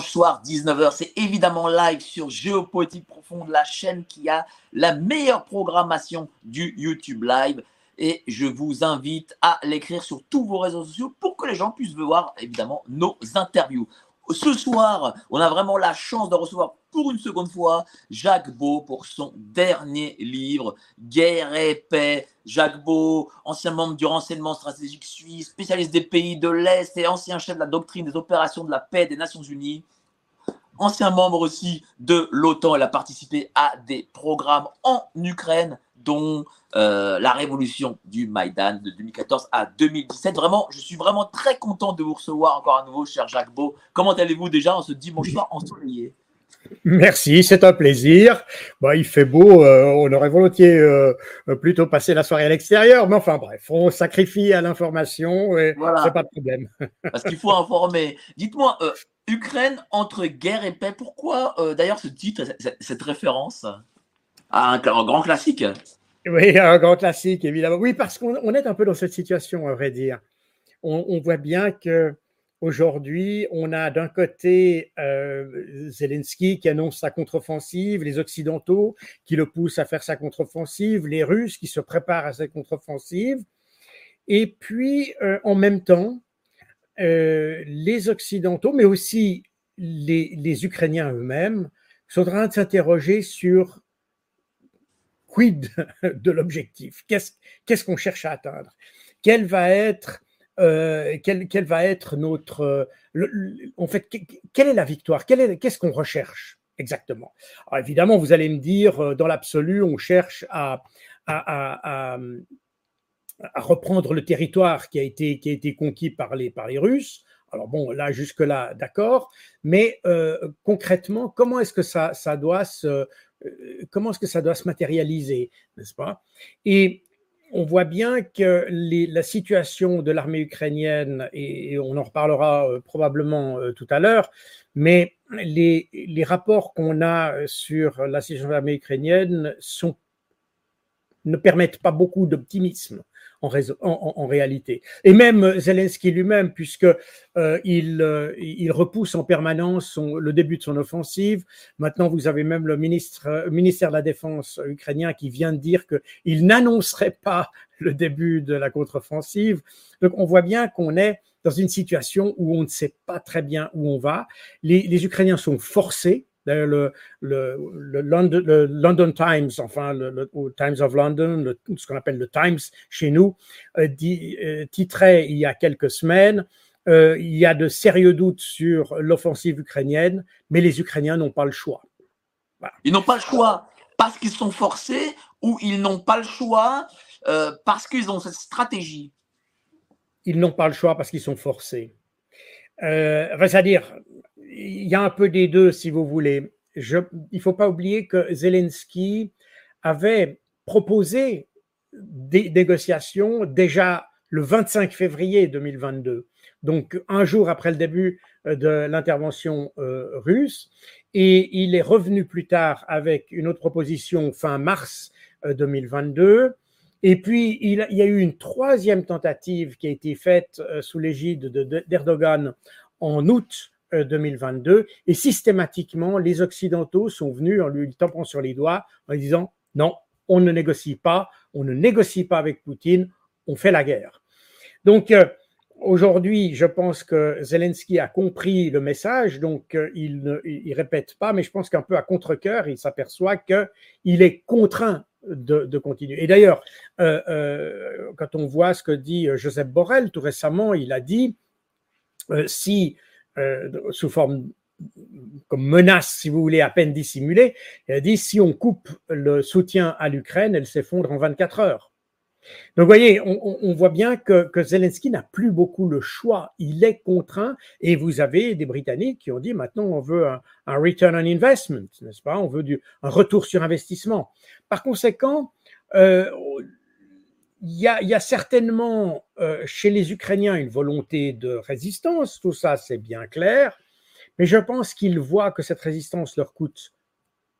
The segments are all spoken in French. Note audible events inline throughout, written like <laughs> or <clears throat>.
Soir 19h, c'est évidemment live sur Géopolitique Profonde, la chaîne qui a la meilleure programmation du YouTube Live. Et je vous invite à l'écrire sur tous vos réseaux sociaux pour que les gens puissent voir évidemment nos interviews. Ce soir, on a vraiment la chance de recevoir pour une seconde fois Jacques Beau pour son dernier livre, Guerre et paix. Jacques Beau, ancien membre du renseignement stratégique suisse, spécialiste des pays de l'Est et ancien chef de la doctrine des opérations de la paix des Nations Unies. Ancien membre aussi de l'OTAN, elle a participé à des programmes en Ukraine, dont euh, la révolution du Maïdan de 2014 à 2017. Vraiment, je suis vraiment très content de vous recevoir encore à nouveau, cher Jacques Beau. Comment allez-vous déjà en ce dimanche soir ensoleillé? Merci, c'est un plaisir. Bon, il fait beau, euh, on aurait volontiers euh, plutôt passé la soirée à l'extérieur, mais enfin bref, on sacrifie à l'information et Voilà. c'est pas de problème. <laughs> Parce qu'il faut informer. Dites-moi, euh, Ukraine entre guerre et paix, pourquoi d'ailleurs ce titre, cette, référence à un, un grand classique? Oui, un grand classique, évidemment. Oui, parce qu'on on est un peu dans cette situation, à vrai dire. On, on voit bien que aujourd'hui, on a d'un côté euh, Zelensky qui annonce sa contre-offensive, les Occidentaux qui le poussent à faire sa contre-offensive, les Russes qui se préparent à sa contre-offensive, et puis euh, en même temps, euh, les Occidentaux, mais aussi les, Ukrainiens eux-mêmes, sont en train de s'interroger sur quid <laughs> de l'objectif. Qu'est-ce qu'on cherche à atteindre? Quelle va être, euh, quelle, va être notre. euh, en fait, que- quelle est la victoire? Qu'est-ce qu'on recherche exactement? Alors, Évidemment, vous allez me dire, euh, dans l'absolu, on cherche à, reprendre le territoire qui a été, conquis par les, Russes. Alors bon, là, jusque-là, d'accord. Mais concrètement, comment est-ce que ça, doit se, comment est-ce que ça doit se matérialiser, n'est-ce pas? Et on voit bien que les- la situation de l'armée ukrainienne, et, on en reparlera euh, probablement euh, tout à l'heure, mais les, rapports qu'on a sur la situation de l'armée ukrainienne ne permettent pas beaucoup d'optimisme en, réalité. Et même Zelensky lui-même, puisque euh, il, euh, il repousse en permanence le début de son offensive. Maintenant, vous avez même le ministre, euh, ministère de la Défense ukrainien qui vient de dire qu'il n'annoncerait pas le début de la contre-offensive. Donc, on voit bien qu'on est dans une situation où on ne sait pas très bien où on va. Les Ukrainiens sont forcés. D'ailleurs, le, le, le London, le London Times, enfin le, Times of London, ce qu'on appelle le Times chez nous, euh, dit, euh, titrait il y a quelques semaines euh, il y a de sérieux doutes sur l'offensive ukrainienne, mais les Ukrainiens n'ont pas le choix. Ils n'ont pas le choix parce qu'ils sont forcés ou ils n'ont pas le choix euh, parce qu'ils ont cette stratégie. Ils n'ont pas le choix parce qu'ils sont forcés. Euh, C'est-à-dire, il y a un peu des deux, si vous voulez. Il ne faut pas oublier que Zelensky avait proposé des négociations déjà le 25 février 2022, donc un jour après le début euh, de l'intervention euh, russe, et il est revenu plus tard avec une autre proposition fin mars euh, 2022. Et puis, il, y a eu une troisième tentative qui a été faite euh, sous l'égide de- de- d'Erdogan en août euh, 2022. Et systématiquement, les Occidentaux sont venus en lui tapant sur les doigts en lui disant non, on ne négocie pas, on ne négocie pas avec Poutine, on fait la guerre. Donc, euh, aujourd'hui, je pense que Zelensky a compris le message, donc euh, il ne il, répète pas, mais je pense qu'un peu à contre-cœur, il s'aperçoit qu'il est contraint de, de continuer. Et d'ailleurs, euh, euh, quand on voit ce que dit euh, Joseph Borrell tout récemment, il a dit euh, si, euh, sous forme comme menace, si vous voulez, à peine dissimulée. A dit si on coupe le soutien à l'Ukraine, elle s'effondre en 24 heures. Donc, vous voyez, on, voit bien que, Zelensky n'a plus beaucoup le choix. Il est contraint. Et vous avez des Britanniques qui ont dit maintenant, on veut un, return on investment, n'est-ce pas? On veut du, un retour sur investissement. Par conséquent, euh, il y, a, certainement euh, chez les Ukrainiens une volonté de résistance, tout ça c'est bien clair, mais je pense qu'ils voient que cette résistance leur coûte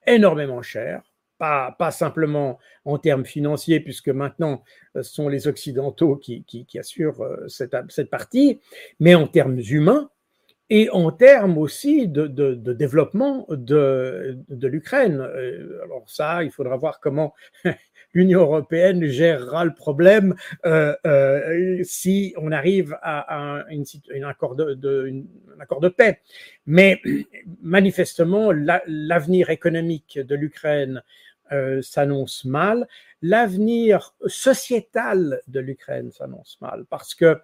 énormément cher, pas, simplement en termes financiers, puisque maintenant euh, ce sont les Occidentaux qui, assurent euh, cette, partie, mais en termes humains et en termes aussi de, développement de l'Ukraine. Alors ça, il faudra voir comment l'Union européenne gérera le problème euh, euh, si on arrive à, un, accord de, paix. Mais <clears throat> manifestement, l'avenir économique de l'Ukraine euh, s'annonce mal. L'avenir sociétal de l'Ukraine s'annonce mal parce que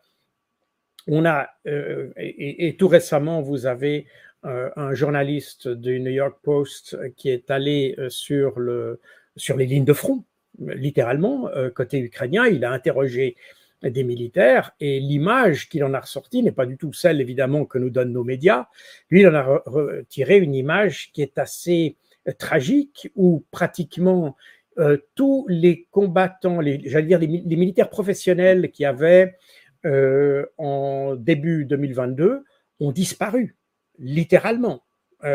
on a, et, et, tout récemment, vous avez un journaliste du New York Post qui est allé sur, le, sur les lignes de front littéralement, euh, côté ukrainien, il a interrogé des militaires et l'image qu'il en a ressortie n'est pas du tout celle évidemment que nous donnent nos médias. Lui, il en a retiré une image qui est assez euh, tragique où pratiquement euh, tous les combattants, j'allais dire les, militaires professionnels qui avaient en début 2022 ont disparu, littéralement.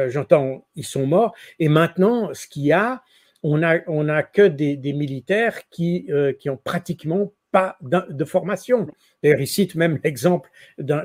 J'entends, ils sont morts. Et maintenant, ce qu'il y a, on n'a on a que des, militaires qui, euh, qui ont pratiquement pas de formation. D'ailleurs, il cite même l'exemple d'un,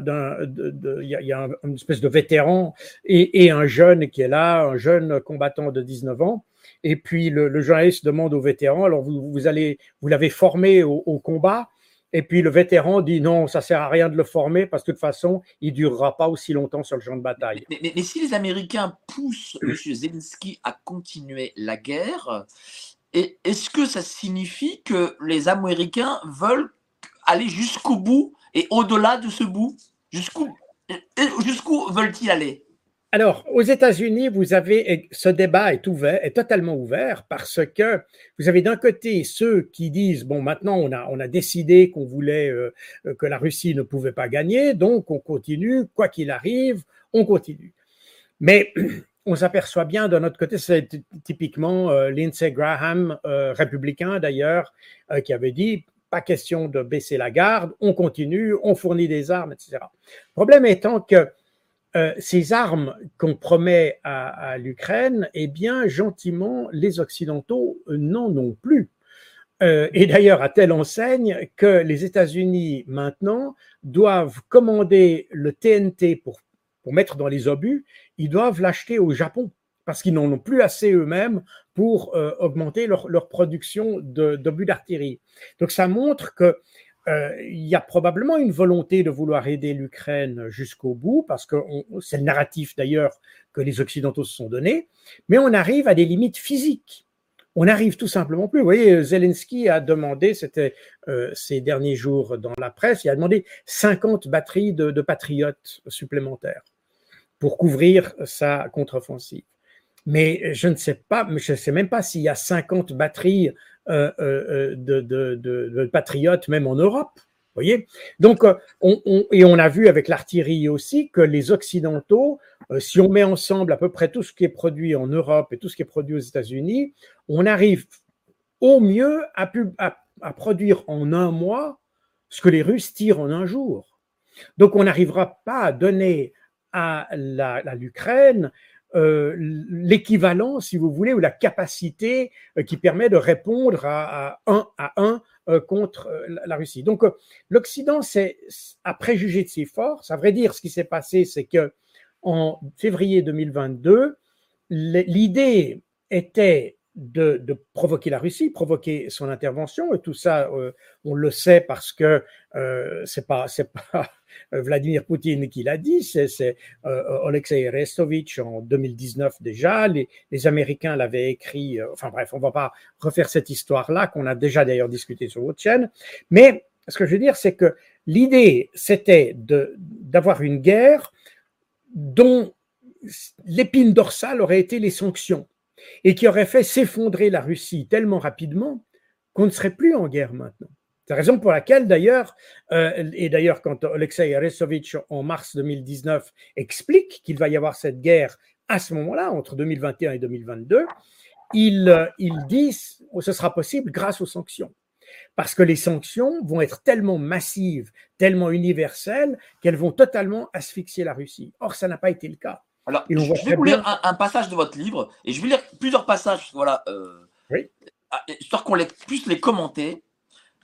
il y a, une espèce de vétéran et, un jeune qui est là, un jeune combattant de 19 ans. Et puis le, journaliste demande au vétéran, alors vous, vous allez, vous l'avez formé au combat, et puis le vétéran dit non, ça sert à rien de le former parce que de toute façon, il durera pas aussi longtemps sur le champ de bataille. Mais, si les Américains poussent M. Zelensky à continuer la guerre, est-ce que ça signifie que les Américains veulent aller jusqu'au bout et au-delà de ce bout? Jusqu'où jusqu'où veulent-ils aller? Alors, aux États-Unis, vous avez ce débat est ouvert, est totalement ouvert parce que vous avez d'un côté ceux qui disent bon, maintenant on a décidé euh, que la Russie ne pouvait pas gagner, donc on continue quoi qu'il arrive, on continue. Mais <clears throat> on s'aperçoit bien de notre côté, c'est typiquement euh, Lindsey Graham, euh, républicain d'ailleurs, qui avait dit pas question de baisser la garde, on continue, on fournit des armes, etc. Le problème étant que euh, ces armes qu'on promet à, l'Ukraine, eh bien, gentiment, les Occidentaux n'en ont plus. Euh, et d'ailleurs, à telle enseigne que les États-Unis, maintenant, doivent commander le TNT pour, mettre dans les obus, ils doivent l'acheter au Japon parce qu'ils n'en ont plus assez eux-mêmes pour euh, augmenter leur, leur production d'obus d'artillerie. Donc ça montre que euh, il y a probablement une volonté de vouloir aider l'Ukraine jusqu'au bout, parce que c'est le narratif d'ailleurs que les Occidentaux se sont donné, mais on arrive à des limites physiques. On n'arrive tout simplement plus. Vous voyez, Zelensky a demandé, c'était euh, ces derniers jours dans la presse, il a demandé 50 batteries de, de patriotes supplémentaires pour couvrir sa contre-offensive. Mais je ne sais pas, je ne sais même pas s'il y a 50 batteries euh, euh, de, de, de, patriotes, même en Europe. Voyez Donc, euh, on, et on a vu avec l'artillerie aussi que les Occidentaux, si on met ensemble à peu près tout ce qui est produit en Europe et tout ce qui est produit aux États-Unis, on arrive au mieux à, à, produire en un mois ce que les Russes tirent en un jour. Donc, on n'arrivera pas à donner à l'Ukraine euh, l'équivalent, si vous voulez, ou la capacité euh, qui permet de répondre à, un à un euh, contre la Russie. Donc l'Occident a préjugé de ses forces. À vrai dire, ce qui s'est passé, c'est que en février 2022, l'idée était de, provoquer la Russie, provoquer son intervention, et tout ça, on le sait parce que euh, c'est pas c'est pas euh, Vladimir Poutine qui l'a dit, c'est euh, Alexei Restovich en 2019 déjà. Les, Américains l'avaient écrit. Euh, enfin bref, on va pas refaire cette histoire-là qu'on a déjà d'ailleurs discuté sur votre chaîne. Mais ce que je veux dire, c'est que l'idée, c'était d'avoir une guerre dont l'épine dorsale aurait été les sanctions et qui aurait fait s'effondrer la Russie tellement rapidement qu'on ne serait plus en guerre maintenant. C'est la raison pour laquelle, d'ailleurs, euh, et d'ailleurs, quand Alexei Aresovitch, en mars 2019, explique qu'il va y avoir cette guerre à ce moment-là, entre 2021 et 2022, il, euh, il dit que ce sera possible grâce aux sanctions. Parce que les sanctions vont être tellement massives, tellement universelles, qu'elles vont totalement asphyxier la Russie. Or, ça n'a pas été le cas. Alors, je vais vous lire un, passage de votre livre, et je vais lire plusieurs passages, voilà, euh, oui. Ah, histoire qu'on puisse les commenter.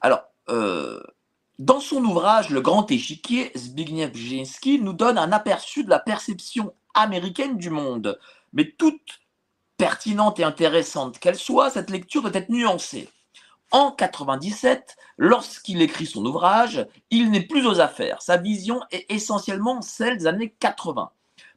Alors, euh, dans son ouvrage Le Grand Échiquier, Zbigniew Brzezinski nous donne un aperçu de la perception américaine du monde. Mais toute pertinente et intéressante qu'elle soit, cette lecture doit être nuancée. En 97, lorsqu'il écrit son ouvrage, il n'est plus aux affaires. Sa vision est essentiellement celle des années 80.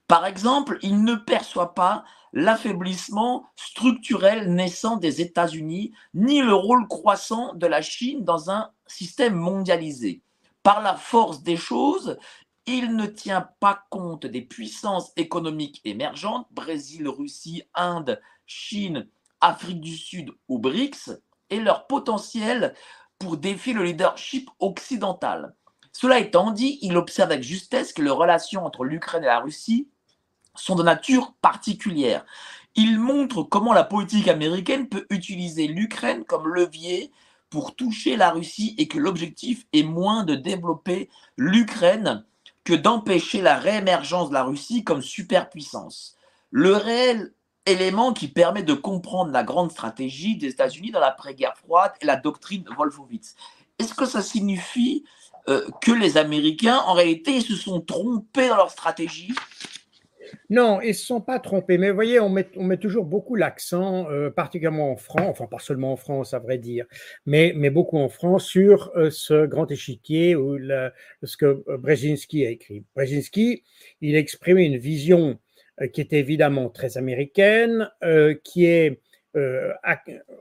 Par exemple, il ne perçoit pas l'affaiblissement structurel naissant des États-Unis, ni le rôle croissant de la Chine dans un système mondialisé. Par la force des choses, il ne tient pas compte des puissances économiques émergentes, Brésil, Russie, Inde, Chine, Afrique du Sud ou BRICS, et leur potentiel pour défier le leadership occidental. Cela étant dit, il observe avec justesse que les relations entre l'Ukraine et la Russie sont de nature particulière. Il montre comment la politique américaine peut utiliser l'Ukraine comme levier pour toucher la Russie et que l'objectif est moins de développer l'Ukraine que d'empêcher la réémergence de la Russie comme superpuissance. Le réel élément qui permet de comprendre la grande stratégie des États-Unis dans l'après-guerre froide est la doctrine Wolfowitz. Est-ce que ça signifie euh, que les Américains, en réalité, se sont trompés dans leur stratégie? Non, ils ne se sont pas trompés. Mais vous voyez, on met, toujours beaucoup l'accent, euh, particulièrement en France, enfin pas seulement en France à vrai dire, mais, mais beaucoup en France, sur euh, ce grand échiquier ou ce que euh, Brzezinski a écrit. Brzezinski, il a exprimé une vision qui est évidemment très américaine, qui est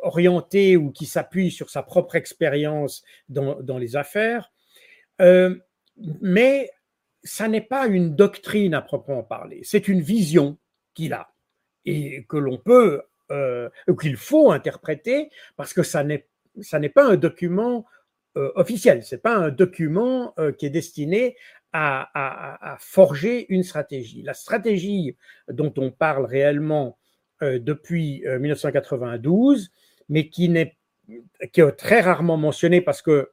orientée ou qui s'appuie sur sa propre expérience dans, dans les affaires. mais ça n'est pas une doctrine à proprement parler, c'est une vision qu'il a et que l'on peut, euh, qu'il faut interpréter parce que ça n'est ça n'est pas un document euh, officiel, c'est pas un document euh, qui est destiné à, forger une stratégie. La stratégie dont on parle réellement euh, depuis 1992, mais qui n'est qui est très rarement mentionnée parce que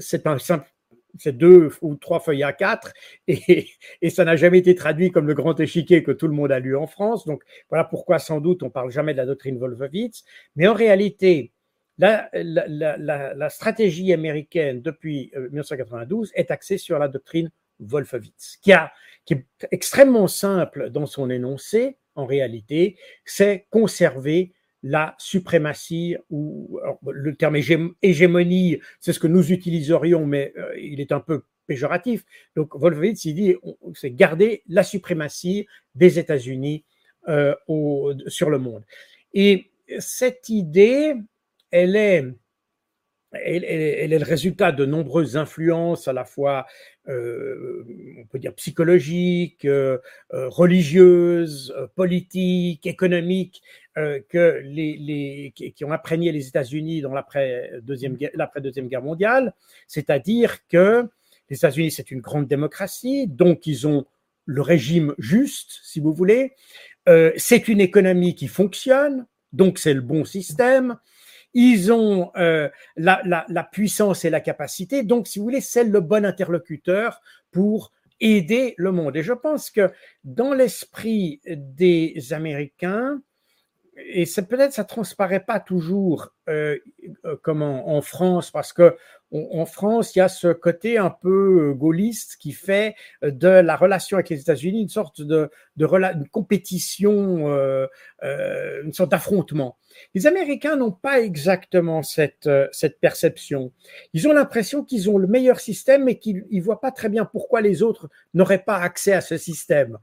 c'est un simple c'est deux ou trois feuilles à quatre, <laughs> et, et ça n'a jamais été traduit comme le grand échiquier que tout le monde a lu en France. Donc voilà pourquoi sans doute on parle jamais de la doctrine Wolfowitz. Mais en réalité, la, stratégie américaine depuis 1992 euh, est axée sur la doctrine Wolfowitz, qui, a, qui est extrêmement simple dans son énoncé, en réalité, c'est conserver la suprématie ou le terme hégémonie, c'est ce que nous utiliserions, mais euh, il est un peu péjoratif. Donc Wolfowitz, il dit, c'est garder la suprématie des États-Unis euh, sur le monde. Et cette idée, elle est elle, est le résultat de nombreuses influences, à la fois, euh, on peut dire, psychologiques, euh, euh, religieuses, politiques, économiques, que les, qui ont imprégné les États-Unis dans l'après-deuxième deuxième guerre mondiale. C'est-à-dire que les États-Unis, c'est une grande démocratie, donc ils ont le régime juste, si vous voulez. c'est une économie qui fonctionne, donc c'est le bon système ils ont euh, la, puissance et la capacité. Donc, si vous voulez, c'est le bon interlocuteur pour aider le monde. Et je pense que dans l'esprit des Américains, et peut-être ça transparaît pas toujours euh, euh, comme en, France, parce que en France, il y a ce côté un peu euh, gaulliste qui fait euh, de la relation avec les États-Unis une sorte de, compétition, une sorte d'affrontement. Les Américains n'ont pas exactement cette, perception. Ils ont l'impression qu'ils ont le meilleur système, mais qu'ils ne voient pas très bien pourquoi les autres n'auraient pas accès à ce système.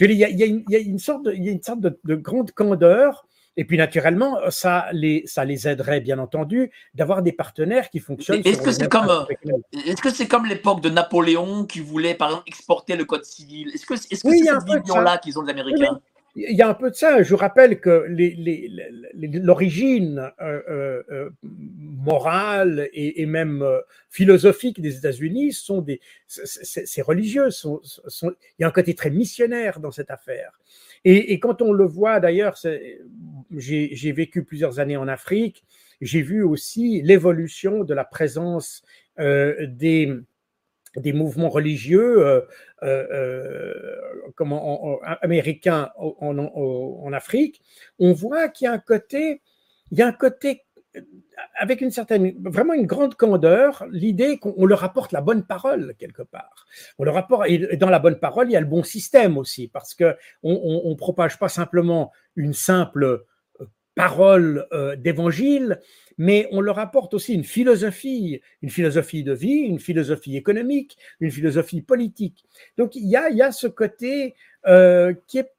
Il y a, y une sorte de, de grande candeur Et puis naturellement, ça les, ça les aiderait bien entendu d'avoir des partenaires qui fonctionnent. Est-ce que c'est comme, est-ce que c'est comme l'époque de Napoléon qui voulait par exemple exporter le code civil? Est-ce que c'est -ce c'est cette vision-là qu'ils ont les Américains? il y a un peu de ça. Je rappelle que l'origine euh, euh, euh, morale et, même philosophique des États-Unis sont des, c'est religieux. Sont, il y a un côté très missionnaire dans cette affaire. Et, quand on le voit, d'ailleurs, j'ai vécu plusieurs années en Afrique. J'ai vu aussi l'évolution de la présence des des mouvements religieux euh, euh, euh américains en, Afrique, on voit qu'il y a un côté, y a un côté avec une certaine, vraiment une grande candeur, l'idée qu'on leur apporte la bonne parole quelque part. On leur apporte, et dans la bonne parole, il y a le bon système aussi, parce que on, propage pas simplement une simple parole d'évangile, mais on leur apporte aussi une philosophie, une philosophie de vie, une philosophie économique, une philosophie politique. Donc il y a, il y a ce côté euh, qui est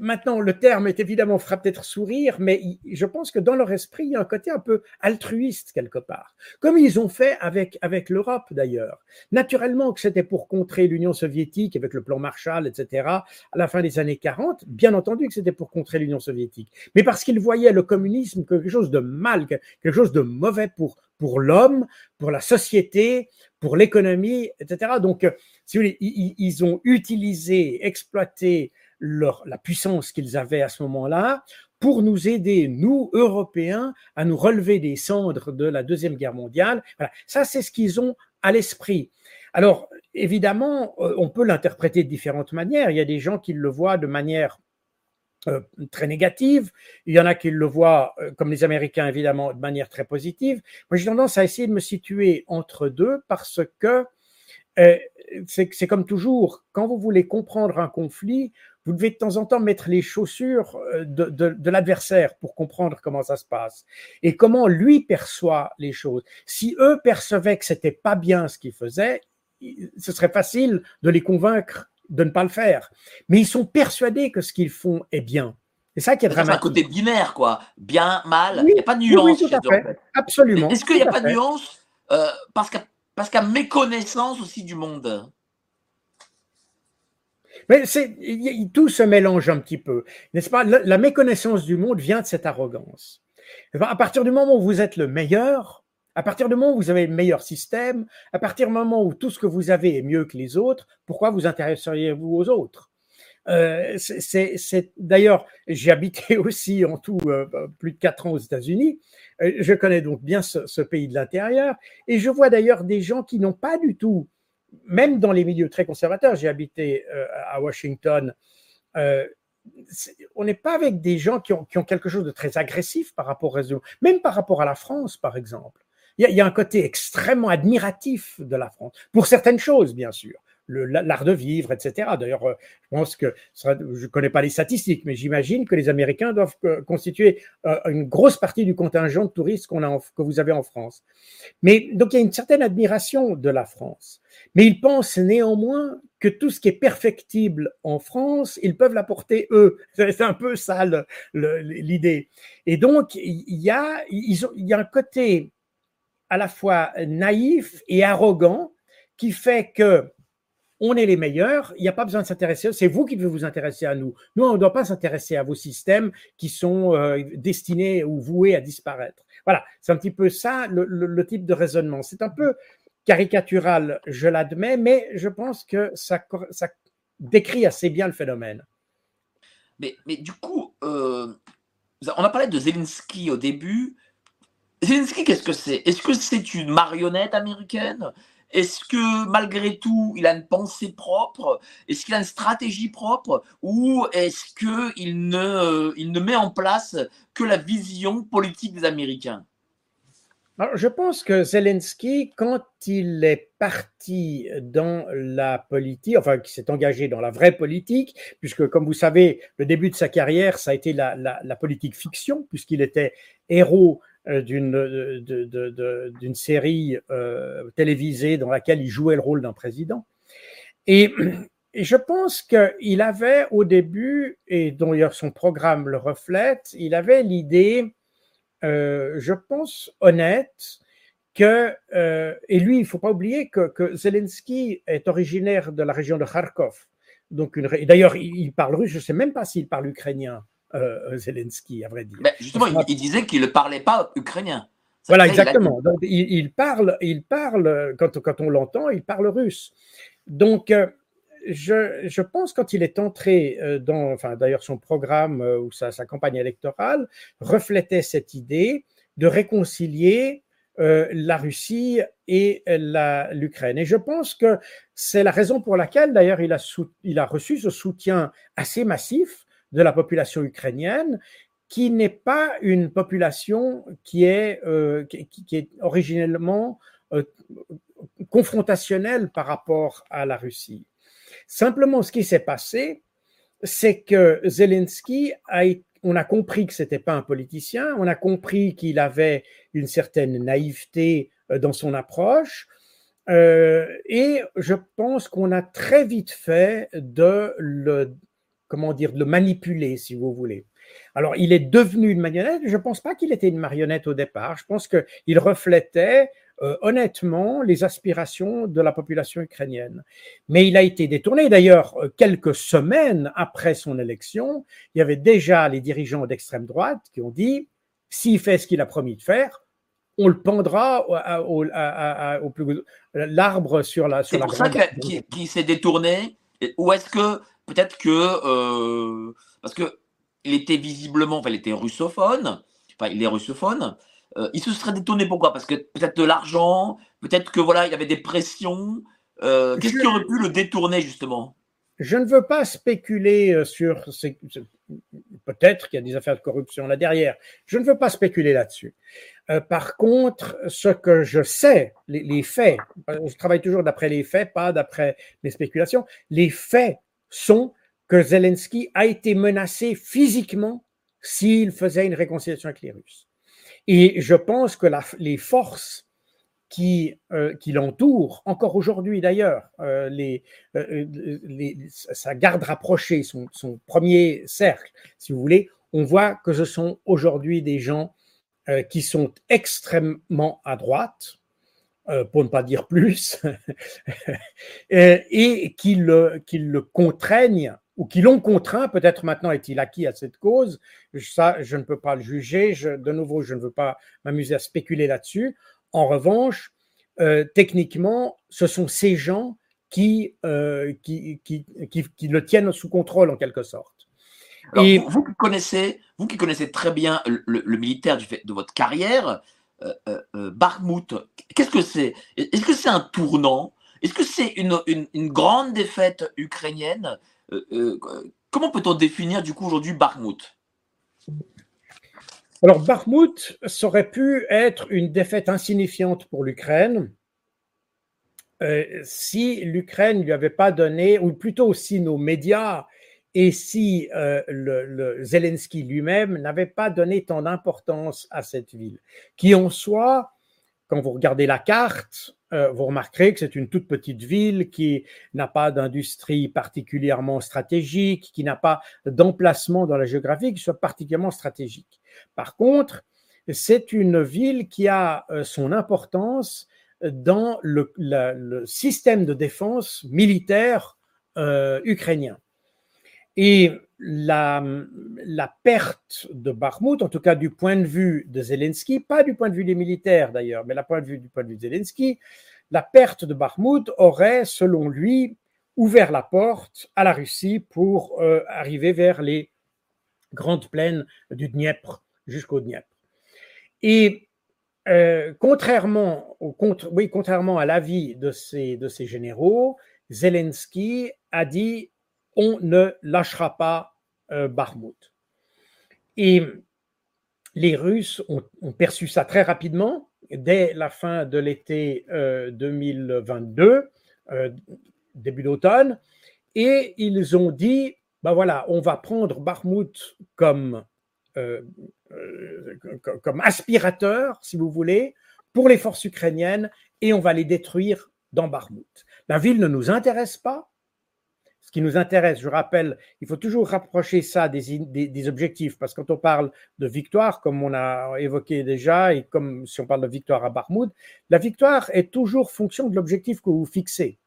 Maintenant, le terme est évidemment fera peut-être sourire, mais je pense que dans leur esprit, il y a un côté un peu altruiste quelque part, comme ils ont fait avec, avec l'Europe d'ailleurs. Naturellement que c'était pour contrer l'Union soviétique avec le plan Marshall, etc., à la fin des années 40, bien entendu que c'était pour contrer l'Union soviétique, mais parce qu'ils voyaient le communisme quelque chose de mal, quelque chose de mauvais pour, pour l'homme, pour la société, pour l'économie, etc. Donc, si vous voulez, ils ont utilisé, exploité la puissance qu'ils avaient à ce moment-là pour nous aider, nous, Européens, à nous relever des cendres de la Deuxième Guerre mondiale. Voilà. Ça, c'est ce qu'ils ont à l'esprit. Alors, évidemment, euh, on peut l'interpréter de différentes manières. Il y a des gens qui le voient de manière euh, très négative. Il y en a qui le voient, euh, comme les Américains, évidemment, de manière très positive. Moi, j'ai tendance à essayer de me situer entre deux parce que c'est comme toujours, quand vous voulez comprendre un conflit, vous devez de temps en temps mettre les chaussures euh, de, l'adversaire pour comprendre comment ça se passe et comment lui perçoit les choses. Si eux percevaient que c'était pas bien ce qu'ils faisaient, ce serait facile de les convaincre de ne pas le faire. Mais ils sont persuadés que ce qu'ils font est bien. C'est ça qui est dramatique. C'est un côté binaire, quoi. Bien, mal. il n'y a pas de nuance. Oui, tout à fait. Absolument. Est-ce qu'il n'y a pas de nuance euh, parce qu'à méconnaissance aussi du monde? Mais c'est, tout se mélange un petit peu, n'est-ce pas? La méconnaissance du monde vient de cette arrogance. À partir du moment où vous êtes le meilleur, à partir du moment où vous avez le meilleur système, à partir du moment où tout ce que vous avez est mieux que les autres, pourquoi vous intéresseriez-vous aux autres? Euh, c'est d'ailleurs, j'ai habité <laughs> aussi en tout euh, plus de quatre ans aux États-Unis. Euh, je connais donc bien ce pays de l'intérieur et je vois d'ailleurs des gens qui n'ont pas du tout même dans les milieux très conservateurs, j'ai habité euh, à Washington, euh, on n'est pas avec des gens qui ont, quelque chose de très agressif par rapport aux même par rapport à la France, par exemple. Il y, a, un côté extrêmement admiratif de la France, pour certaines choses, bien sûr l'art de vivre, etc. D'ailleurs, euh, je pense que, je ne connais pas les statistiques, mais j'imagine que les Américains doivent constituer une grosse partie du contingent de touristes qu'on a que vous avez en France. Mais donc, il y a une certaine admiration de la France. Mais ils pensent néanmoins que tout ce qui est perfectible en France, ils peuvent l'apporter eux. <laughs> C'est un peu ça l'idée. Et donc, il y, a, il y a un côté à la fois naïf et arrogant qui fait que on est les meilleurs, il n'y a pas besoin de s'intéresser, c'est vous qui devez vous intéresser à nous. Nous, on ne doit pas s'intéresser à vos systèmes qui sont euh, destinés ou voués à disparaître. Voilà, c'est un petit peu ça le type de raisonnement. C'est un peu caricatural, je l'admets, mais je pense que ça, décrit assez bien le phénomène. Mais, mais du coup, euh, on a parlé de Zelensky au début. Zelensky, qu'est-ce que c'est? Est-ce que c'est une marionnette américaine? Est-ce que malgré tout, il a une pensée propre? Est-ce qu'il a une stratégie propre? Ou est-ce qu'il ne, il ne met en place que la vision politique des Américains? Je pense que Zelensky, quand il est parti dans la politique, enfin, qui s'est engagé dans la vraie politique, puisque, comme vous savez, le début de sa carrière, ça a été la, politique fiction, puisqu'il était héros euh, d'une d'une série euh, télévisée dans laquelle il jouait le rôle d'un président. Et <clears throat> je pense qu'il avait au début, et d'ailleurs son programme le reflète, il avait l'idée, je pense, honnête, que, et lui, il ne faut pas oublier que, Zelensky est originaire de la région de Kharkov. Donc, d'ailleurs, il, parle russe, je ne sais même pas s'il parle ukrainien, Zelensky, à vrai dire. justement, il, disait qu'il ne parlait pas ukrainien. Voilà, exactement. Donc, il, parle, il parle quand, quand on l'entend, il parle russe. Donc, je, je, pense quand il est entré dans, enfin d'ailleurs son programme ou sa, sa, campagne électorale reflétait cette idée de réconcilier la Russie et l'Ukraine. Et je pense que c'est la raison pour laquelle d'ailleurs il, il a reçu ce soutien assez massif de la population ukrainienne qui n'est pas une population qui est, euh, qui, est originellement euh, confrontationnelle par rapport à la Russie. Simplement, ce qui s'est passé, c'est que Zelensky a on a compris que c'était pas un politicien, on a compris qu'il avait une certaine naïveté euh, dans son approche, et je pense qu'on a très vite fait de le, comment dire, de le manipuler, si vous voulez. Alors, il est devenu une marionnette. Je ne pense pas qu'il était une marionnette au départ. Je pense qu'il reflétait euh, honnêtement les aspirations de la population ukrainienne. Mais il a été détourné. D'ailleurs, euh, quelques semaines après son élection, il y avait déjà les dirigeants d'extrême droite qui ont dit s'il fait ce qu'il a promis de faire, on le pendra au, au, plus l'arbre sur la sur C'est pour ça qu'il s'est détourné. Ou est-ce que peut-être que euh, parce que il était visiblement, enfin, il était russophone, enfin, il est russophone. Euh, il se serait détourné pourquoi? Parce que peut-être de l'argent, peut-être que voilà, il y avait des pressions. Euh, qu'est-ce qui aurait pu le détourner justement? Je ne veux pas spéculer sur. Peut-être qu'il y a des affaires de corruption là derrière. Je ne veux pas spéculer là-dessus. par contre, ce que je sais, les, les faits, je travaille toujours d'après les faits, pas d'après les spéculations. Les faits sont que Zelensky a été menacé physiquement s'il faisait une réconciliation avec les Russes. Et je pense que les forces qui, euh, qui l'entourent, encore aujourd'hui d'ailleurs, euh, euh, sa garde rapprochée, son, son, premier cercle, si vous voulez, on voit que ce sont aujourd'hui des gens qui sont extrêmement à droite, pour ne pas dire plus, <laughs> et qui le, qui le contraignent ou qui l'ont contraint, peut-être maintenant est-il acquis à cette cause, ça je ne peux pas le juger, de nouveau je ne veux pas m'amuser à spéculer là-dessus. En revanche, euh, techniquement, ce sont ces gens qui, euh, qui, qui, qui, le tiennent sous contrôle en quelque sorte. Et vous, qui connaissez, vous qui connaissez très bien le, militaire du fait de votre carrière, euh, euh qu'est-ce que c'est? Est-ce que c'est un tournant? Est-ce que c'est une, grande défaite ukrainienne? Euh, euh, comment peut-on définir du coup aujourd'hui Bakhmut Alors Bakhmut, ça aurait pu être une défaite insignifiante pour l'Ukraine euh, si l'Ukraine ne lui avait pas donné, ou plutôt si nos médias et si le, Zelensky lui-même n'avait pas donné tant d'importance à cette ville, qui en soit, quand vous regardez la carte, euh, vous remarquerez que c'est une toute petite ville qui n'a pas d'industrie particulièrement stratégique, qui n'a pas d'emplacement dans la géographie qui soit particulièrement stratégique. Par contre, c'est une ville qui a euh, son importance dans le, système de défense militaire euh, ukrainien. Et la, la, perte de Bakhmut, en tout cas du point de vue de Zelensky, pas du point de vue des militaires d'ailleurs, mais point de vue, du point de vue de Zelensky, la perte de Bakhmut aurait, selon lui, ouvert la porte à la Russie pour euh, arriver vers les grandes plaines du Dniepr jusqu'au Dniepr. Et euh, contrairement, au, oui, contrairement à l'avis de ces, de ces généraux, Zelensky a dit on ne lâchera pas euh, Et les Russes ont, perçu ça très rapidement, dès la fin de l'été 2022, euh, euh, début d'automne, et ils ont dit, ben voilà, on va prendre comme, euh, comme aspirateur, si vous voulez, pour les forces ukrainiennes, et on va les détruire dans Bakhmut. La ville ne nous intéresse pas, ce qui nous intéresse, je rappelle, il faut toujours rapprocher ça des, objectifs, parce que quand on parle de victoire, comme on a évoqué déjà, et comme si on parle de victoire à Barmoud, la victoire est toujours fonction de l'objectif que vous fixez.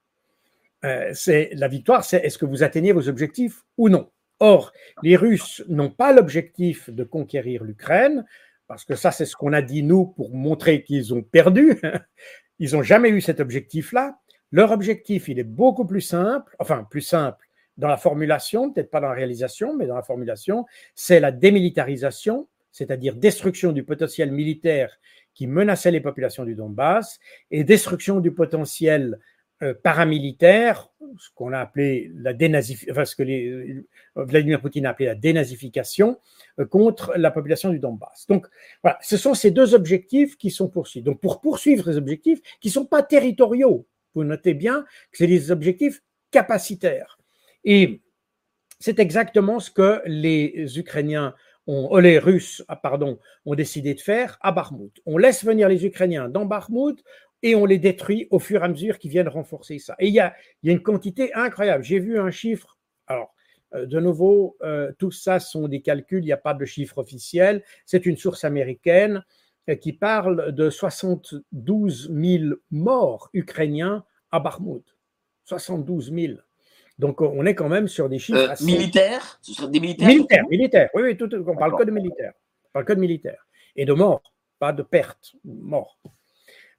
Euh, c'est la victoire, c'est est-ce que vous atteignez vos objectifs ou non. Or, les Russes n'ont pas l'objectif de conquérir l'Ukraine, parce que ça, c'est ce qu'on a dit nous pour montrer qu'ils ont perdu. <laughs> Ils n'ont jamais eu cet objectif-là. Leur objectif, il est beaucoup plus simple, enfin plus simple dans la formulation, peut-être pas dans la réalisation, mais dans la formulation, c'est la démilitarisation, c'est-à-dire destruction du potentiel militaire qui menaçait les populations du Donbass et destruction du potentiel euh, paramilitaire, ce qu'on a appelé la dénazification, enfin, ce que euh, Vladimir Poutine a appelé la dénazification euh, contre la population du Donbass. Donc voilà, ce sont ces deux objectifs qui sont poursuivis. Donc pour poursuivre ces objectifs qui ne sont pas territoriaux, vous notez bien que c'est des objectifs capacitaires. Et c'est exactement ce que les Ukrainiens ont, les Russes, ah, pardon, ont décidé de faire à Barmout. On laisse venir les Ukrainiens dans Barmout, et on les détruit au fur et à mesure qu'ils viennent renforcer ça. Et il y a, une quantité incroyable. J'ai vu un chiffre, alors euh, de nouveau, euh, tout ça sont des calculs, il n'y a pas de chiffre officiel, c'est une source américaine qui parle de 72 000 morts ukrainiens à Bakhmut. 72 000. Donc on est quand même sur des chiffres assez... militaires, des militaires. Militaires, militaires. Oui, oui, tout, on parle que de militaires. On parle que de militaires et de morts, pas de pertes, morts.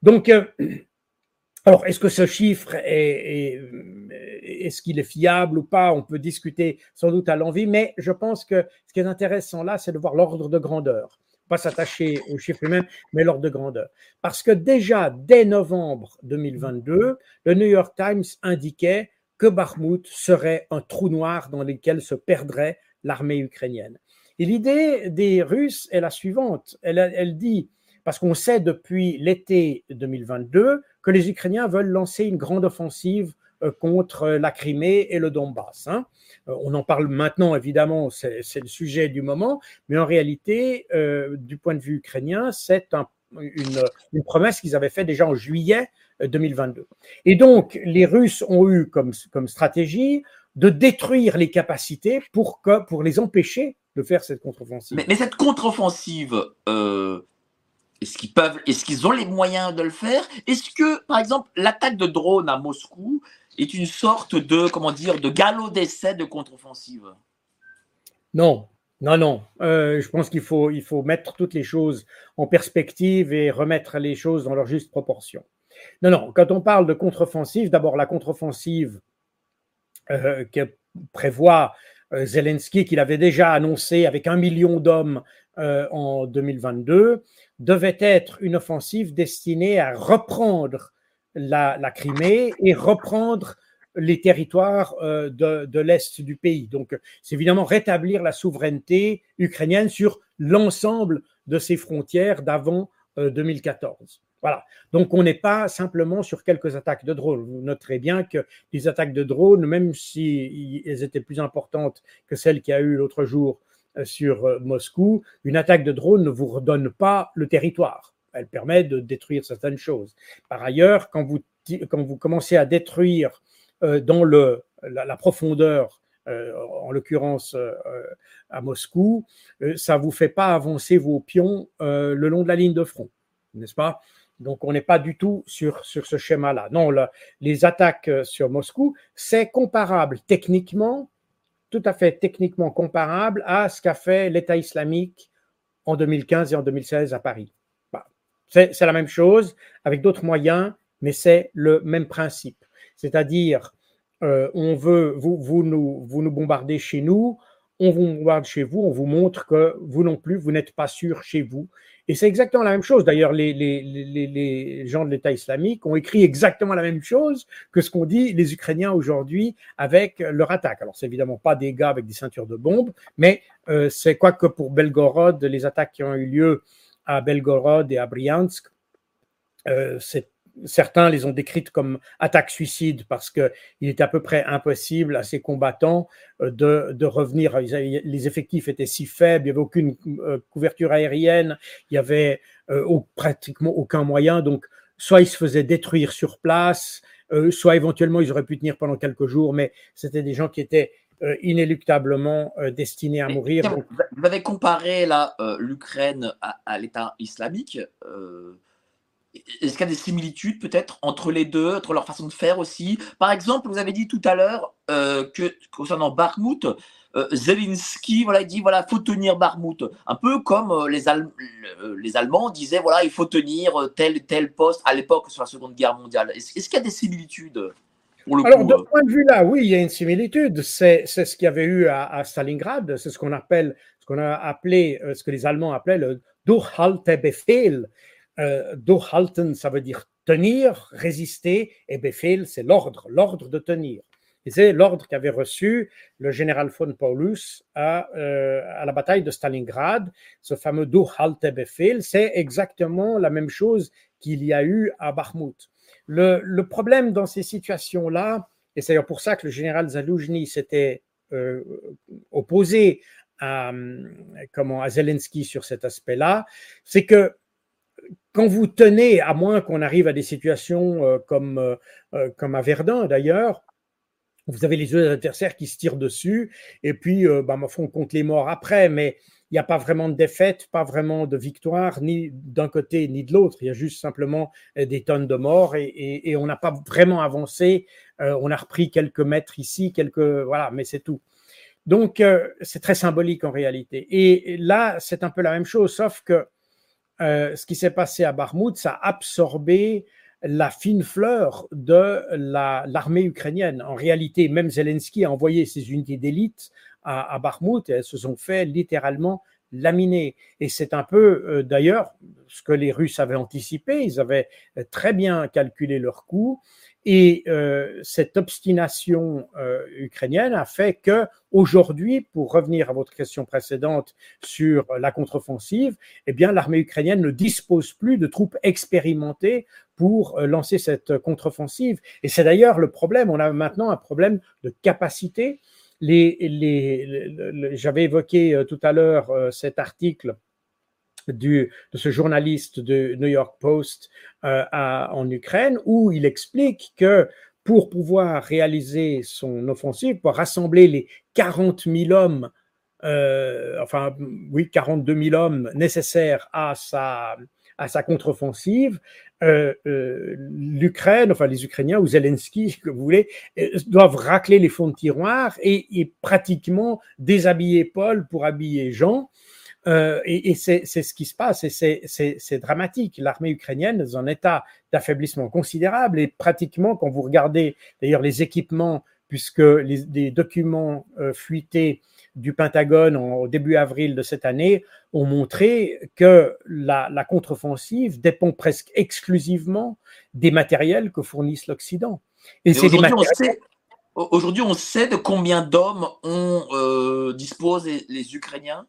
Donc, euh, <clears throat> alors, est-ce que ce chiffre est, est, ce qu'il est fiable ou pas? On peut discuter sans doute à l'envie, mais je pense que ce qui est intéressant là, c'est de voir l'ordre de grandeur. Pas s'attacher au chiffre lui-même, mais l'ordre de grandeur. Parce que déjà, dès novembre 2022, le New York Times indiquait que Bakhmut serait un trou noir dans lequel se perdrait l'armée ukrainienne. Et l'idée des Russes est la suivante. Elle, dit parce qu'on sait depuis l'été 2022 que les Ukrainiens veulent lancer une grande offensive contre la Crimée et le Donbass. Hein. Euh, on en parle maintenant, évidemment, c'est le sujet du moment, mais en réalité, euh, du point de vue ukrainien, c'est une, promesse qu'ils avaient faite déjà en juillet 2022. Et donc, les Russes ont eu comme, comme stratégie de détruire les capacités pour, que, pour les empêcher de faire cette contre-offensive. Mais, cette contre-offensive, est-ce qu'ils peuvent, est-ce qu'ils ont les moyens de le faire? Est-ce que, par exemple, l'attaque de drone à Moscou est une sorte de, comment dire, de galop d'essai de contre-offensive Non, non, non. Euh, je pense qu'il faut, il faut mettre toutes les choses en perspective et remettre les choses dans leur juste proportion. Non, non. Quand on parle de contre-offensive, d'abord la contre-offensive euh, que prévoit euh, Zelensky, qu'il avait déjà annoncé avec un million d'hommes en 2022, devait être une offensive destinée à reprendre la, Crimée et reprendre les territoires euh, de, l'Est du pays. Donc, c'est évidemment rétablir la souveraineté ukrainienne sur l'ensemble de ses frontières d'avant 2014. Euh, voilà. Donc, on n'est pas simplement sur quelques attaques de drones. Vous noterez bien que les attaques de drones, même si elles étaient plus importantes que celles qu'il y a eu l'autre jour euh, sur Moscou, une attaque de drone ne vous redonne pas le territoire. Elle permet de détruire certaines choses. Par ailleurs, quand vous, commencez à détruire euh, dans la, profondeur, en l'occurrence à Moscou, ça ne vous fait pas avancer vos pions le long de la ligne de front, n'est-ce pas? Donc, on n'est pas du tout sur, sur ce schéma-là. Non, les attaques sur Moscou, c'est comparable techniquement tout à fait techniquement comparable à ce qu'a fait l'État islamique en 2015 et en 2016 à Paris. C'est la même chose avec d'autres moyens, mais c'est le même principe. C'est-à-dire, euh, on veut, vous, vous, nous, vous nous bombardez chez nous, on vous bombarde chez vous, on vous montre que vous non plus, vous n'êtes pas sûr chez vous. Et c'est exactement la même chose. D'ailleurs, les, gens de l'État islamique ont écrit exactement la même chose que ce qu'ont dit les Ukrainiens aujourd'hui avec leur attaque. Alors, c'est évidemment pas des gars avec des ceintures de bombes, mais euh, c'est quoi que pour Belgorod, les attaques qui ont eu lieu à Belgorod et à Bryansk, euh, certains les ont décrites comme attaques suicides parce qu'il était à peu près impossible à ces combattants euh, de, revenir. Les effectifs étaient si faibles, il n'y avait aucune euh, couverture aérienne, il n'y avait euh, pratiquement aucun moyen. Donc, soit ils se faisaient détruire sur place, soit éventuellement ils auraient pu tenir pendant quelques jours, mais c'était des gens qui étaient inéluctablement euh, destinés à mourir. Vous avez comparé là l'Ukraine à, l'État islamique. Est-ce qu'il y a des similitudes peut-être entre les deux, entre leur façon de faire aussi? Par exemple, vous avez dit tout à l'heure que concernant Bakhmut, euh, Zelensky, voilà, il dit voilà, faut tenir Barmouth, un peu comme euh, les, euh, les Allemands disaient voilà, il faut tenir tel tel poste à l'époque sur la Seconde Guerre mondiale. Est-ce, qu'il y a des similitudes? Pour le Alors, de ce point de vue-là, oui, il y a une similitude. C'est, ce qu'il y avait eu à, Stalingrad. C'est ce qu'on appelle, ce qu'on a appelé, ce que les Allemands appelaient le Durchhaltebefehl. Euh, Durchhalten, ça veut dire tenir, résister, et Befehl, c'est l'ordre, l'ordre de tenir. Et c'est l'ordre qu'avait reçu le général von Paulus à, euh, à la bataille de Stalingrad, ce fameux Durchhaltebefehl. C'est exactement la même chose qu'il y a eu à Bakhmut. Le, problème dans ces situations-là, et c'est d'ailleurs pour ça que le général Zaloujny s'était euh, opposé à, comment, à Zelensky sur cet aspect-là, c'est que quand vous tenez, à moins qu'on arrive à des situations euh, comme, euh, comme à Verdun d'ailleurs, vous avez les deux adversaires qui se tirent dessus, et puis, bah, on compte les morts après, mais il n'y a pas vraiment de défaite, pas vraiment de victoire, ni d'un côté ni de l'autre. Il y a juste simplement euh, des tonnes de morts et, on n'a pas vraiment avancé. Euh, on a repris quelques mètres ici, quelques voilà, mais c'est tout. Donc c'est très symbolique en réalité. Et là, c'est un peu la même chose, sauf que ce qui s'est passé à Barmouth, ça a absorbé la fine fleur de l'armée ukrainienne. En réalité, même Zelensky a envoyé ses unités d'élite à, à Bakhmut et elles se sont fait littéralement laminer. Et c'est un peu, euh, d'ailleurs, ce que les Russes avaient anticipé. Ils avaient très bien calculé leurs coûts. Et euh, cette obstination euh, ukrainienne a fait que aujourd'hui, pour revenir à votre question précédente sur la contre-offensive, eh bien l'armée ukrainienne ne dispose plus de troupes expérimentées pour euh, lancer cette contre-offensive. Et c'est d'ailleurs le problème. On a maintenant un problème de capacité. J'avais évoqué tout à l'heure cet article de ce journaliste de New York Post euh, en Ukraine, où il explique que pour pouvoir réaliser son offensive, pour rassembler les 40 000 hommes, euh, enfin oui, 42 000 hommes nécessaires à sa, à sa contre-offensive, euh, l'Ukraine, enfin les Ukrainiens ou Zelensky, <laughs> que vous voulez, doivent racler les fonds de tiroir et, et pratiquement déshabiller Paul pour habiller Jean. Euh, et, c'est ce qui se passe et c'est dramatique. L'armée ukrainienne est en état d'affaiblissement considérable et pratiquement, quand vous regardez d'ailleurs les équipements, puisque les, documents euh, fuités du Pentagone au début avril de cette année ont montré que la, la contre-offensive dépend presque exclusivement des matériels que fournissent l'Occident. Et, c'est Aujourd'hui, on sait de combien d'hommes on euh, dispose les Ukrainiens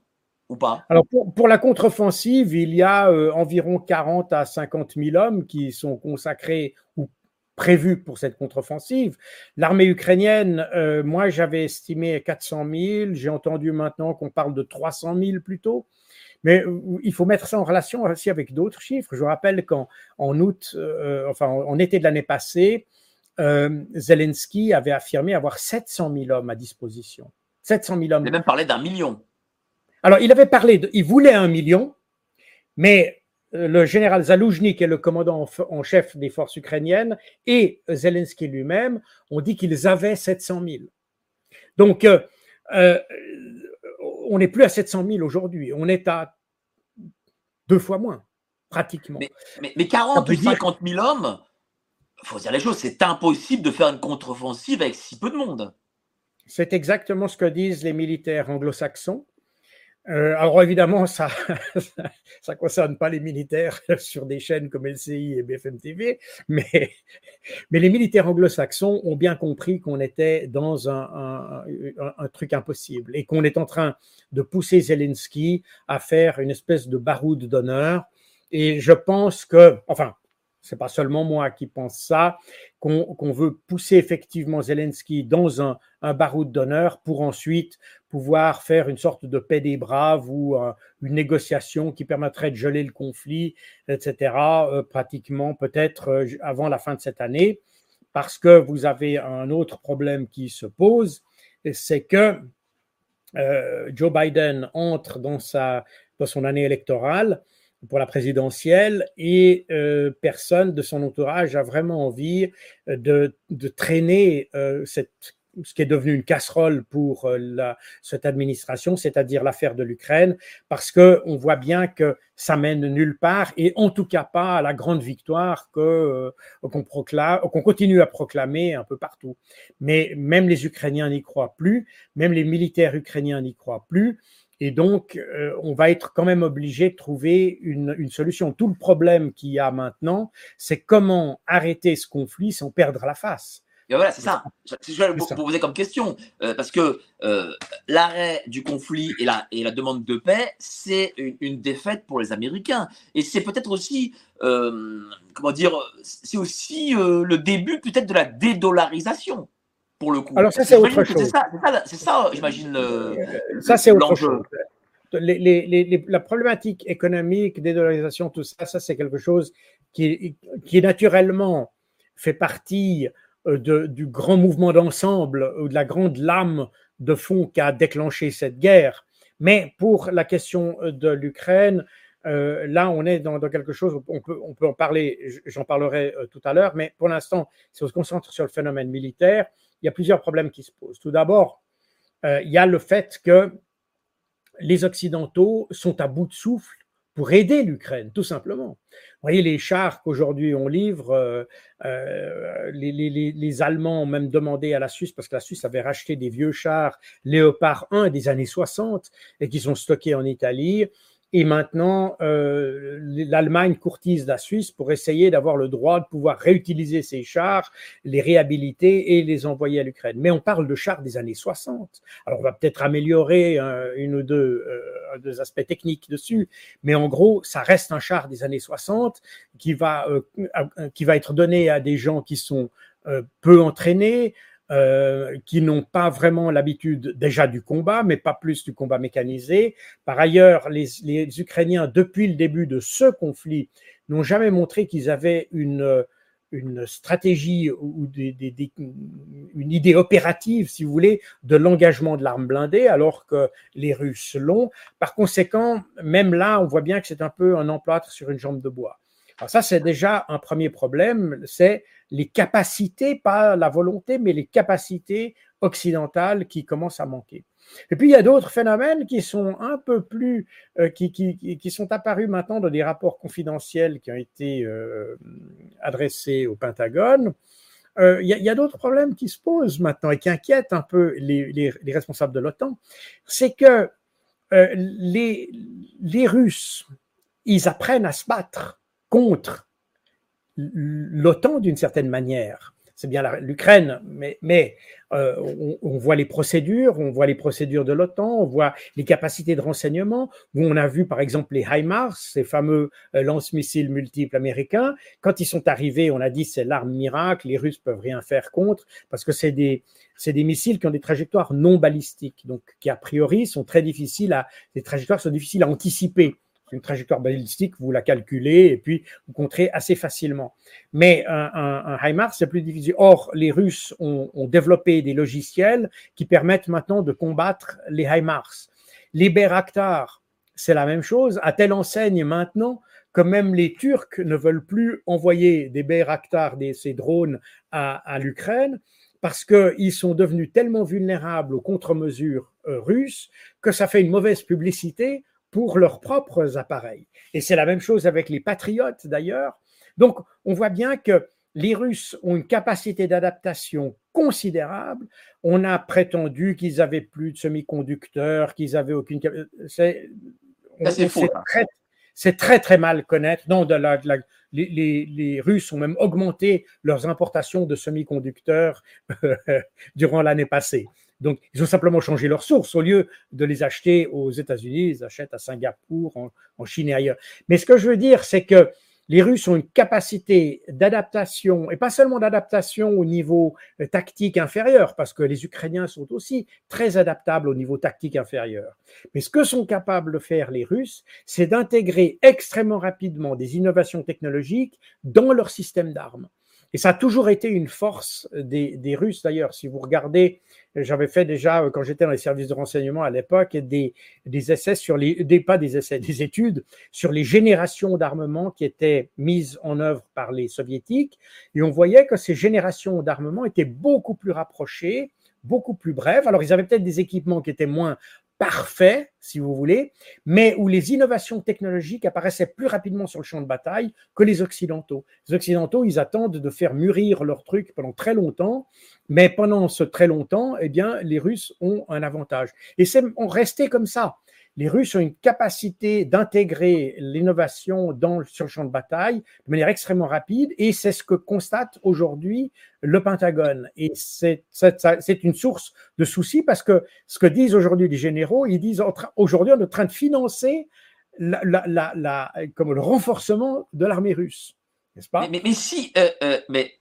alors pour, la contre-offensive, il y a euh, environ 40 à 50 000 hommes qui sont consacrés ou prévus pour cette contre-offensive. L'armée ukrainienne, euh, moi j'avais estimé 400 000, j'ai entendu maintenant qu'on parle de 300 000 plutôt. Mais euh, il faut mettre ça en relation aussi avec d'autres chiffres. Je vous rappelle qu'en en août, enfin en, été de l'année passée, Zelensky avait affirmé avoir 700 000 hommes à disposition. 700 000 hommes. Il a même parlé d'un million. Alors, il avait parlé, de, il voulait un million, mais euh, le général Zaloujny, qui est le commandant en chef des forces ukrainiennes, et Zelensky lui-même ont dit qu'ils avaient 700 000. Donc, euh, euh, on n'est plus à 700 000 aujourd'hui, on est à deux fois moins, pratiquement. Mais, 40 ou 50 000 hommes, il faut dire les choses, c'est impossible de faire une contre-offensive avec si peu de monde. C'est exactement ce que disent les militaires anglo-saxons. Euh, alors évidemment, ça <laughs> ça concerne pas les militaires <laughs> sur des chaînes comme LCI et BFM TV, mais, mais les militaires anglo-saxons ont bien compris qu'on était dans un, un, truc impossible et qu'on est en train de pousser Zelensky à faire une espèce de baroude d'honneur. Et je pense que, enfin, c'est pas seulement moi qui pense ça, qu'on veut pousser effectivement Zelensky dans un, un baroud d'honneur pour ensuite pouvoir faire une sorte de paix des braves ou euh, une négociation qui permettrait de geler le conflit, etc., euh, pratiquement peut-être euh, avant la fin de cette année, parce que vous avez un autre problème qui se pose, c'est que Joe Biden entre dans, sa, dans son année électorale pour la présidentielle et personne de son entourage a vraiment envie de, de traîner cette, ce qui est devenu une casserole pour la, cette administration, c'est-à-dire l'affaire de l'Ukraine, parce que on voit bien que ça mène nulle part et en tout cas pas à la grande victoire que qu'on proclame, qu'on continue à proclamer un peu partout. Mais même les Ukrainiens n'y croient plus, même les militaires ukrainiens n'y croient plus. Et donc, euh, on va être quand même obligé de trouver une, une solution. Tout le problème qu'il y a maintenant, c'est comment arrêter ce conflit sans perdre la face. Et voilà, c'est ça. C'est ce que je vous poser comme question. Euh, parce que euh, l'arrêt du conflit et la, et la demande de paix, c'est une, une, défaite pour les Américains. Et c'est peut-être aussi, euh, comment dire, c'est aussi le début peut-être de la dédollarisation pour le coup. Alors ça, c'est autre chose. C'est ça, j'imagine. ça, c'est autre chose. Les, les, la problématique économique, dédollarisation, tout ça, ça c'est quelque chose qui, qui naturellement fait partie de, du grand mouvement d'ensemble ou de la grande lame de fond qui a déclenché cette guerre. Mais pour la question euh, de l'Ukraine, euh, là, on est dans, quelque chose, on peut, on peut en parler, j'en parlerai euh, tout à l'heure, mais pour l'instant, si on se concentre sur le phénomène militaire, il y a plusieurs problèmes qui se posent. Tout d'abord, euh, il y a le fait que les Occidentaux sont à bout de souffle pour aider l'Ukraine, tout simplement. Vous voyez les chars qu'aujourd'hui on livre, euh, euh, les, Allemands ont même demandé à la Suisse, parce que la Suisse avait racheté des vieux chars Léopard 1 des années 60 et qui sont stockés en Italie, et maintenant, euh, l'Allemagne courtise la Suisse pour essayer d'avoir le droit de pouvoir réutiliser ces chars, les réhabiliter et les envoyer à l'Ukraine. Mais on parle de chars des années 60. Alors, on va peut-être améliorer euh, une ou deux, euh, deux, aspects techniques dessus, mais en gros, ça reste un char des années 60 qui va, qui va être donné à des gens qui sont peu entraînés, euh, qui n'ont pas vraiment l'habitude déjà du combat, mais pas plus du combat mécanisé. Par ailleurs, les, les Ukrainiens, depuis le début de ce conflit, n'ont jamais montré qu'ils avaient une, une stratégie ou des, des, une idée opérative, si vous voulez, de l'engagement de l'arme blindée, alors que les Russes l'ont. Par conséquent, même là, on voit bien que c'est un peu un emplâtre sur une jambe de bois. Alors ça, c'est déjà un premier problème, c'est les capacités, pas la volonté, mais les capacités occidentales qui commencent à manquer. Et puis, il y a d'autres phénomènes qui sont un peu plus, euh, qui, qui, qui, sont apparus maintenant dans des rapports confidentiels qui ont été euh, adressés au Pentagone. Euh, il y a, d'autres problèmes qui se posent maintenant et qui inquiètent un peu les, les, les responsables de l'OTAN. C'est que les, les Russes, ils apprennent à se battre contre l'OTAN d'une certaine manière. C'est bien l'Ukraine, mais, mais euh, on, on, voit les procédures, on voit les procédures de l'OTAN, on voit les capacités de renseignement, où on a vu par exemple les HIMARS, ces fameux euh, lance-missiles multiples américains. Quand ils sont arrivés, on a dit c'est l'arme miracle, les Russes peuvent rien faire contre, parce que c'est des, des missiles qui ont des trajectoires non balistiques, donc qui a priori sont très difficiles à, les trajectoires sont difficiles à anticiper une trajectoire balistique, vous la calculez et puis vous compterez assez facilement. Mais un, HIMARS, c'est plus difficile. Or, les Russes ont, développé des logiciels qui permettent maintenant de combattre les HIMARS. Les Bayraktar, c'est la même chose, à telle enseigne maintenant que même les Turcs ne veulent plus envoyer des Bayraktar, des, ces drones, à, à l'Ukraine, parce qu'ils sont devenus tellement vulnérables aux contre-mesures euh, russes que ça fait une mauvaise publicité pour leurs propres appareils. Et c'est la même chose avec les patriotes d'ailleurs. Donc on voit bien que les Russes ont une capacité d'adaptation considérable. On a prétendu qu'ils avaient plus de semi-conducteurs, qu'ils avaient aucune. C'est très, c'est très très mal connaître. Non, de la, de la, les, les, les, Russes ont même augmenté leurs importations de semi-conducteurs <laughs> durant l'année passée. Donc, ils ont simplement changé leur source. Au lieu de les acheter aux États-Unis, ils achètent à Singapour, en, en, Chine et ailleurs. Mais ce que je veux dire, c'est que les Russes ont une capacité d'adaptation, et pas seulement d'adaptation au niveau euh, tactique inférieur, parce que les Ukrainiens sont aussi très adaptables au niveau tactique inférieur. Mais ce que sont capables de faire les Russes, c'est d'intégrer extrêmement rapidement des innovations technologiques dans leur système d'armes. Et ça a toujours été une force des, Russes d'ailleurs. Si vous regardez, j'avais fait déjà euh, quand j'étais dans les services de renseignement à l'époque des, des essais sur les, des, pas des essais, des études sur les générations d'armement qui étaient mises en œuvre par les soviétiques. Et on voyait que ces générations d'armement étaient beaucoup plus rapprochées, beaucoup plus brèves. Alors ils avaient peut-être des équipements qui étaient moins parfait, si vous voulez, mais où les innovations technologiques apparaissaient plus rapidement sur le champ de bataille que les Occidentaux. Les Occidentaux, ils attendent de faire mûrir leur truc pendant très longtemps, mais pendant ce très longtemps, eh bien, les Russes ont un avantage. Et c'est on restait comme ça les Russes ont une capacité d'intégrer l'innovation sur le champ de bataille de manière extrêmement rapide et c'est ce que constate aujourd'hui le Pentagone. Et c'est une source de soucis parce que ce que disent aujourd'hui les généraux, ils disent aujourd'hui on est en train de financer comme le renforcement de l'armée russe. Pas? Mais, mais, si, euh, euh, mais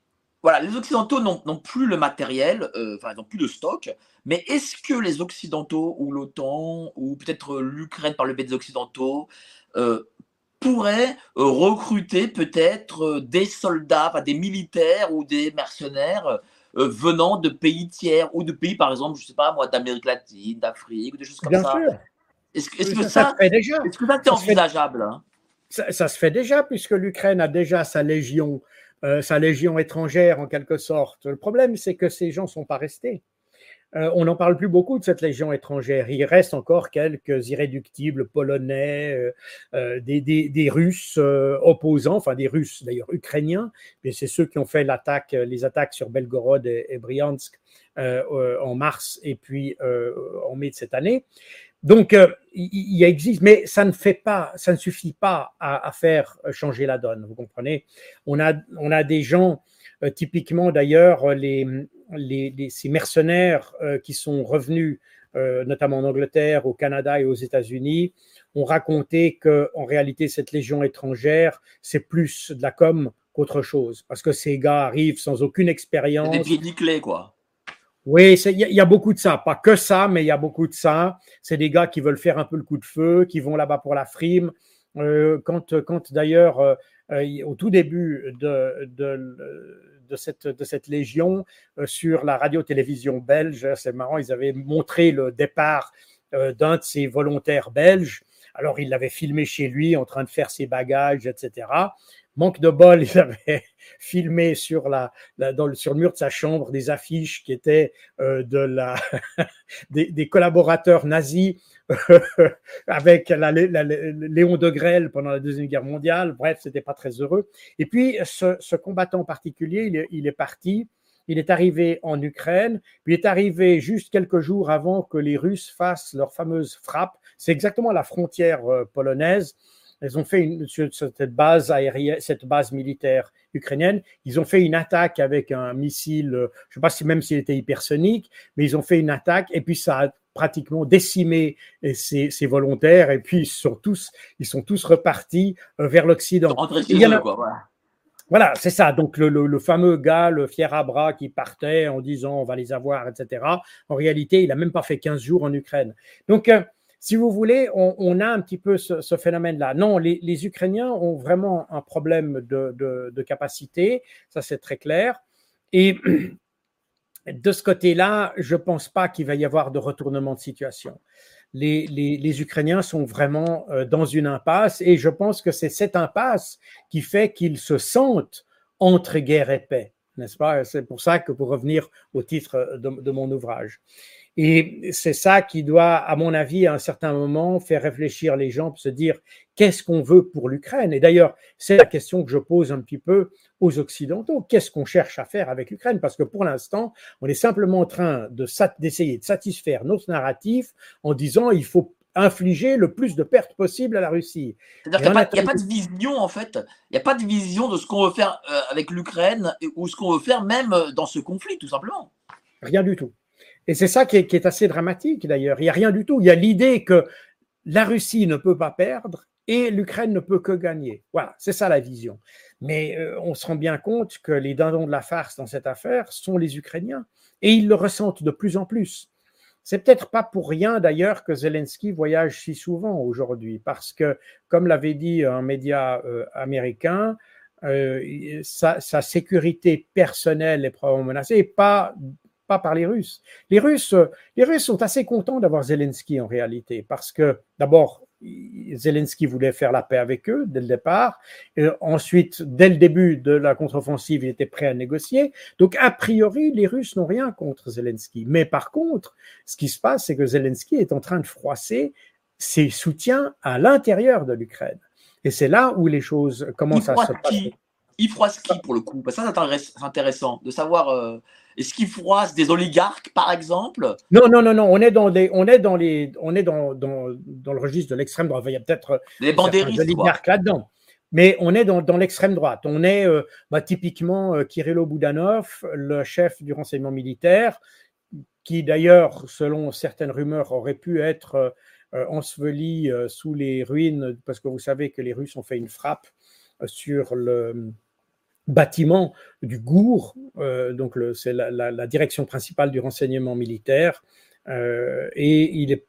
voilà, les Occidentaux n'ont plus le matériel, euh, enfin, ils n'ont plus de stock, mais est-ce que les Occidentaux ou l'OTAN, ou peut-être l'Ukraine par le biais des Occidentaux, euh, pourraient euh, recruter peut-être des soldats, des militaires ou des mercenaires venant de pays tiers ou de pays, par exemple, je ne sais pas moi, d'Amérique latine, d'Afrique, des choses comme Bien ça? sûr. Est-ce que, ça, est déjà. Est-ce que ça, c'est envisageable hein? Ça, ça, se fait déjà, puisque l'Ukraine a déjà sa légion euh, sa légion étrangère en quelque sorte. Le problème, c'est que ces gens ne sont pas restés. Euh, on n'en parle plus beaucoup de cette légion étrangère. Il reste encore quelques irréductibles polonais, euh, des, des, Russes opposants, enfin des Russes d'ailleurs ukrainiens, mais c'est ceux qui ont fait les attaques sur Belgorod et, et Bryansk en mars et puis en mai de cette année. Donc, euh, il, existe, mais ça ne fait pas, ça ne suffit pas à, faire changer la donne. Vous comprenez? On a, on a des gens, euh, typiquement d'ailleurs, les, les, ces mercenaires euh, qui sont revenus, notamment en Angleterre, au Canada et aux États-Unis, ont raconté que, en réalité, cette légion étrangère, c'est plus de la com qu'autre chose, parce que ces gars arrivent sans aucune expérience. Des pieds clés, quoi. Oui, il y, a beaucoup de ça. Pas que ça, mais il y a beaucoup de ça. C'est des gars qui veulent faire un peu le coup de feu, qui vont là-bas pour la frime. Euh, quand, quand d'ailleurs, euh, euh, au tout début de, de, cette, de cette légion, sur la radio-télévision belge, c'est marrant, ils avaient montré le départ d'un de ces volontaires belges. Alors, il l'avait filmé chez lui en train de faire ses bagages, etc. Manque de bol, <laughs> il avait filmé sur, la, dans sur le mur de sa chambre des affiches qui étaient euh, de la, <laughs> des, collaborateurs nazis <laughs> avec Léon de Grelle pendant la Deuxième Guerre mondiale. Bref, c'était pas très heureux. Et puis, ce, combattant particulier, il est, il est parti. Il est arrivé en Ukraine, puis il est arrivé juste quelques jours avant que les Russes fassent leur fameuse frappe. C'est exactement la frontière euh, polonaise. Ils ont fait une, sur cette base aérienne, cette base militaire ukrainienne, ils ont fait une attaque avec un missile, je ne sais pas si même s'il était hypersonique, mais ils ont fait une attaque et puis ça a pratiquement décimé ces, ces volontaires et puis ils sont tous, ils sont tous repartis euh, vers l'Occident. Voilà, c'est ça. Donc le, le, le, fameux gars, le fier à bras qui partait en disant on va les avoir, etc. En réalité, il n'a même pas fait 15 jours en Ukraine. Donc euh, si vous voulez, on, a un petit peu ce, phénomène-là. Non, les, Ukrainiens ont vraiment un problème de, capacité, ça c'est très clair. Et <clears throat> de ce côté-là, je ne pense pas qu'il va y avoir de retournement de situation. Les, Ukrainiens sont vraiment euh, dans une impasse et je pense que c'est cette impasse qui fait qu'ils se sentent entre guerre et paix, n'est-ce pas? C'est pour ça que pour revenir au titre de mon ouvrage. Et c'est ça qui doit, à mon avis, à un certain moment, faire réfléchir les gens pour se dire qu'est-ce qu'on veut pour l'Ukraine? Et d'ailleurs, c'est la question que je pose un petit peu aux Occidentaux. Qu'est-ce qu'on cherche à faire avec l'Ukraine? Parce que pour l'instant, on est simplement en train d'essayer de, satisfaire notre narratif en disant il faut infliger le plus de pertes possible à la Russie. C'est-à-dire qu'il n'y a, pas de vision, en fait. Il n'y a pas de vision de ce qu'on veut faire euh, avec l'Ukraine ou ce qu'on veut faire même euh, dans ce conflit, tout simplement. Rien du tout. Et c'est ça qui est, assez dramatique d'ailleurs. Il n'y a rien du tout. Il y a l'idée que la Russie ne peut pas perdre et l'Ukraine ne peut que gagner. Voilà, c'est ça la vision. Mais euh, on se rend bien compte que les dindons de la farce dans cette affaire sont les Ukrainiens et ils le ressentent de plus en plus. C'est peut-être pas pour rien d'ailleurs que Zelensky voyage si souvent aujourd'hui, parce que, comme l'avait dit un média euh, américain, euh, sa, sécurité personnelle est probablement menacée, pas, pas par les Russes. Les Russes, les Russes sont assez contents d'avoir Zelensky en réalité, parce que d'abord, Zelensky voulait faire la paix avec eux dès le départ. ensuite, dès le début de la contre-offensive, il était prêt à négocier. Donc, a priori, les Russes n'ont rien contre Zelensky. Mais par contre, ce qui se passe, c'est que Zelensky est en train de froisser ses soutiens à l'intérieur de l'Ukraine. Et c'est là où les choses commencent à se passer. Il froisse qui pour le coup? Parce que ça, c'est intéressant de savoir. Euh, est-ce qu'il froisse des oligarques, par exemple? Non, non, non, non. On est dans les, on est dans les, on est dans, dans, dans le registre de l'extrême droite. Il y a peut-être des bandéristes, oligarques là-dedans. Mais on est dans, dans l'extrême droite. On est euh, bah, typiquement euh, Kirilo Boudanov, le chef du renseignement militaire, qui d'ailleurs, selon certaines rumeurs, aurait pu être euh, enseveli sous les ruines, parce que vous savez que les Russes ont fait une frappe sur le, bâtiment du GOUR, euh, donc c'est la, direction principale du renseignement militaire, euh, et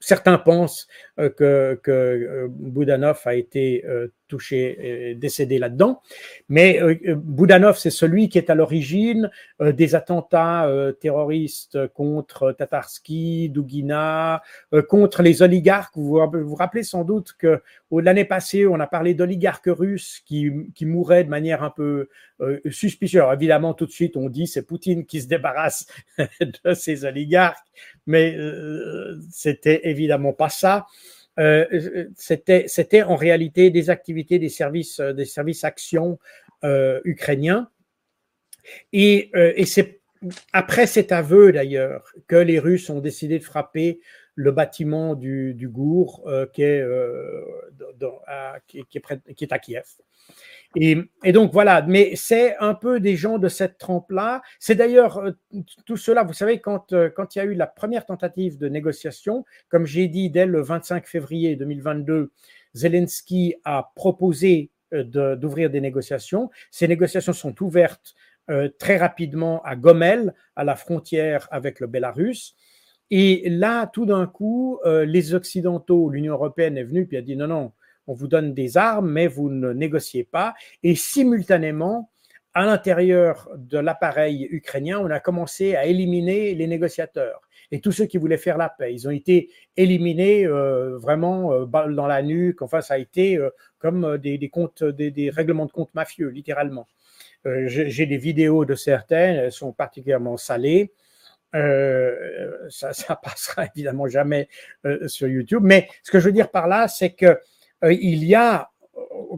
certains pensent euh, que, que Boudanov a été touché et décédé là-dedans. Mais euh, euh, Boudanov, c'est celui qui est à l'origine euh, des attentats terroristes contre Tatarsky, Dugina, contre les oligarques. Vous vous rappelez sans doute que l'année passée, on a parlé d'oligarques russes qui, qui, mouraient de manière un peu suspicieuse. évidemment, tout de suite, on dit c'est Poutine qui se débarrasse <laughs> de ces oligarques, mais c'était évidemment pas ça. Euh, c'était en réalité des activités des services, euh, des services actions euh, ukrainiens. Et, c'est après cet aveu d'ailleurs que les Russes ont décidé de frapper le bâtiment du, Gour qui, est, qui, est, à Kiev. Et, donc voilà, mais c'est un peu des gens de cette trempe-là. C'est d'ailleurs euh, tout cela, vous savez, quand, euh, quand il y a eu la première tentative de négociation, comme j'ai dit dès le 25 février 2022, Zelensky a proposé euh, d'ouvrir des négociations. Ces négociations sont ouvertes très rapidement à Gomel, à la frontière avec le Bélarus. Et là, tout d'un coup, les Occidentaux, l'Union européenne est venue puis a dit non, non, on vous donne des armes, mais vous ne négociez pas. Et simultanément, à l'intérieur de l'appareil ukrainien, on a commencé à éliminer les négociateurs et tous ceux qui voulaient faire la paix. Ils ont été éliminés euh, vraiment euh, dans la nuque. Enfin, ça a été euh, comme des, comptes, des, règlements de compte mafieux, littéralement. J'ai des vidéos de certaines, elles sont particulièrement salées. ça, ça <laughs> passera évidemment jamais sur YouTube. Mais ce que je veux dire par là, c'est que il y a,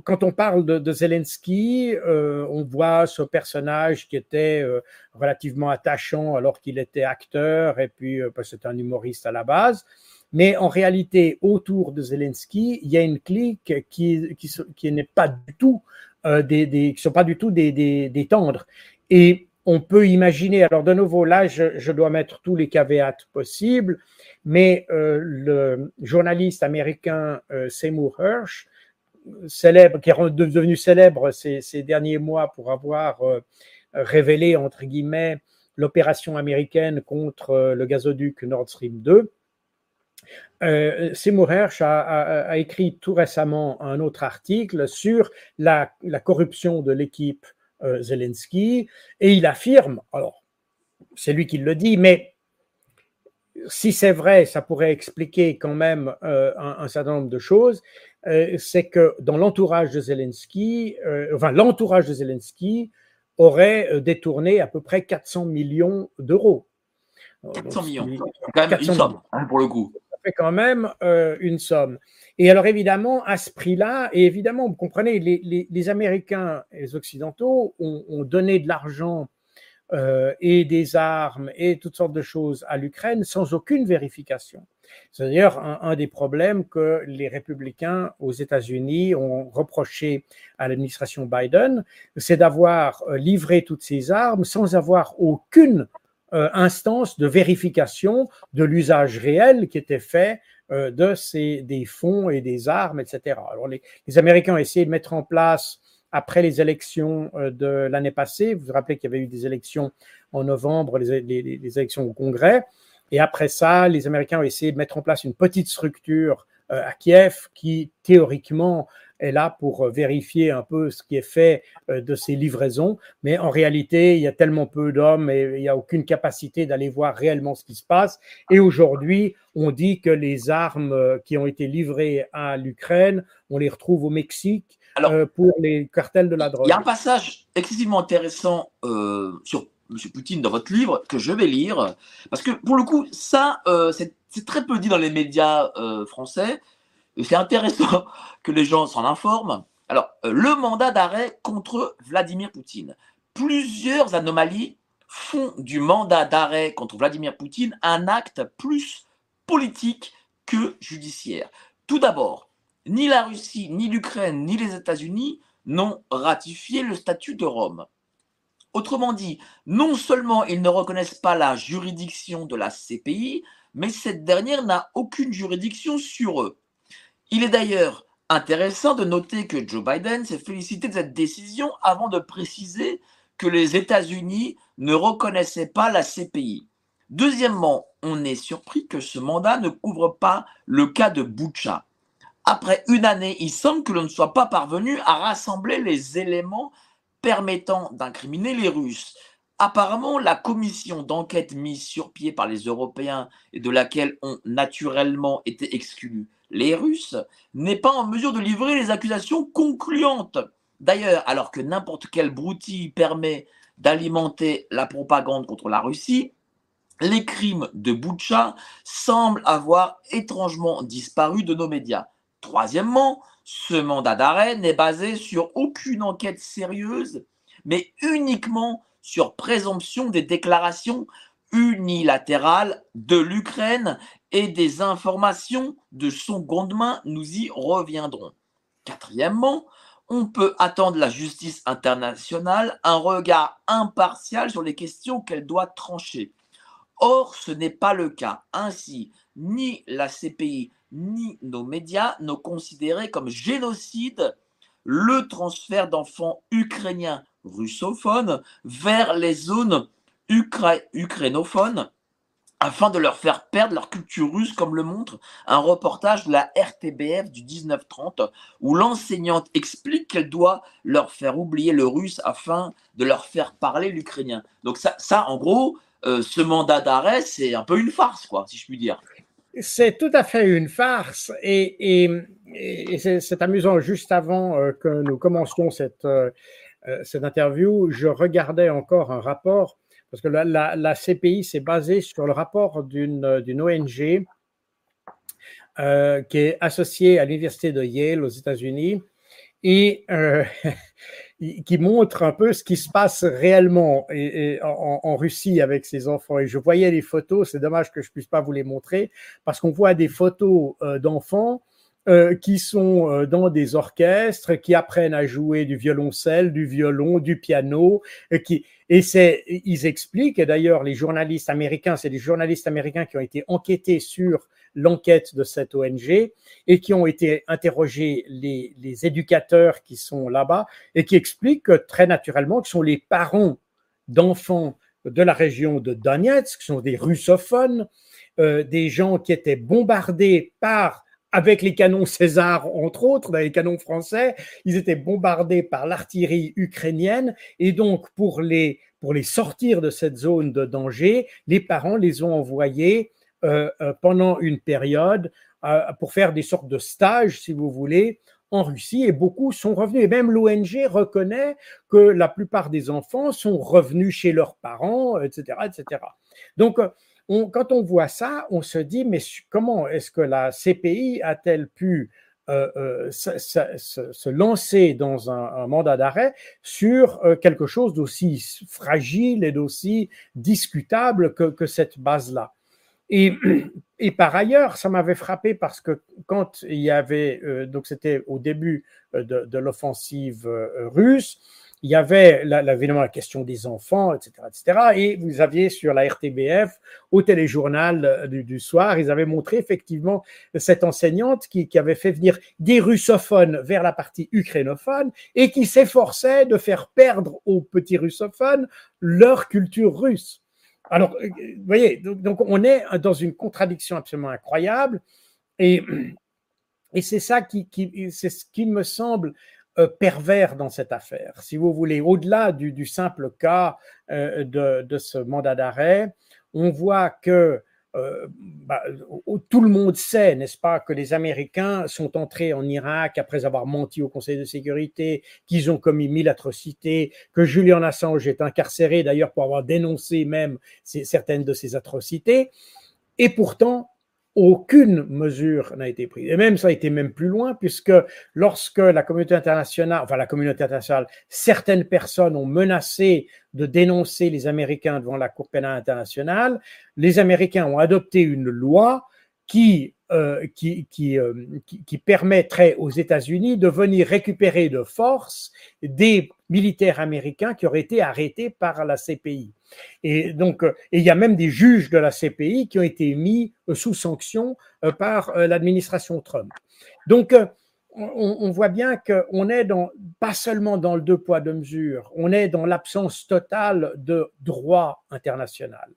quand on parle de, Zelensky, euh, on voit ce personnage qui était euh, relativement attachant alors qu'il était acteur et puis parce que c'est un humoriste à la base. Mais en réalité, autour de Zelensky, il y a une clique qui, qui, n'est pas du tout des, des, sont pas du tout des tendres. Et on peut imaginer, alors de nouveau, là, je, dois mettre tous les caveats possibles, mais euh, le journaliste américain euh, Seymour célèbre, qui est devenu célèbre ces, derniers mois pour avoir euh, révélé, entre guillemets, l'opération américaine contre le gazoduc Nord Stream 2, Seymour Hersh a, écrit tout récemment un autre article sur la corruption de l'équipe Zelensky, et il affirme, alors c'est lui qui le dit, mais si c'est vrai, ça pourrait expliquer quand même euh, un, certain nombre de choses, euh, c'est que dans l'entourage de Zelensky, enfin l'entourage de Zelensky aurait détourné à peu près 400 millions d'euros. 400 millions, quand même une somme hein, pour le coup. Ça fait quand même une somme. Et alors évidemment, à ce prix-là, et évidemment, vous comprenez, les, Américains et les Occidentaux ont, donné de l'argent euh, et des armes et toutes sortes de choses à l'Ukraine sans aucune vérification. C'est d'ailleurs un, des problèmes que les républicains aux États-Unis ont reproché à l'administration Biden, c'est d'avoir euh, livré toutes ces armes sans avoir aucune euh, instance de vérification de l'usage réel qui était fait de ces, des fonds et des armes, etc. Alors les, Américains ont essayé de mettre en place, après les élections de l'année passée, vous vous rappelez qu'il y avait eu des élections en novembre, les, élections au Congrès, et après ça, les Américains ont essayé de mettre en place une petite structure à Kiev qui, théoriquement, est là pour euh, vérifier un peu ce qui est fait euh, de ces livraisons. Mais en réalité, il y a tellement peu d'hommes et il n'y a aucune capacité d'aller voir réellement ce qui se passe. Et aujourd'hui, on dit que les armes euh, qui ont été livrées à l'Ukraine, on les retrouve au Mexique pour les cartels de la drogue. Il y a un passage excessivement intéressant sur M. Poutine dans votre livre que je vais lire, parce que pour le coup, ça, c'est très peu dit dans les médias français. C'est intéressant <laughs> que les gens s'en informent. Alors, euh, le mandat d'arrêt contre Vladimir Poutine. Plusieurs anomalies font du mandat d'arrêt contre Vladimir Poutine un acte plus politique que judiciaire. Tout d'abord, ni la Russie, ni l'Ukraine, ni les États-Unis n'ont ratifié le statut de Rome. Autrement dit, non seulement ils ne reconnaissent pas la juridiction de la CPI, mais cette dernière n'a aucune juridiction sur eux. Il est d'ailleurs intéressant de noter que Joe Biden s'est félicité de cette décision avant de préciser que les États-Unis ne reconnaissaient pas la CPI. Deuxièmement, on est surpris que ce mandat ne couvre pas le cas de Boucha. Après une année, il semble que l'on ne soit pas parvenu à rassembler les éléments permettant d'incriminer les Russes. Apparemment, la commission d'enquête mise sur pied par les Européens et de laquelle ont naturellement été exclus les Russes, n'est pas en mesure de livrer les accusations concluantes. D'ailleurs, alors que n'importe quel broutille permet d'alimenter la propagande contre la Russie, les crimes de Boucha semblent avoir étrangement disparu de nos médias. Troisièmement, ce mandat d'arrêt n'est basé sur aucune enquête sérieuse, mais uniquement sur présomption des déclarations unilatérales de l'Ukraine et des informations de seconde main, nous y reviendrons. Quatrièmement, on peut attendre la justice internationale un regard impartial sur les questions qu'elle doit trancher. Or, ce n'est pas le cas. Ainsi, ni la CPI ni nos médias n'ont considéré comme génocide le transfert d'enfants ukrainiens russophones vers les zones ukrainophones afin de leur faire perdre leur culture russe, comme le montre un reportage de la RTBF du 1930, où l'enseignante explique qu'elle doit leur faire oublier le russe afin de leur faire parler l'ukrainien. Donc ça, ça en gros, euh, ce mandat d'arrêt, c'est un peu une farce, quoi, si je puis dire. C'est tout à fait une farce et, c'est amusant. Juste avant euh, que nous commencions cette, euh, cette interview, je regardais encore un rapport parce que la, CPI s'est basée sur le rapport d'une ONG euh, qui est associée à l'université de Yale aux États-Unis et euh, <laughs> qui montre un peu ce qui se passe réellement en, Russie avec ces enfants. Et je voyais les photos, c'est dommage que je puisse pas vous les montrer, parce qu'on voit des photos euh, d'enfants euh, qui sont euh, dans des orchestres, qui apprennent à jouer du violoncelle, du violon, du piano, et qui et ils expliquent. D'ailleurs, les journalistes américains, c'est des journalistes américains qui ont été enquêtés sur l'enquête de cette ONG et qui ont été interrogés les, les éducateurs qui sont là-bas et qui expliquent que très naturellement, que sont les parents d'enfants de la région de Donetsk, qui sont des russophones, euh, des gens qui étaient bombardés par avec les canons César, entre autres, les canons français, ils étaient bombardés par l'artillerie ukrainienne. Et donc, pour les, pour les sortir de cette zone de danger, les parents les ont envoyés pendant une période euh, pour faire des sortes de stages, si vous voulez, en Russie et beaucoup sont revenus. Et même l'ONG reconnaît que la plupart des enfants sont revenus chez leurs parents, etc. etc. Donc, quand on voit ça, on se dit, mais comment est-ce que la CPI a-t-elle pu euh, euh, se, lancer dans un, mandat d'arrêt sur euh, quelque chose d'aussi fragile et d'aussi discutable que, cette base-là? Et, par ailleurs, ça m'avait frappé parce que quand il y avait, donc c'était au début de, de l'offensive russe, il y avait la, évidemment la question des enfants, etc., etc. Et vous aviez sur la RTBF, au téléjournal euh, du, soir, ils avaient montré effectivement cette enseignante qui, qui, avait fait venir des russophones vers la partie ukrainophone et qui s'efforçait de faire perdre aux petits russophones leur culture russe. Alors, euh, vous voyez, donc, on est dans une contradiction absolument incroyable et, c'est ça qui me semble euh, pervers dans cette affaire. Si vous voulez, au-delà du, simple cas euh, de, ce mandat d'arrêt, on voit que euh, bah, tout le monde sait, n'est-ce pas, que les Américains sont entrés en Irak après avoir menti au Conseil de sécurité, qu'ils ont commis mille atrocités, que Julian Assange est incarcéré d'ailleurs pour avoir dénoncé même certaines de ces atrocités. Et pourtant, aucune mesure n'a été prise. Et même ça a été même plus loin, puisque lorsque la communauté internationale, enfin la communauté internationale, certaines personnes ont menacé de dénoncer les Américains devant la Cour pénale internationale, les Américains ont adopté une loi qui, euh, qui, qui, euh, qui, permettrait aux États-Unis de venir récupérer de force des militaires américains qui auraient été arrêtés par la CPI. Et donc, euh, il y a même des juges de la CPI qui ont été mis euh, sous sanction euh, par l'administration Trump. Donc, on, voit bien qu'on est pas seulement dans le deux poids, deux mesures, on est dans l'absence totale de droit international.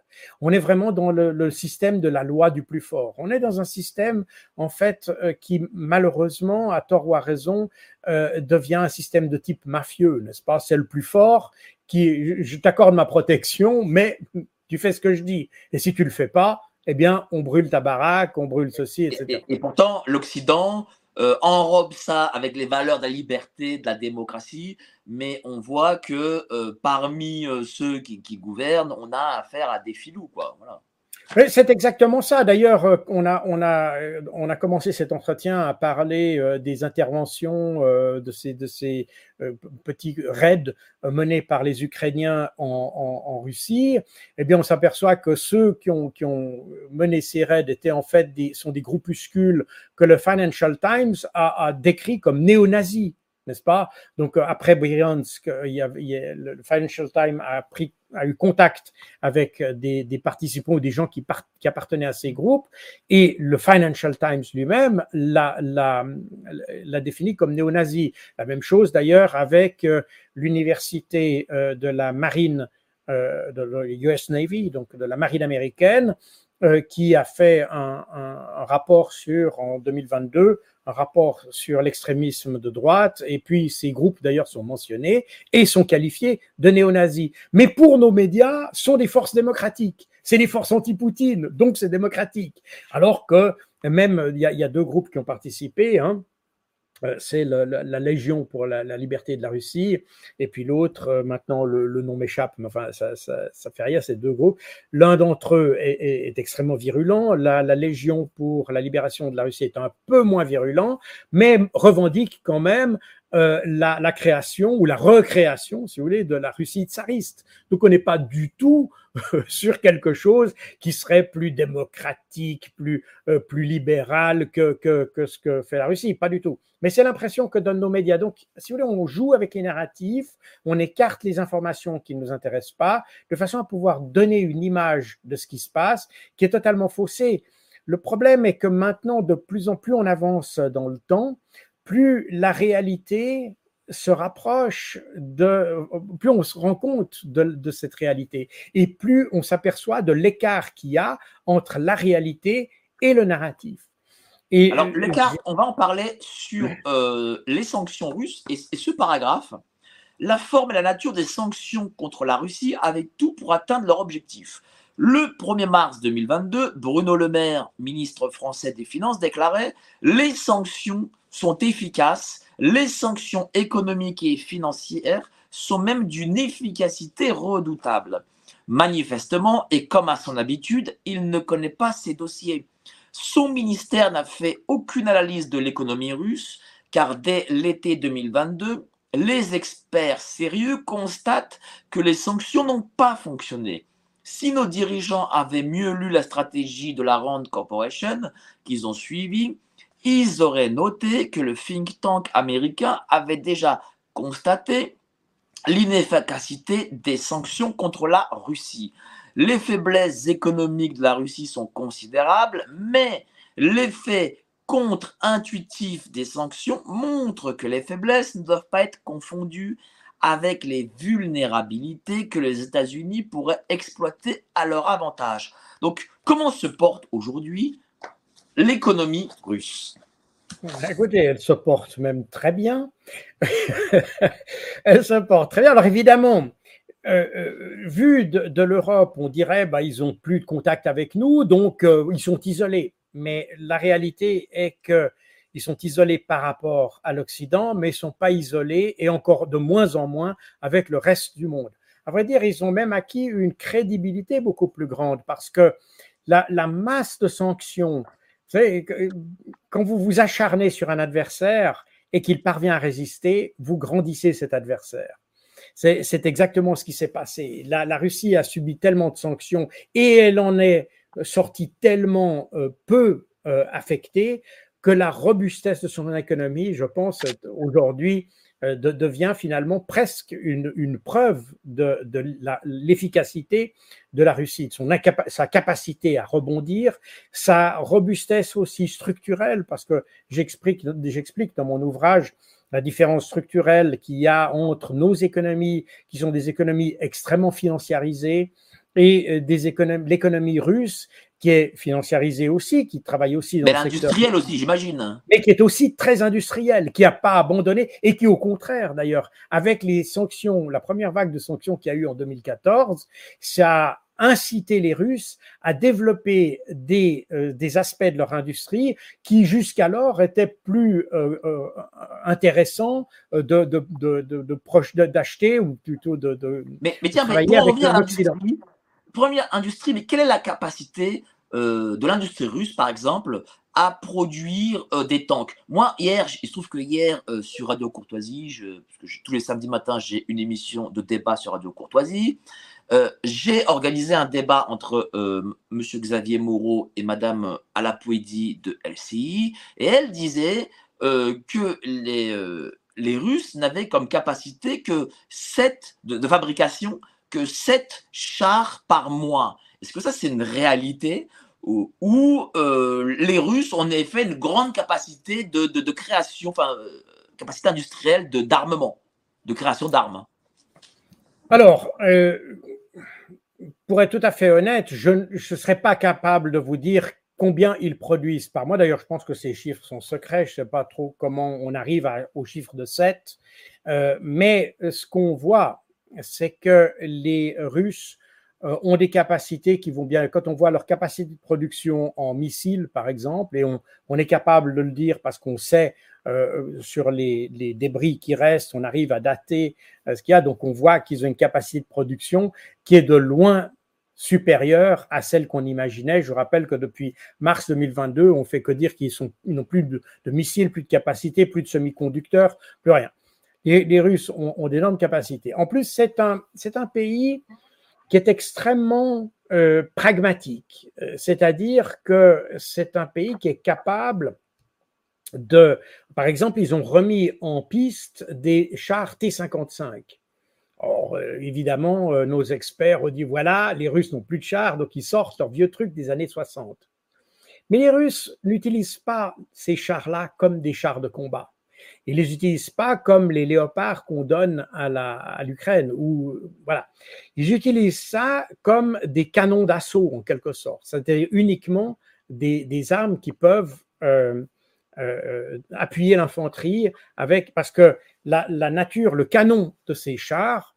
On est vraiment dans le, système de la loi du plus fort. On est dans un système, en fait, qui malheureusement, à tort ou à raison, devient un système de type mafieux, n'est-ce pas? C'est le plus fort qui, je t'accorde ma protection, mais tu fais ce que je dis. Et si tu le fais pas, eh bien, on brûle ta baraque, on brûle ceci, etc. Et, pourtant, l'Occident euh, enrobe ça avec les valeurs de la liberté, de la démocratie, mais on voit que euh, parmi euh, ceux qui, qui, gouvernent, on a affaire à des filous, quoi. Voilà. C'est exactement ça. D'ailleurs, euh, on a, on, a, euh, on a commencé cet entretien à parler euh, des interventions de ces, de ces petits raids menés par les Ukrainiens en, en, Russie. Eh bien, on s'aperçoit que ceux qui ont, qui ont mené ces raids étaient en fait des, sont des groupuscules que le Financial Times a, a décrit comme néo-nazis n'est-ce pas? Donc après Bryansk, le Financial Times a eu contact avec des, des participants ou des gens qui, appartenaient à ces groupes et le Financial Times lui-même l'a, défini comme néo-nazi. La même chose d'ailleurs avec euh, l'université euh, de la marine euh, de l'US Navy, donc de la marine américaine, qui a fait un, un, rapport sur en 2022 un rapport sur l'extrémisme de droite, et puis ces groupes d'ailleurs sont mentionnés et sont qualifiés de néo-nazis. Mais pour nos médias, sont des forces démocratiques. C'est des forces anti-Poutine, donc c'est démocratique. Alors que même, il y, a, deux groupes qui ont participé, hein, c'est la, Légion pour la, liberté de la Russie, et puis l'autre, euh, maintenant le, nom m'échappe, mais enfin ça, ça, fait rien, c'est deux groupes. L'un d'entre eux est, extrêmement virulent, la, Légion pour la libération de la Russie est un peu moins virulent, mais revendique quand même euh, la, création ou la recréation, si vous voulez, de la Russie tsariste. Donc on n'est pas du tout <laughs> sur quelque chose qui serait plus démocratique, plus, euh, plus libéral que, que, que, ce que fait la Russie. Pas du tout. Mais c'est l'impression que donnent nos médias. Donc, si vous voulez, on joue avec les narratifs, on écarte les informations qui ne nous intéressent pas, de façon à pouvoir donner une image de ce qui se passe qui est totalement faussée. Le problème est que maintenant, de plus en plus on avance dans le temps, plus la réalité se rapproche de, plus on se rend compte de, cette réalité et plus on s'aperçoit de l'écart qu'il y a entre la réalité et le narratif. Et Alors l'écart, on va en parler sur euh, les sanctions russes et, et, ce paragraphe, la forme et la nature des sanctions contre la Russie avec tout pour atteindre leur objectif. Le 1er mars 2022, Bruno Le Maire, ministre français des Finances, déclarait Les sanctions sont efficaces, les sanctions économiques et financières sont même d'une efficacité redoutable. Manifestement, et comme à son habitude, il ne connaît pas ces dossiers. Son ministère n'a fait aucune analyse de l'économie russe, car dès l'été 2022, les experts sérieux constatent que les sanctions n'ont pas fonctionné. Si nos dirigeants avaient mieux lu la stratégie de la Rand Corporation qu'ils ont suivie, ils auraient noté que le think tank américain avait déjà constaté l'inefficacité des sanctions contre la Russie. Les faiblesses économiques de la Russie sont considérables, mais l'effet contre-intuitif des sanctions montre que les faiblesses ne doivent pas être confondues avec les vulnérabilités que les États-Unis pourraient exploiter à leur avantage. Donc, comment se porte aujourd'hui l'économie russe Écoutez, elle se porte même très bien. <laughs> elle se porte très bien. Alors évidemment, euh, euh, vu de, l'Europe, on dirait bah, ils ont plus de contact avec nous, donc euh, ils sont isolés. Mais la réalité est que ils sont isolés par rapport à l'Occident, mais ils sont pas isolés et encore de moins en moins avec le reste du monde. À vrai dire, ils ont même acquis une crédibilité beaucoup plus grande parce que la, masse de sanctions savez, quand vous vous acharnez sur un adversaire et qu'il parvient à résister, vous grandissez cet adversaire. C'est exactement ce qui s'est passé. La, la, Russie a subi tellement de sanctions et elle en est sortie tellement euh, peu euh, affectée que la robustesse de son économie, je pense, aujourd'hui euh, devient finalement presque une, preuve de, l'efficacité de la Russie, de son sa capacité à rebondir, sa robustesse aussi structurelle, parce que j'explique dans mon ouvrage la différence structurelle qu'il y a entre nos économies, qui sont des économies extrêmement financiarisées, et euh, l'économie russe qui est financiarisée aussi, qui travaille aussi dans mais l'industriel aussi, j'imagine. Mais qui est aussi très industriel, qui n'a pas abandonné et qui, au contraire, d'ailleurs, avec les sanctions, la première vague de sanctions qu'il y a eu en 2014, ça a incité les Russes à développer des, euh, des aspects de leur industrie qui jusqu'alors étaient plus euh, euh intéressants de, de, de, de, d'acheter ou plutôt de, mais, mais tiens, mais pour revenir à première industrie, mais quelle est la capacité euh, de l'industrie russe, par exemple, à produire euh, des tanks? Moi, hier, il se trouve que hier, euh, sur Radio Courtoisie, parce que tous les samedis matins, j'ai une émission de débat sur Radio Courtoisie, j'ai organisé un débat entre Monsieur Xavier Moreau et Madame Alapouedi de LCI, et elle disait que les, Russes n'avaient comme capacité que 7 de, de fabrication que 7 chars par mois. Est-ce que ça, c'est une réalité où, euh, les Russes ont en effet une grande capacité de, création, enfin, euh, capacité industrielle d'armement, de, création d'armes? Alors, euh, pour être tout à fait honnête, je ne serais pas capable de vous dire combien ils produisent par mois. D'ailleurs, je pense que ces chiffres sont secrets. Je ne sais pas trop comment on arrive au chiffre de 7. mais ce qu'on voit, c'est que les Russes euh, ont des capacités qui vont bien. Quand on voit leur capacité de production en missiles, par exemple, et on, est capable de le dire parce qu'on sait euh, sur les, débris qui restent, on arrive à dater euh, ce qu'il y a. Donc, on voit qu'ils ont une capacité de production qui est de loin supérieure à celle qu'on imaginait. Je rappelle que depuis mars 2022, on fait que dire qu'ils n'ont plus de, de, missiles, plus de capacité, plus de semi-conducteurs, plus rien les, Russes ont, d'énormes capacités. En plus, c'est un, pays qui est extrêmement euh, pragmatique, euh, c'est-à-dire que c'est un pays qui est capable de, par exemple, ils ont remis en piste des chars T-55. Or, euh, évidemment, nos experts ont dit voilà, les Russes n'ont plus de chars, donc ils sortent leurs vieux trucs des années 60. Mais les Russes n'utilisent pas ces chars-là comme des chars de combat. Ils les utilisent pas comme les léopards qu'on donne à l'Ukraine. ou voilà, ils utilisent ça comme des canons d'assaut en quelque sorte. C'est-à-dire uniquement des, armes qui peuvent euh, euh, appuyer l'infanterie avec parce que la, nature, le canon de ces chars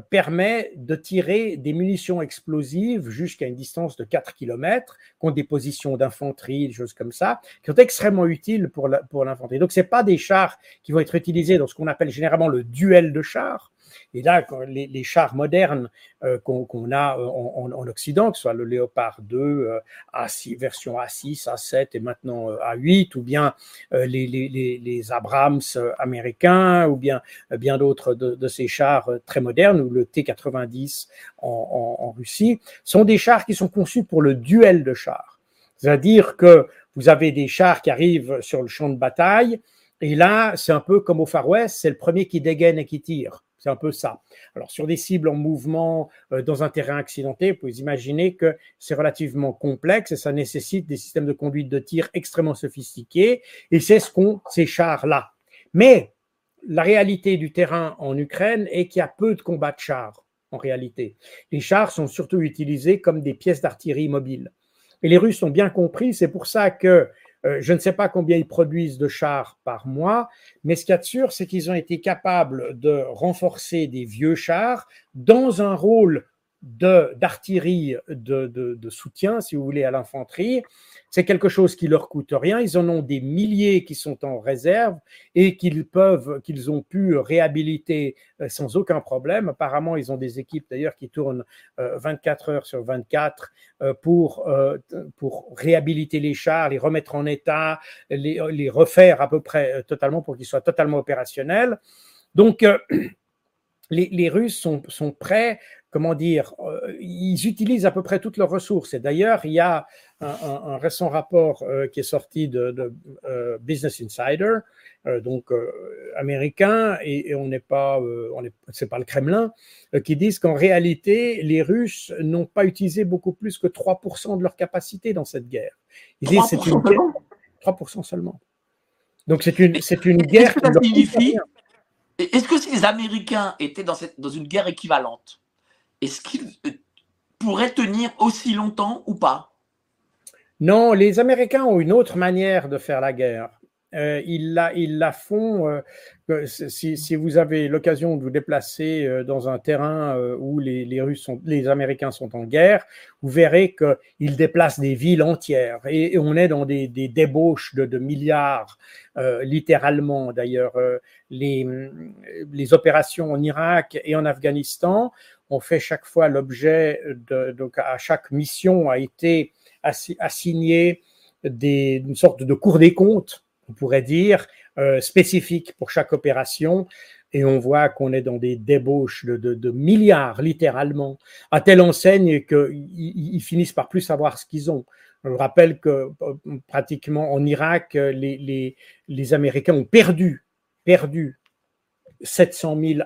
permet de tirer des munitions explosives jusqu'à une distance de 4 km, contre des positions d'infanterie, des choses comme ça, qui sont extrêmement utiles pour l'infanterie. Donc, ce pas des chars qui vont être utilisés dans ce qu'on appelle généralement le duel de chars, et là, les, chars modernes euh, qu'on a euh, en, Occident, que ce soit le Léopard 2, euh, A6, version A6, A7 et maintenant A8, ou bien les, Abrams américains, ou bien bien d'autres de, ces chars très modernes, ou le T-90 en, en Russie, sont des chars qui sont conçus pour le duel de chars. C'est-à-dire que vous avez des chars qui arrivent sur le champ de bataille, et là, c'est un peu comme au Far West, c'est le premier qui dégaine et qui tire. C'est un peu ça. Alors, sur des cibles en mouvement euh, dans un terrain accidenté, vous pouvez imaginer que c'est relativement complexe et ça nécessite des systèmes de conduite de tir extrêmement sophistiqués. Et c'est ce qu'ont ces chars-là. Mais la réalité du terrain en Ukraine est qu'il y a peu de combats de chars, en réalité. Les chars sont surtout utilisés comme des pièces d'artillerie mobiles. Et les Russes ont bien compris, c'est pour ça que euh, je ne sais pas combien ils produisent de chars par mois, mais ce qu'il y a de sûr, c'est qu'ils ont été capables de renforcer des vieux chars dans un rôle d'artillerie de, de, soutien, si vous voulez, à l'infanterie. C'est quelque chose qui leur coûte rien. Ils en ont des milliers qui sont en réserve et qu'ils peuvent, qu'ils ont pu réhabiliter euh, sans aucun problème. Apparemment, ils ont des équipes d'ailleurs qui tournent 24 euh, heures sur 24 euh, pour, pour réhabiliter les chars, les remettre en état, les, les refaire à peu près totalement pour qu'ils soient totalement opérationnels. Donc, <clears throat> les, les, Russes sont, sont, prêts comment dire, euh, ils utilisent à peu près toutes leurs ressources. Et d'ailleurs, il y a un, récent rapport euh, qui est sorti de, euh, Business Insider, donc américain, et, on n'est pas, on c'est pas le Kremlin, qui disent qu'en réalité, les Russes n'ont pas utilisé beaucoup plus que 3% de leur capacité dans cette guerre. Ils disent c'est une guerre, 3% seulement? Donc c'est une, c'est une guerre. Est-ce que si les Américains étaient dans, cette, dans une guerre équivalente, est-ce qu'ils euh, pourraient tenir aussi longtemps ou pas? Non, les Américains ont une autre manière de faire la guerre. Euh, ils, la, font, euh, si, vous avez l'occasion de vous déplacer dans un terrain où les, Russes sont, les Américains sont en guerre, vous verrez qu'ils déplacent des villes entières et, on est dans des, débauches de, milliards, littéralement d'ailleurs. les opérations en Irak et en Afghanistan on fait chaque fois l'objet de, donc à chaque mission a été assigné des, une sorte de cours des comptes, on pourrait dire, euh, spécifique pour chaque opération. Et on voit qu'on est dans des débauches de, milliards, littéralement, à telle enseigne qu'ils finissent par plus savoir ce qu'ils ont. Je rappelle que euh, pratiquement en Irak, les, les Américains ont perdu, perdu 700 000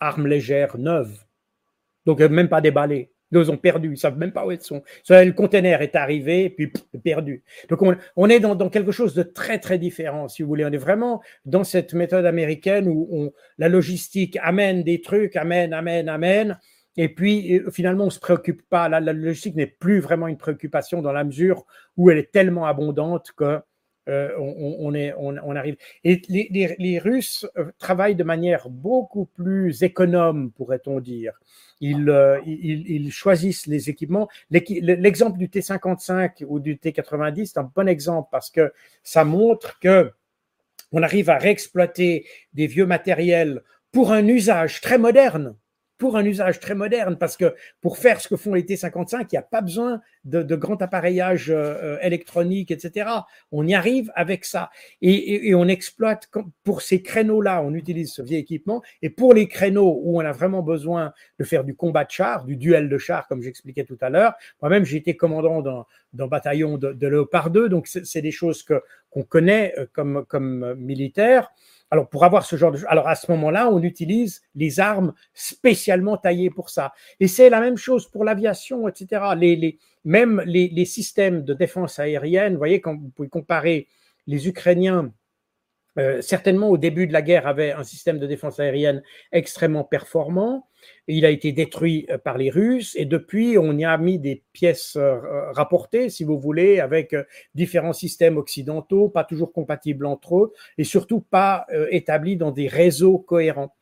armes légères neuves donc, euh, même pas déballé. Ils ont perdu, ils savent même pas où ils sont. Le conteneur est arrivé, puis perdu. Donc, on, est dans, quelque chose de très, très différent, si vous voulez. On est vraiment dans cette méthode américaine où on, la logistique amène des trucs, amène, amène, amène. Et puis, finalement, on se préoccupe pas. La, la logistique n'est plus vraiment une préoccupation dans la mesure où elle est tellement abondante que euh, on, arrive. Et les, Russes euh, travaillent de manière beaucoup plus économe, pourrait-on dire. Ils, euh, ils, choisissent les équipements. L'exemple du T55 ou du T90 est un bon exemple parce que ça montre que on arrive à réexploiter des vieux matériels pour un usage très moderne pour un usage très moderne, parce que pour faire ce que font les T55, il n'y a pas besoin de, de grand appareillage euh, euh, électronique, etc. On y arrive avec ça. Et, et, on exploite, pour ces créneaux-là, on utilise ce vieil équipement, et pour les créneaux où on a vraiment besoin de faire du combat de char, du duel de char, comme j'expliquais tout à l'heure, moi-même j'ai été commandant d'un bataillon de, de Léopard 2, donc c'est des choses que qu'on connaît euh, comme, comme militaire. Alors, pour avoir ce genre de. Alors, à ce moment-là, on utilise les armes spécialement taillées pour ça. Et c'est la même chose pour l'aviation, etc. Les, même les, systèmes de défense aérienne, vous voyez, quand vous pouvez comparer les Ukrainiens euh, certainement au début de la guerre avait un système de défense aérienne extrêmement performant. Il a été détruit euh, par les Russes et depuis on y a mis des pièces euh, rapportées, si vous voulez, avec différents systèmes occidentaux, pas toujours compatibles entre eux et surtout pas établis dans des réseaux cohérents.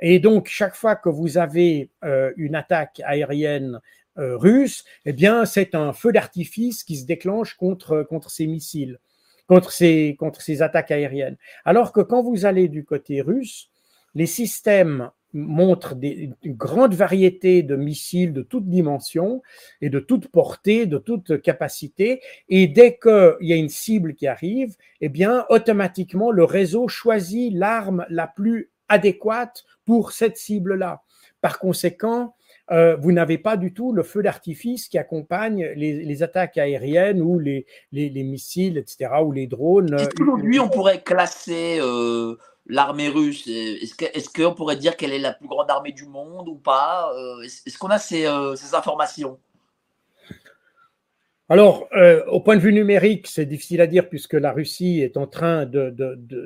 Et donc chaque fois que vous avez une attaque aérienne russe, eh bien c'est un feu d'artifice qui se déclenche contre contre ces missiles contre ces, contre ces attaques aériennes. Alors que quand vous allez du côté russe, les systèmes montrent des, une grande variété de missiles de toutes dimensions et de toute portée, de toute capacité. Et dès qu'il y a une cible qui arrive, eh bien, automatiquement, le réseau choisit l'arme la plus adéquate pour cette cible-là. Par conséquent, euh, vous n'avez pas du tout le feu d'artifice qui accompagne les, attaques aériennes ou les, les, missiles, etc., ou les drones. Aujourd'hui, on pourrait classer euh, l'armée russe Est-ce qu'on pourrait dire qu'elle est la plus grande armée du monde ou pas Est-ce qu'on a ces informations? Alors, euh, au point de vue numérique, c'est difficile à dire puisque la Russie est en train de,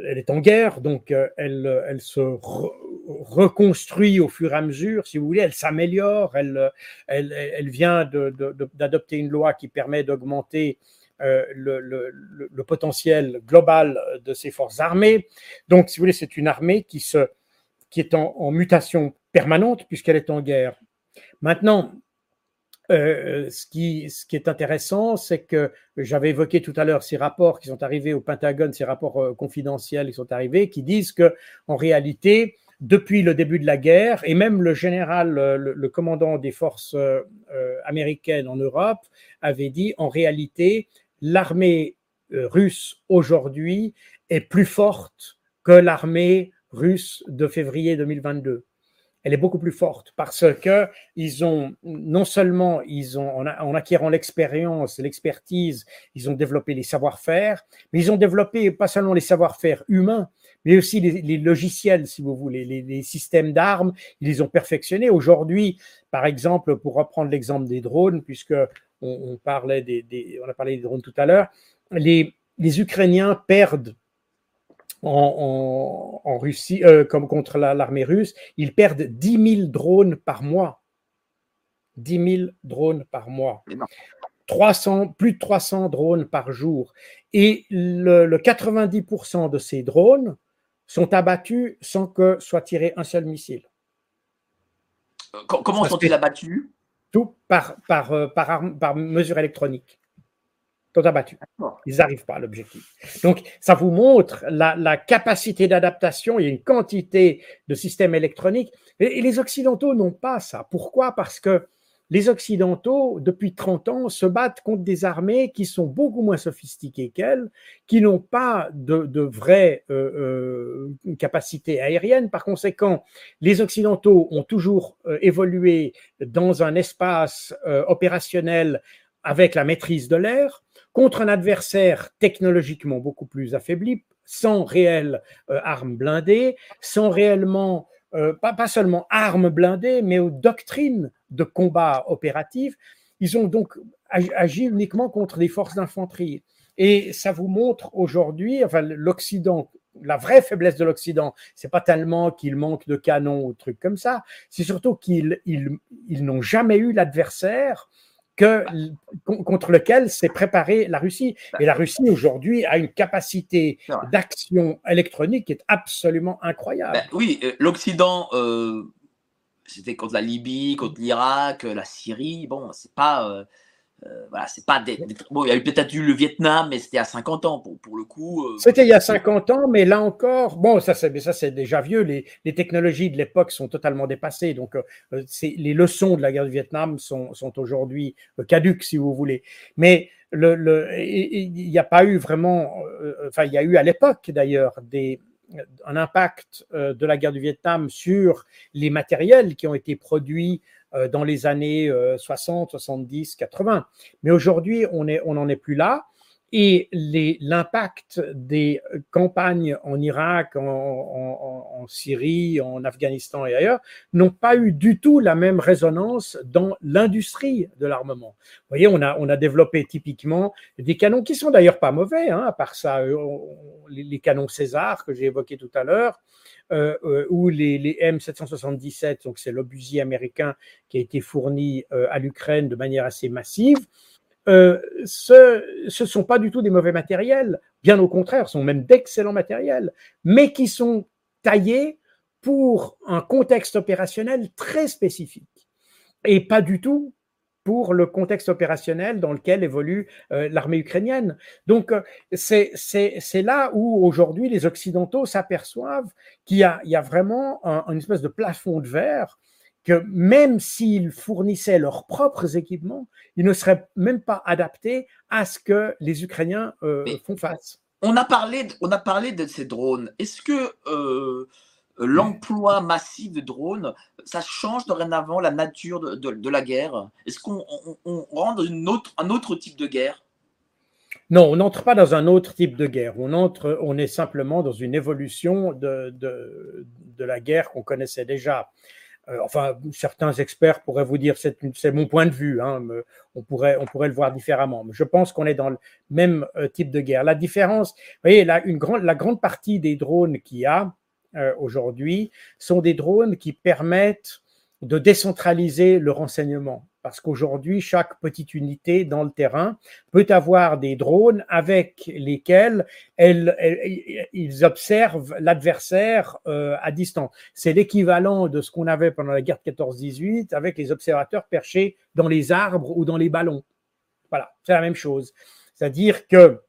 elle est en guerre, donc euh, elle, se reconstruit au fur et à mesure, si vous voulez, elle s'améliore, elle, vient d'adopter une loi qui permet d'augmenter euh, le, potentiel global de ses forces armées. Donc, si vous voulez, c'est une armée qui, se, qui est en, mutation permanente puisqu'elle est en guerre. Maintenant, euh, ce, qui, ce qui est intéressant, c'est que j'avais évoqué tout à l'heure ces rapports qui sont arrivés au Pentagone, ces rapports euh, confidentiels qui sont arrivés, qui disent que en réalité, depuis le début de la guerre, et même le général, le, commandant des forces américaines en Europe, avait dit en réalité, l'armée russe aujourd'hui est plus forte que l'armée russe de février 2022 elle est beaucoup plus forte parce que ils ont non seulement ils ont en, acquérant l'expérience, l'expertise, ils ont développé les savoir-faire, mais ils ont développé pas seulement les savoir-faire humains, mais aussi les, logiciels, si vous voulez, les, systèmes d'armes, ils les ont perfectionnés. Aujourd'hui, par exemple, pour reprendre l'exemple des drones, puisque on, parlait des, on a parlé des drones tout à l'heure, les, les Ukrainiens perdent en, Russie, euh, comme contre l'armée russe, ils perdent 10 000 drones par mois. 10 000 drones par mois. 300, plus de 300 drones par jour. Et le, 90% de ces drones sont abattus sans que soit tiré un seul missile. Euh, comment sont-ils abattus? Tout par, par, euh, par, par mesure électronique sont abattus. Ils n'arrivent pas à l'objectif. Donc, ça vous montre la, capacité d'adaptation. Il y a une quantité de systèmes électroniques. Et, les Occidentaux n'ont pas ça. Pourquoi? Parce que les Occidentaux, depuis 30 ans, se battent contre des armées qui sont beaucoup moins sophistiquées qu'elles, qui n'ont pas de, vraies euh, euh, capacités aériennes. Par conséquent, les Occidentaux ont toujours euh, évolué dans un espace opérationnel avec la maîtrise de l'air contre un adversaire technologiquement beaucoup plus affaibli, sans réelle armes blindées, sans réellement, pas, pas, seulement armes blindées, mais aux doctrines de combat opératif. Ils ont donc agi uniquement contre des forces d'infanterie. Et ça vous montre aujourd'hui, enfin, l'Occident, la vraie faiblesse de l'Occident, c'est pas tellement qu'il manque de canons ou trucs comme ça, c'est surtout qu'ils ils, ils n'ont jamais eu l'adversaire que, contre lequel s'est préparée la Russie. Et la Russie aujourd'hui a une capacité d'action électronique qui est absolument incroyable. Ben oui, euh, l'Occident, euh, c'était contre la Libye, contre l'Irak, la Syrie. Bon, c'est pas. Euh, euh, voilà, c'est pas bon, il y a eu peut-être eu le Vietnam, mais c'était à 50 ans pour, pour le coup. Euh. C'était il y a 50 ans, mais là encore, bon, ça c'est ça c'est déjà vieux. Les, les technologies de l'époque sont totalement dépassées, donc euh, c'est les leçons de la guerre du Vietnam sont, sont aujourd'hui caduques, si vous voulez. Mais le, le il n'y a pas eu vraiment, enfin il y a eu à l'époque d'ailleurs des un impact de la guerre du Vietnam sur les matériels qui ont été produits euh, dans les années 60, 70, 80. Mais aujourd'hui, on n'en est plus là. Et l'impact des campagnes en Irak, en, en, en, Syrie, en Afghanistan et ailleurs n'ont pas eu du tout la même résonance dans l'industrie de l'armement. Vous voyez, on a, on a développé typiquement des canons qui sont d'ailleurs pas mauvais, hein, à part ça, euh, les, les canons César que j'ai évoqués tout à l'heure, euh, euh, ou les, les, M777, donc c'est l'obusier américain qui a été fourni euh, à l'Ukraine de manière assez massive, euh, ce ne sont pas du tout des mauvais matériels, bien au contraire, sont même d'excellents matériels, mais qui sont taillés pour un contexte opérationnel très spécifique et pas du tout pour le contexte opérationnel dans lequel évolue euh, l'armée ukrainienne. Donc, euh, c'est là où aujourd'hui les Occidentaux s'aperçoivent qu'il y, y, a vraiment un, une espèce de plafond de verre que même s'ils fournissaient leurs propres équipements, ils ne seraient même pas adaptés à ce que les Ukrainiens euh, font face. On a parlé, de, on a parlé de ces drones. Est-ce que l'emploi massif de drones, ça change dorénavant la nature de, la guerre? Est-ce qu'on on, rentre une autre, un autre type de guerre? Non, on n'entre pas dans un autre type de guerre. On entre, on est simplement dans une évolution de, de, de la guerre qu'on connaissait déjà. Euh, enfin, certains experts pourraient vous dire, c'est mon point de vue, hein, on, pourrait, le voir différemment. Mais je pense qu'on est dans le même euh, type de guerre. La différence, vous voyez, la, une grande, la grande partie des drones qu'il y a euh, aujourd'hui sont des drones qui permettent de décentraliser le renseignement parce qu'aujourd'hui, chaque petite unité dans le terrain peut avoir des drones avec lesquels ils observent l'adversaire euh, à distance. C'est l'équivalent de ce qu'on avait pendant la guerre de 14-18 avec les observateurs perchés dans les arbres ou dans les ballons. Voilà, c'est la même chose. C'est-à-dire que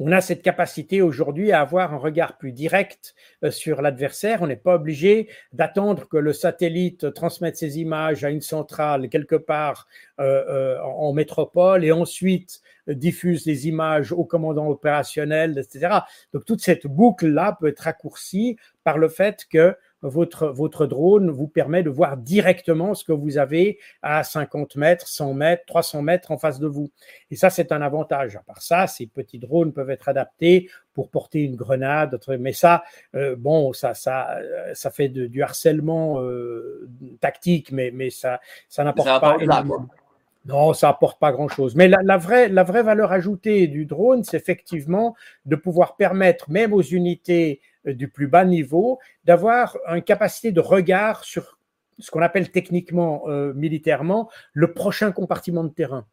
on a cette capacité aujourd'hui à avoir un regard plus direct euh, sur l'adversaire. On n'est pas obligé d'attendre que le satellite transmette ses images à une centrale quelque part euh, euh, en métropole et ensuite diffuse les images au commandant opérationnel, etc. Donc toute cette boucle-là peut être raccourcie par le fait que votre, votre drone vous permet de voir directement ce que vous avez à 50 mètres, 100 mètres, 300 mètres en face de vous. Et ça, c'est un avantage. À part ça, ces petits drones peuvent être adaptés pour porter une grenade, mais ça, euh, bon, ça, ça, ça fait du harcèlement euh, tactique, mais, mais ça, ça n'apporte pas énormément. Non, ça apporte pas grand-chose. Mais la, la, vraie, la vraie valeur ajoutée du drone, c'est effectivement de pouvoir permettre, même aux unités euh, du plus bas niveau, d'avoir une capacité de regard sur ce qu'on appelle techniquement, euh, militairement, le prochain compartiment de terrain.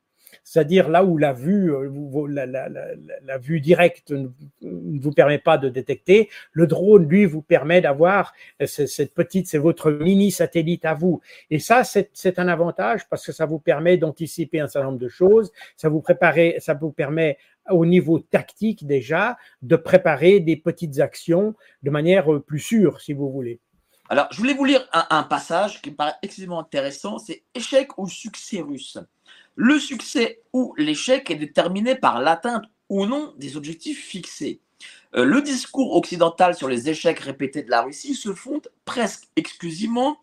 C'est-à-dire là où la vue, euh, la, vue directe ne vous permet pas de détecter, le drone, lui, vous permet d'avoir cette petite, c'est votre mini satellite à vous. Et ça, c'est un avantage parce que ça vous permet d'anticiper un certain nombre de choses, ça vous préparer, ça vous permet au niveau tactique déjà, de préparer des petites actions de manière euh, plus sûre, si vous voulez. Alors, je voulais vous lire un, passage qui me paraît excessivement intéressant, c'est échec ou succès russe. Le succès ou l'échec est déterminé par l'atteinte ou non des objectifs fixés. Euh, le discours occidental sur les échecs répétés de la Russie se fonde presque exclusivement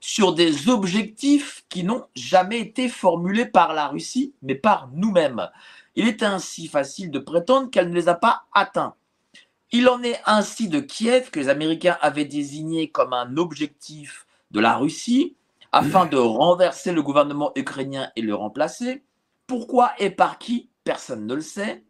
sur des objectifs qui n'ont jamais été formulés par la Russie, mais par nous-mêmes. Il est ainsi facile de prétendre qu'elle ne les a pas atteints. Il en est ainsi de Kiev que les Américains avaient désigné comme un objectif de la Russie afin de renverser le gouvernement ukrainien et le remplacer. Pourquoi et par qui Personne ne le sait.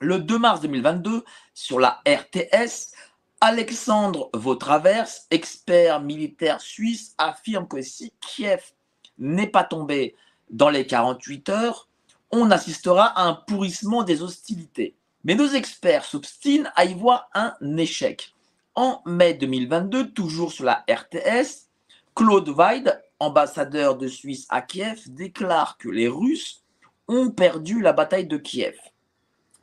Le 2 mars 2022, sur la RTS, Alexandre Vautravers, expert militaire suisse, affirme que si Kiev n'est pas tombé dans les 48 heures, on assistera à un pourrissement des hostilités. Mais nos experts s'obstinent à y voir un échec. En mai 2022, toujours sur la RTS, Claude Weid, ambassadeur de Suisse à Kiev, déclare que les Russes ont perdu la bataille de Kiev.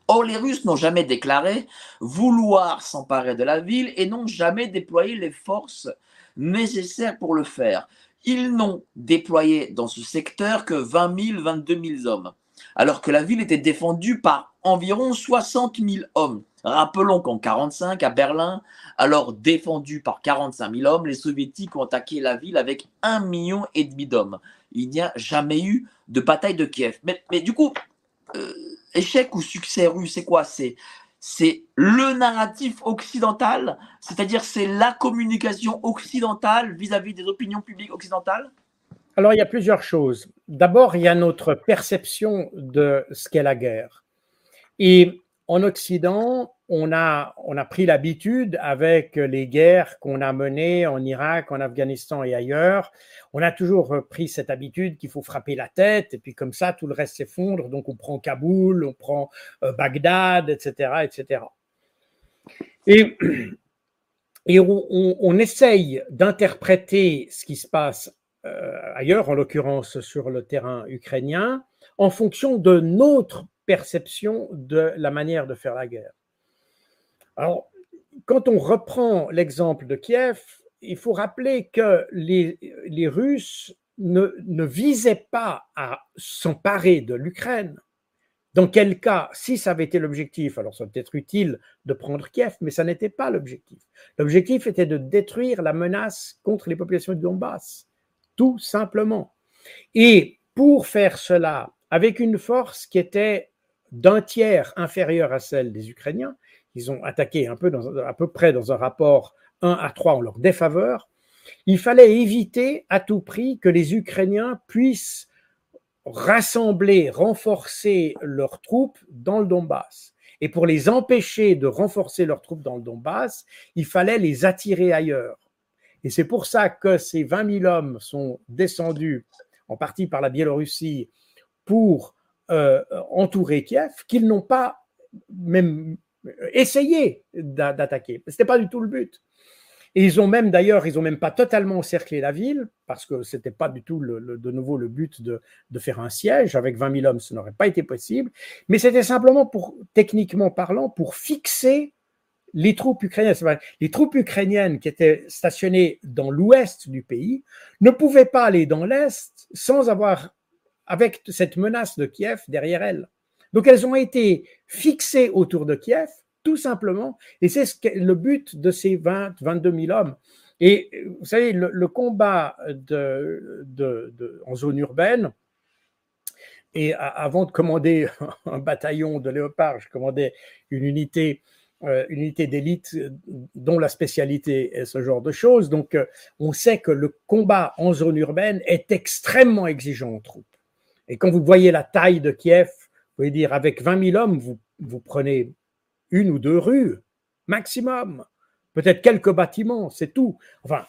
Or, les Russes n'ont jamais déclaré vouloir s'emparer de la ville et n'ont jamais déployé les forces nécessaires pour le faire. Ils n'ont déployé dans ce secteur que 20 000, 22 000 hommes alors que la ville était défendue par environ 60 000 hommes. Rappelons qu'en 1945, à Berlin, alors défendue par 45 000 hommes, les soviétiques ont attaqué la ville avec un million et demi d'hommes. Il n'y a jamais eu de bataille de Kiev. Mais, du coup, euh, échec ou succès russe, c'est quoi? C'est c'est le narratif occidental, c'est-à-dire c'est la communication occidentale vis à -vis des opinions publiques occidentales? Alors, il y a plusieurs choses. D'abord, il y a notre perception de ce qu'est la guerre. Et en Occident, on a, on a pris l'habitude avec les guerres qu'on a menées en Irak, en Afghanistan et ailleurs. On a toujours pris cette habitude qu'il faut frapper la tête et puis comme ça, tout le reste s'effondre. Donc, on prend Kaboul, on prend euh, Bagdad, etc., etc. Et, et on, on essaye d'interpréter ce qui se passe ailleurs, en l'occurrence sur le terrain ukrainien, en fonction de notre perception de la manière de faire la guerre. Alors, quand on reprend l'exemple de Kiev, il faut rappeler que les, les Russes ne, ne, visaient pas à s'emparer de l'Ukraine. Dans quel cas, si ça avait été l'objectif, alors ça peut être utile de prendre Kiev, mais ça n'était pas l'objectif. L'objectif était de détruire la menace contre les populations de Donbass tout simplement. Et pour faire cela, avec une force qui était d'un tiers inférieure à celle des Ukrainiens. Ils ont attaqué à peu près dans un rapport 1 à 3 en leur défaveur. Il fallait éviter à tout prix que les Ukrainiens puissent rassembler, renforcer leurs troupes dans le Donbass. Et pour les empêcher de renforcer leurs troupes dans le Donbass, il fallait les attirer ailleurs. Et c'est pour ça que ces 20 000 hommes sont descendus, en partie par la Biélorussie, pour euh, entourer Kiev, qu'ils n'ont pas même essayé d'attaquer. Ce n'était pas du tout le but. Et ils ont même, d'ailleurs, ils ont même pas totalement encerclé la ville, parce que ce n'était pas du tout le, de nouveau le but de, de, faire un siège. Avec 20 000 hommes, ce n'aurait pas été possible. Mais c'était simplement pour, techniquement parlant, pour fixer les troupes ukrainiennes. Les troupes ukrainiennes qui étaient stationnées dans l'ouest du pays ne pouvaient pas aller dans l'est sans avoir, avec cette menace de Kiev derrière elles. Donc elles ont été fixées autour de Kiev tout simplement. Et c'est ce le but de ces 20, 22 000 hommes. Et vous savez, le, combat en zone urbaine, et avant de commander <laughs> un bataillon de léopards, je commandais une unité, une unité d'élite dont la spécialité est ce genre de choses. Donc, euh, on sait que le combat en zone urbaine est extrêmement exigeant en troupes. Et quand vous voyez la taille de Kiev, vous pouvez dire avec 20 000 hommes, vous, vous prenez une ou deux rues, maximum. Peut-être quelques bâtiments, c'est tout. Enfin,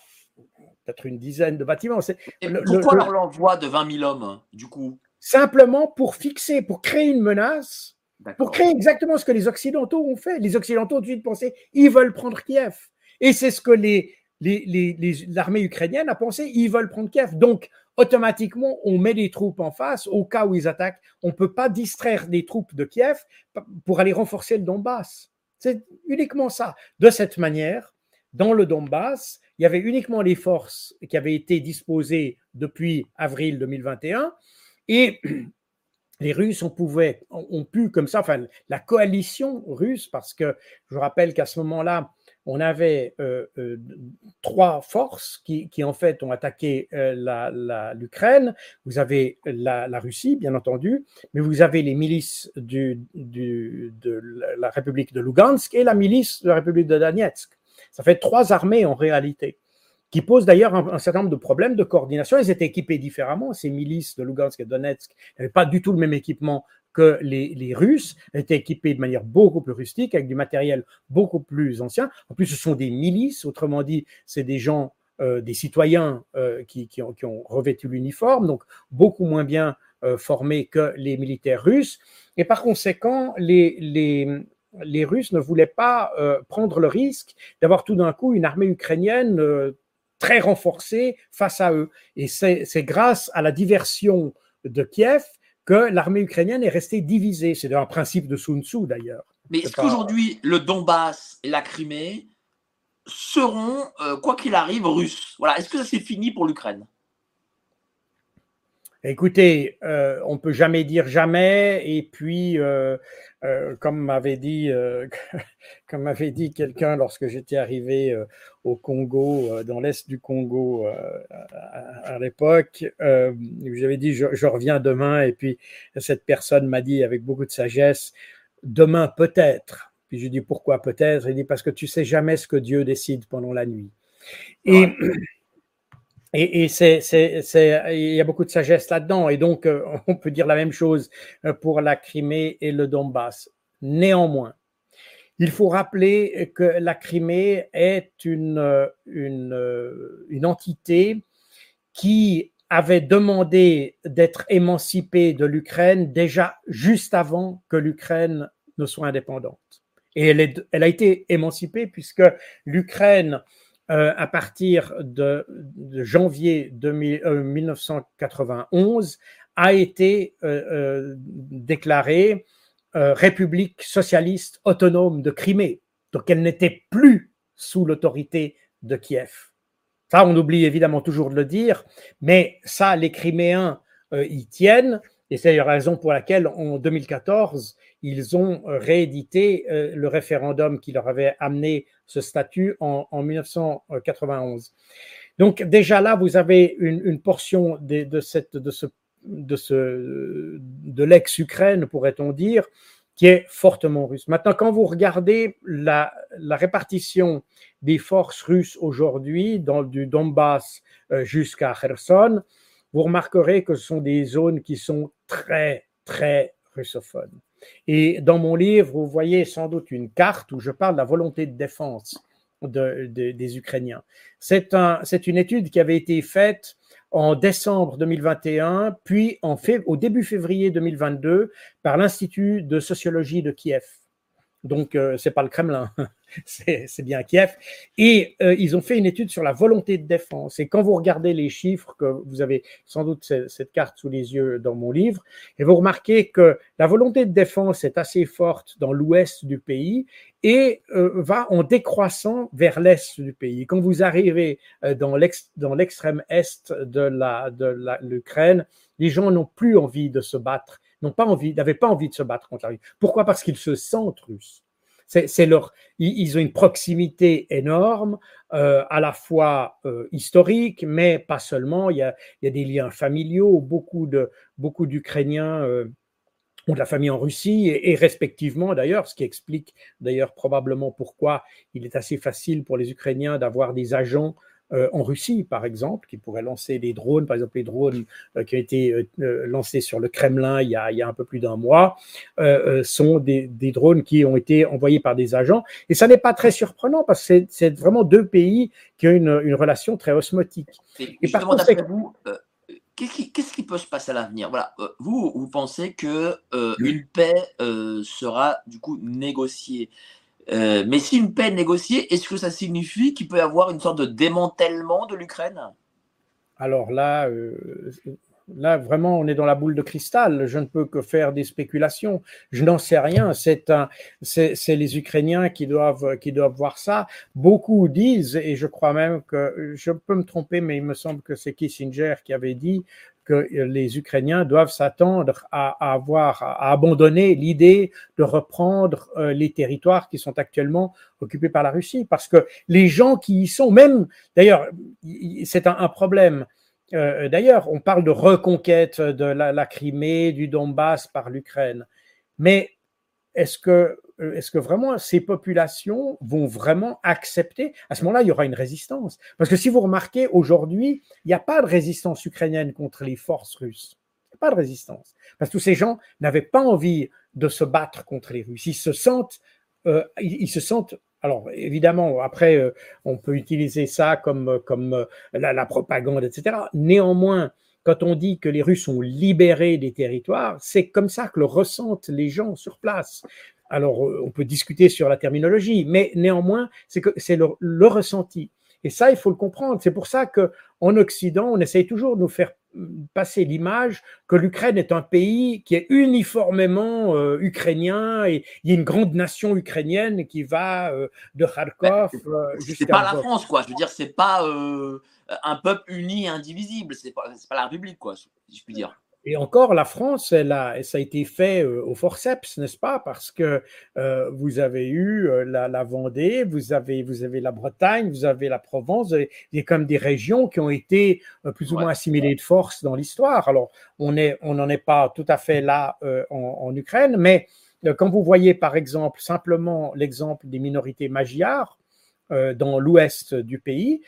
peut-être une dizaine de bâtiments. Et pourquoi leur l'envoi de 20 000 hommes, du coup? Simplement pour fixer, pour créer une menace, pour créer exactement ce que les Occidentaux ont fait. Les Occidentaux ont tout de suite pensé, ils veulent prendre Kiev. Et c'est ce que les, l'armée ukrainienne a pensé, ils veulent prendre Kiev. Donc, automatiquement, on met des troupes en face au cas où ils attaquent. On ne peut pas distraire des troupes de Kiev pour aller renforcer le Donbass. C'est uniquement ça. De cette manière, dans le Donbass, il y avait uniquement les forces qui avaient été disposées depuis avril 2021 et les Russes ont, ont pu comme ça, enfin la coalition russe, parce que je rappelle qu'à ce moment-là, on avait euh, euh, trois forces qui, en fait ont attaqué euh, l'Ukraine. Vous avez la, Russie, bien entendu, mais vous avez les milices de la République de Lugansk et la milice de la République de Donetsk. Ça fait trois armées en réalité qui posent d'ailleurs un, certain nombre de problèmes de coordination. Elles étaient équipées différemment. Ces milices de Lugansk et Donetsk n'avaient pas du tout le même équipement que les, Russes étaient équipés de manière beaucoup plus rustique, avec du matériel beaucoup plus ancien. En plus, ce sont des milices, autrement dit, c'est des gens, euh, des citoyens euh, qui, ont, revêtu l'uniforme, donc beaucoup moins bien euh, formés que les militaires russes. Et par conséquent, les, les, Russes ne voulaient pas prendre le risque d'avoir tout d'un coup une armée ukrainienne très renforcée face à eux. Et c'est grâce à la diversion de Kiev que l'armée ukrainienne est restée divisée. C'est un principe de Sun Tzu d'ailleurs. Mais est-ce qu'aujourd'hui, le Donbass et la Crimée seront, euh, quoi qu'il arrive, russes? Voilà. Est-ce que ça c'est fini pour l'Ukraine? Écoutez, euh, on peut jamais dire jamais. Et puis, euh, euh, comme m'avait dit, <laughs> comme m'avait dit quelqu'un lorsque j'étais arrivé au Congo, dans l'est du Congo à, l'époque, j'avais dit je, je, reviens demain. Et puis cette personne m'a dit avec beaucoup de sagesse, demain peut-être. Puis je dis pourquoi peut-être? Il dit parce que tu sais jamais ce que Dieu décide pendant la nuit. Et <clears throat> et, c'est, il y a beaucoup de sagesse là-dedans. Et donc, euh, on peut dire la même chose euh, pour la Crimée et le Donbass. Néanmoins, il faut rappeler que la Crimée est une, euh, une, une entité qui avait demandé d'être émancipée de l'Ukraine déjà juste avant que l'Ukraine ne soit indépendante. Et elle, est, elle a été émancipée puisque l'Ukraine euh, à partir de, janvier 1991, euh, a été euh, déclarée République socialiste autonome de Crimée. Donc elle n'était plus sous l'autorité de Kiev. Ça, on oublie évidemment toujours de le dire, mais ça, les Criméens y tiennent. Et c'est la raison pour laquelle, en 2014, ils ont réédité le référendum qui leur avait amené ce statut en, 1991. Donc déjà là, vous avez une, portion de, cette, de, ce, de, ce, de l'ex-Ukraine, pourrait-on dire, qui est fortement russe. Maintenant, quand vous regardez la, répartition des forces russes aujourd'hui, du Donbass euh, jusqu'à Kherson, vous remarquerez que ce sont des zones qui sont très, très russophones. Et dans mon livre, vous voyez sans doute une carte où je parle de la volonté de défense des Ukrainiens. C'est un, une étude qui avait été faite en décembre 2021, puis au début février 2022 par l'Institut de sociologie de Kiev. Donc, euh, c'est pas le Kremlin, <laughs> c'est bien Kiev. Et euh, ils ont fait une étude sur la volonté de défense. Et quand vous regardez les chiffres, que vous avez sans doute cette, carte sous les yeux dans mon livre, et vous remarquez que la volonté de défense est assez forte dans l'ouest du pays et euh, va en décroissant vers l'est du pays. Quand vous arrivez dans l'extrême est de l'Ukraine, les gens n'ont plus envie de se battre n'ont pas envie, n'avaient pas envie de se battre contre la Russie. Pourquoi? Parce qu'ils se sentent russes. C'est leur, ils ont une proximité énorme, euh, à la fois euh, historique, mais pas seulement. Il y a, des liens familiaux. Beaucoup de beaucoup d'Ukrainiens euh, ont de la famille en Russie et, et respectivement d'ailleurs, ce qui explique d'ailleurs probablement pourquoi il est assez facile pour les Ukrainiens d'avoir des agents euh, en Russie, par exemple, qui pourrait lancer des drones, par exemple les drones euh, qui ont été euh, lancés sur le Kremlin il y a, un peu plus d'un mois, sont des, drones qui ont été envoyés par des agents. Et ça n'est pas très surprenant parce que c'est vraiment deux pays qui ont une, relation très osmotique. Et, par contre, vous, qu'est-ce qui, peut se passer à l'avenir? Voilà, vous, vous pensez que une paix sera du coup négociée? Euh, mais si une paix est négociée, est-ce que ça signifie qu'il peut y avoir une sorte de démantèlement de l'Ukraine? Alors là, euh, là, vraiment, on est dans la boule de cristal. Je ne peux que faire des spéculations. Je n'en sais rien. C'est les Ukrainiens qui doivent, qui doivent voir ça. Beaucoup disent, et je crois même que je peux me tromper, mais il me semble que c'est Kissinger qui avait dit que les Ukrainiens doivent s'attendre à, avoir, à abandonner l'idée de reprendre euh, les territoires qui sont actuellement occupés par la Russie, parce que les gens qui y sont, même, d'ailleurs, c'est un, problème. Euh, d'ailleurs, on parle de reconquête de la, la Crimée, du Donbass par l'Ukraine, mais est-ce que, euh, est-ce que vraiment ces populations vont vraiment accepter? À ce moment-là, il y aura une résistance. Parce que si vous remarquez, aujourd'hui, il n'y a pas de résistance ukrainienne contre les forces russes. Il n'y a pas de résistance. Parce que tous ces gens n'avaient pas envie de se battre contre les Russes. Ils se sentent, euh, ils, se sentent alors, évidemment, après, euh, on peut utiliser ça comme, comme la, la, propagande, etc. Néanmoins, quand on dit que les Russes ont libéré des territoires, c'est comme ça que le ressentent les gens sur place. Alors, euh, on peut discuter sur la terminologie, mais néanmoins, c'est que c'est le, ressenti. Et ça, il faut le comprendre. C'est pour ça que en Occident, on essaye toujours de nous faire passer l'image que l'Ukraine est un pays qui est uniformément euh, ukrainien et il y a une grande nation ukrainienne qui va euh, de Kharkov jusqu'à. C'est pas la France, quoi. Je veux dire, c'est pas un peuple uni et indivisible. C'est pas, pas la République, quoi, si je puis dire. Et encore, la France, elle a, ça a été fait euh, au forceps, n'est-ce pas? Parce que euh, vous avez eu euh, la, Vendée, vous avez, vous avez la Bretagne, vous avez la Provence, il y a comme des régions qui ont été plus ou moins assimilées de force dans l'histoire. Alors, on est, on n'en est pas tout à fait là en, en, Ukraine, mais quand vous voyez par exemple simplement l'exemple des minorités magyars dans l'ouest du pays,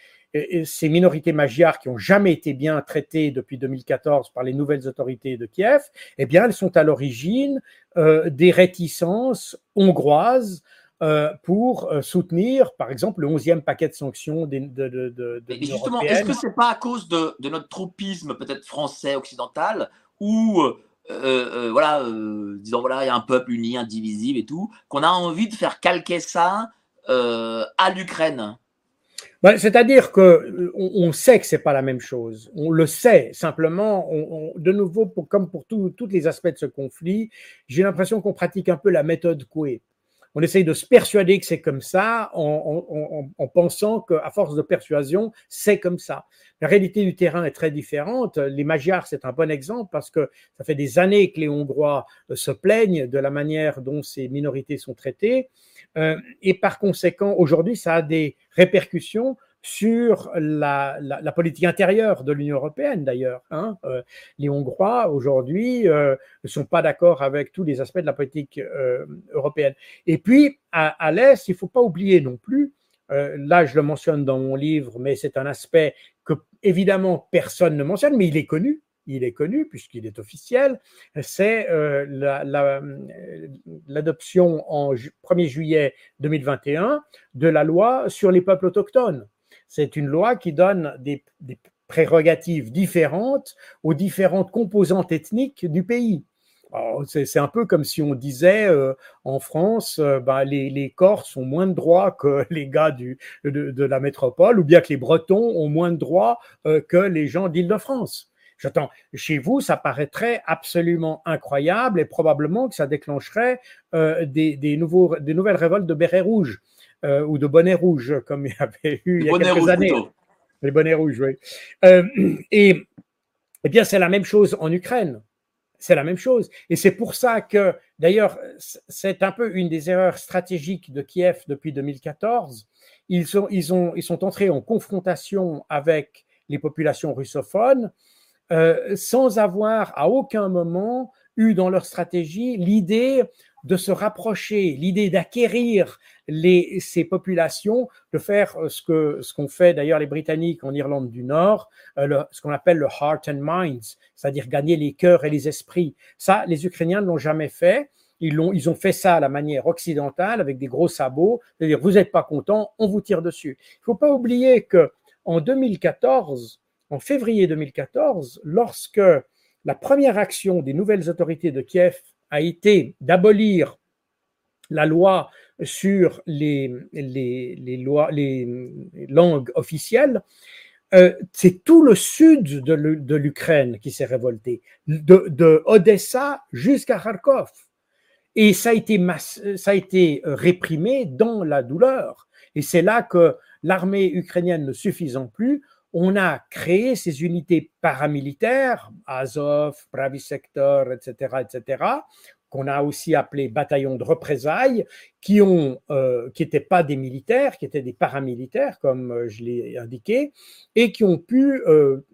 ces minorités magyars qui ont jamais été bien traitées depuis 2014 par les nouvelles autorités de Kiev, eh bien, elles sont à l'origine euh, des réticences hongroises euh, pour euh, soutenir, par exemple, le 11e paquet de sanctions de, de, de, justement, est-ce que c'est pas à cause de, notre tropisme peut-être français occidental ou voilà, disons voilà, il y a un peuple uni, indivisible et tout, qu'on a envie de faire calquer ça à l'Ukraine? Ben, c'est-à-dire que euh, on, sait que c'est pas la même chose. On le sait. Simplement, de nouveau, comme pour tous les aspects de ce conflit, j'ai l'impression qu'on pratique un peu la méthode Coué. On essaye de se persuader que c'est comme ça en, en pensant qu'à force de persuasion, c'est comme ça. La réalité du terrain est très différente. Les Magyars, c'est un bon exemple parce que ça fait des années que les Hongrois euh, se plaignent de la manière dont ces minorités sont traitées. Euh, et par conséquent, aujourd'hui, ça a des répercussions sur la, politique intérieure de l'Union européenne d'ailleurs. Hein. Euh, les Hongrois aujourd'hui euh, ne sont pas d'accord avec tous les aspects de la politique européenne. Et puis à, l'Est, il ne faut pas oublier non plus, là je le mentionne dans mon livre, mais c'est un aspect que évidemment personne ne mentionne, mais il est connu, il est connu puisqu'il est officiel, c'est l'adoption en 1er juillet 2021 de la loi sur les peuples autochtones. C'est une loi qui donne des, prérogatives différentes aux différentes composantes ethniques du pays. C'est un peu comme si on disait euh, en France, euh, ben, les, Corses ont moins de droits que <laughs> les gars du, de, la métropole, ou bien que les Bretons ont moins de droits euh, que les gens d'Île-de-France. J'attends. Chez vous, ça paraîtrait absolument incroyable et probablement que ça déclencherait des, nouveaux, des nouvelles révoltes de bérets rouges. Euh, ou de bonnets rouges, comme il y avait eu il y a quelques années. Les bonnets rouges, oui. Euh, et eh bien, c'est la même chose en Ukraine. C'est la même chose. Et c'est pour ça que, d'ailleurs, c'est un peu une des erreurs stratégiques de Kiev depuis 2014. Ils sont, ils ont, ils sont entrés en confrontation avec les populations russophones euh, sans avoir à aucun moment eu dans leur stratégie l'idée de se rapprocher, l'idée d'acquérir ces populations, de faire euh, ce que ce qu'ont fait d'ailleurs les Britanniques en Irlande du Nord, euh, ce qu'on appelle le heart and minds, c'est-à-dire gagner les cœurs et les esprits. Ça, les Ukrainiens ne l'ont jamais fait. Ils ont, ils ont fait ça à la manière occidentale avec des gros sabots, c'est-à-dire vous n'êtes pas content, on vous tire dessus. Il ne faut pas oublier que en 2014, en février 2014, lorsque la première action des nouvelles autorités de Kiev a été d'abolir la loi sur les, langues officielles, euh, c'est tout le sud de l'Ukraine qui s'est révolté, de, Odessa jusqu'à Kharkov. Et ça a, été ça a été réprimé dans la douleur. Et c'est là que l'armée ukrainienne ne suffisant plus, on a créé ces unités paramilitaires, Azov, Pravi Sector, etc., etc., qu'on a aussi appelés bataillons de représailles, qui ont, euh, n'étaient pas des militaires, qui étaient des paramilitaires, comme euh, je l'ai indiqué, et qui ont pu euh,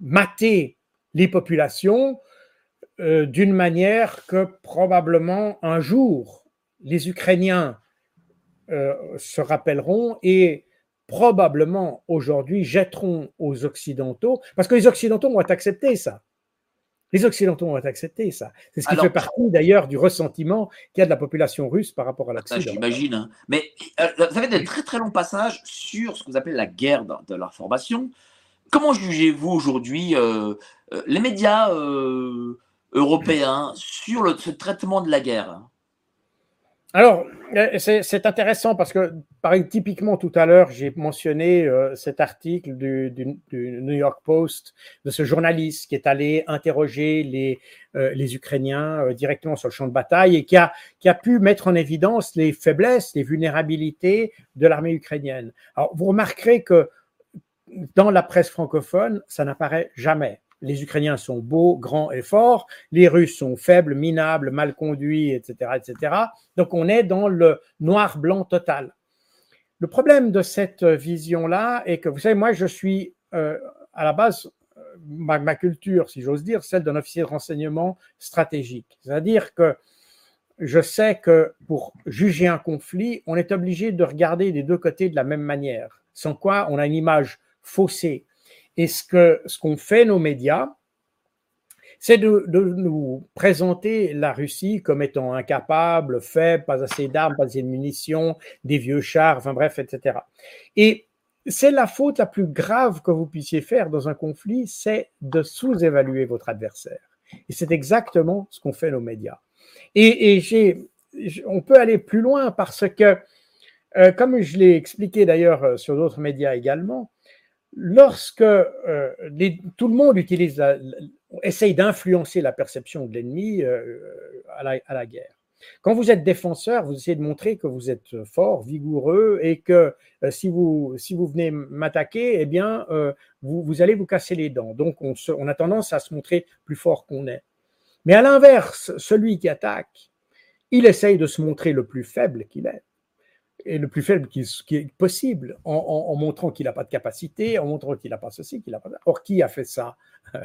mater les populations d'une manière que probablement un jour les Ukrainiens se rappelleront et probablement aujourd'hui jetteront aux Occidentaux, parce que les Occidentaux vont accepter ça. Les Occidentaux vont accepter ça. C'est ce qui fait partie d'ailleurs du ressentiment qu'il y a de la population russe par rapport à l'Occident. J'imagine. Hein. Mais euh, vous avez des très très longs passages sur ce que vous appelez la guerre de l'information. Comment jugez-vous aujourd'hui euh, euh, les médias européens sur le, ce traitement de la guerre alors, euh, c'est intéressant parce que, par typiquement tout à l'heure, j'ai mentionné euh, cet article du, New York Post de ce journaliste qui est allé interroger les, euh, les Ukrainiens directement sur le champ de bataille et qui a, qui a pu mettre en évidence les faiblesses, les vulnérabilités de l'armée ukrainienne. Alors, vous remarquerez que dans la presse francophone, ça n'apparaît jamais les Ukrainiens sont beaux, grands et forts, les Russes sont faibles, minables, mal conduits, etc., etc. Donc on est dans le noir-blanc total. Le problème de cette vision-là est que, vous savez, moi je suis euh, à la base, euh, ma, culture, si j'ose dire, celle d'un officier de renseignement stratégique. C'est-à-dire que je sais que pour juger un conflit, on est obligé de regarder des deux côtés de la même manière, sans quoi on a une image faussée. Et ce que ce qu'ont fait nos médias, c'est de, nous présenter la Russie comme étant incapable, faible, pas assez d'armes, pas assez de munitions, des vieux chars, enfin bref, etc. Et c'est la faute la plus grave que vous puissiez faire dans un conflit, c'est de sous-évaluer votre adversaire. Et c'est exactement ce qu'ont fait nos médias. Et, et on peut aller plus loin parce que, euh, comme je l'ai expliqué d'ailleurs euh, sur d'autres médias également, lorsque euh, tout le monde utilise essaye d'influencer la perception de l'ennemi euh, à, la, guerre. Quand vous êtes défenseur, vous essayez de montrer que vous êtes fort, vigoureux et que euh, si, vous, si vous venez m'attaquer, eh bien, vous, allez vous casser les dents. Donc, on, on a tendance à se montrer plus fort qu'on est. Mais à l'inverse, celui qui attaque, il essaye de se montrer le plus faible qu'il est et le plus faible qui, qui est possible, en, en montrant qu'il n'a pas de capacité, en montrant qu'il n'a pas ceci, qu'il n'a pas. Or, qui a fait ça? <laughs>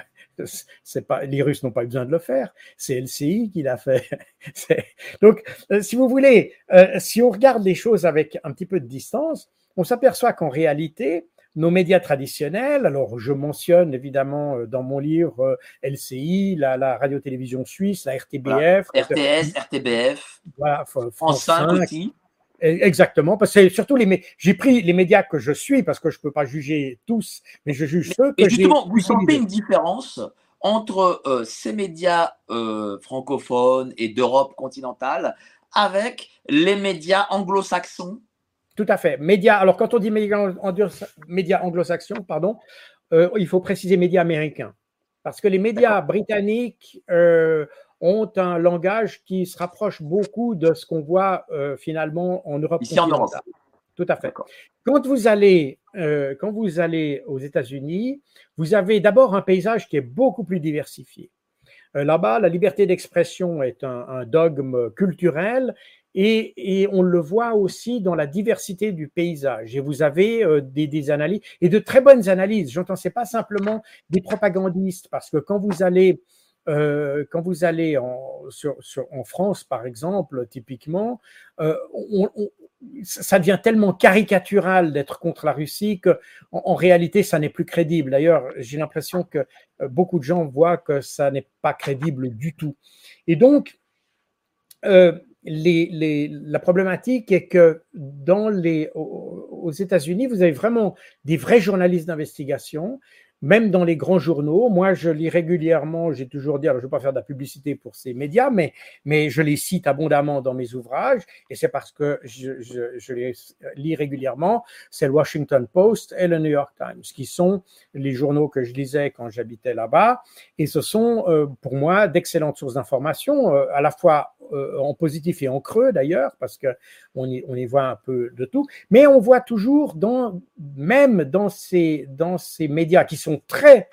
C'est pas, les Russes n'ont pas eu besoin de le faire, c'est LCI qui l'a fait. <laughs> Donc, euh, si vous voulez, euh, si on regarde les choses avec un petit peu de distance, on s'aperçoit qu'en réalité, nos médias traditionnels, alors je mentionne évidemment euh, dans mon livre LCI, la, radio-télévision suisse, la RTBF, RTS, RTBF, voilà, France 5 aussi. Exactement, parce que surtout les j'ai pris les médias que je suis parce que je peux pas juger tous, mais je juge ceux que j'ai. Justement, vous sentez une différence entre euh, ces médias euh, francophones et d'Europe continentale avec les médias anglo-saxons? Tout à fait. Médias. Alors quand on dit médias, anglo-saxons, pardon, euh, il faut préciser médias américains, parce que les médias britanniques ont un langage qui se rapproche beaucoup de ce qu'on voit euh, finalement en Europe Ici en Europe. Tout à fait. Quand vous allez, euh, quand vous allez aux États-Unis, vous avez d'abord un paysage qui est beaucoup plus diversifié. Euh, là-bas, la liberté d'expression est un, dogme culturel et, et, on le voit aussi dans la diversité du paysage. Et vous avez des, des, analyses et de très bonnes analyses. J'entends, c'est pas simplement des propagandistes, parce que quand vous allez euh, quand vous allez en, France, par exemple, typiquement, euh, ça devient tellement caricatural d'être contre la Russie qu'en en, réalité, ça n'est plus crédible. D'ailleurs, j'ai l'impression que euh, beaucoup de gens voient que ça n'est pas crédible du tout. Et donc, la problématique est que dans les, aux États-Unis, vous avez vraiment des vrais journalistes d'investigation même dans les grands journaux. Moi, je lis régulièrement, j'ai toujours dit, je ne vais pas faire de la publicité pour ces médias, mais, mais je les cite abondamment dans mes ouvrages, et c'est parce que je, je, les lis régulièrement. C'est le Washington Post et le New York Times, qui sont les journaux que je lisais quand j'habitais là-bas, et ce sont euh, pour moi d'excellentes sources d'information, euh, à la fois euh, en positif et en creux d'ailleurs, parce que on y, on y voit un peu de tout, mais on voit toujours dans, même dans ces, dans ces médias qui sont très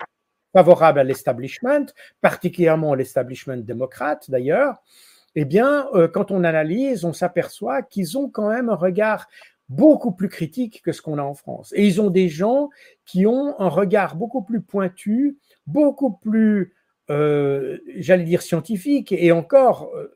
favorables à l'establishment, particulièrement l'establishment démocrate d'ailleurs, eh bien, euh, quand on analyse, on s'aperçoit qu'ils ont quand même un regard beaucoup plus critique que ce qu'on a en France. Et ils ont des gens qui ont un regard beaucoup plus pointu, beaucoup plus, euh, j'allais dire, scientifique, et encore, euh,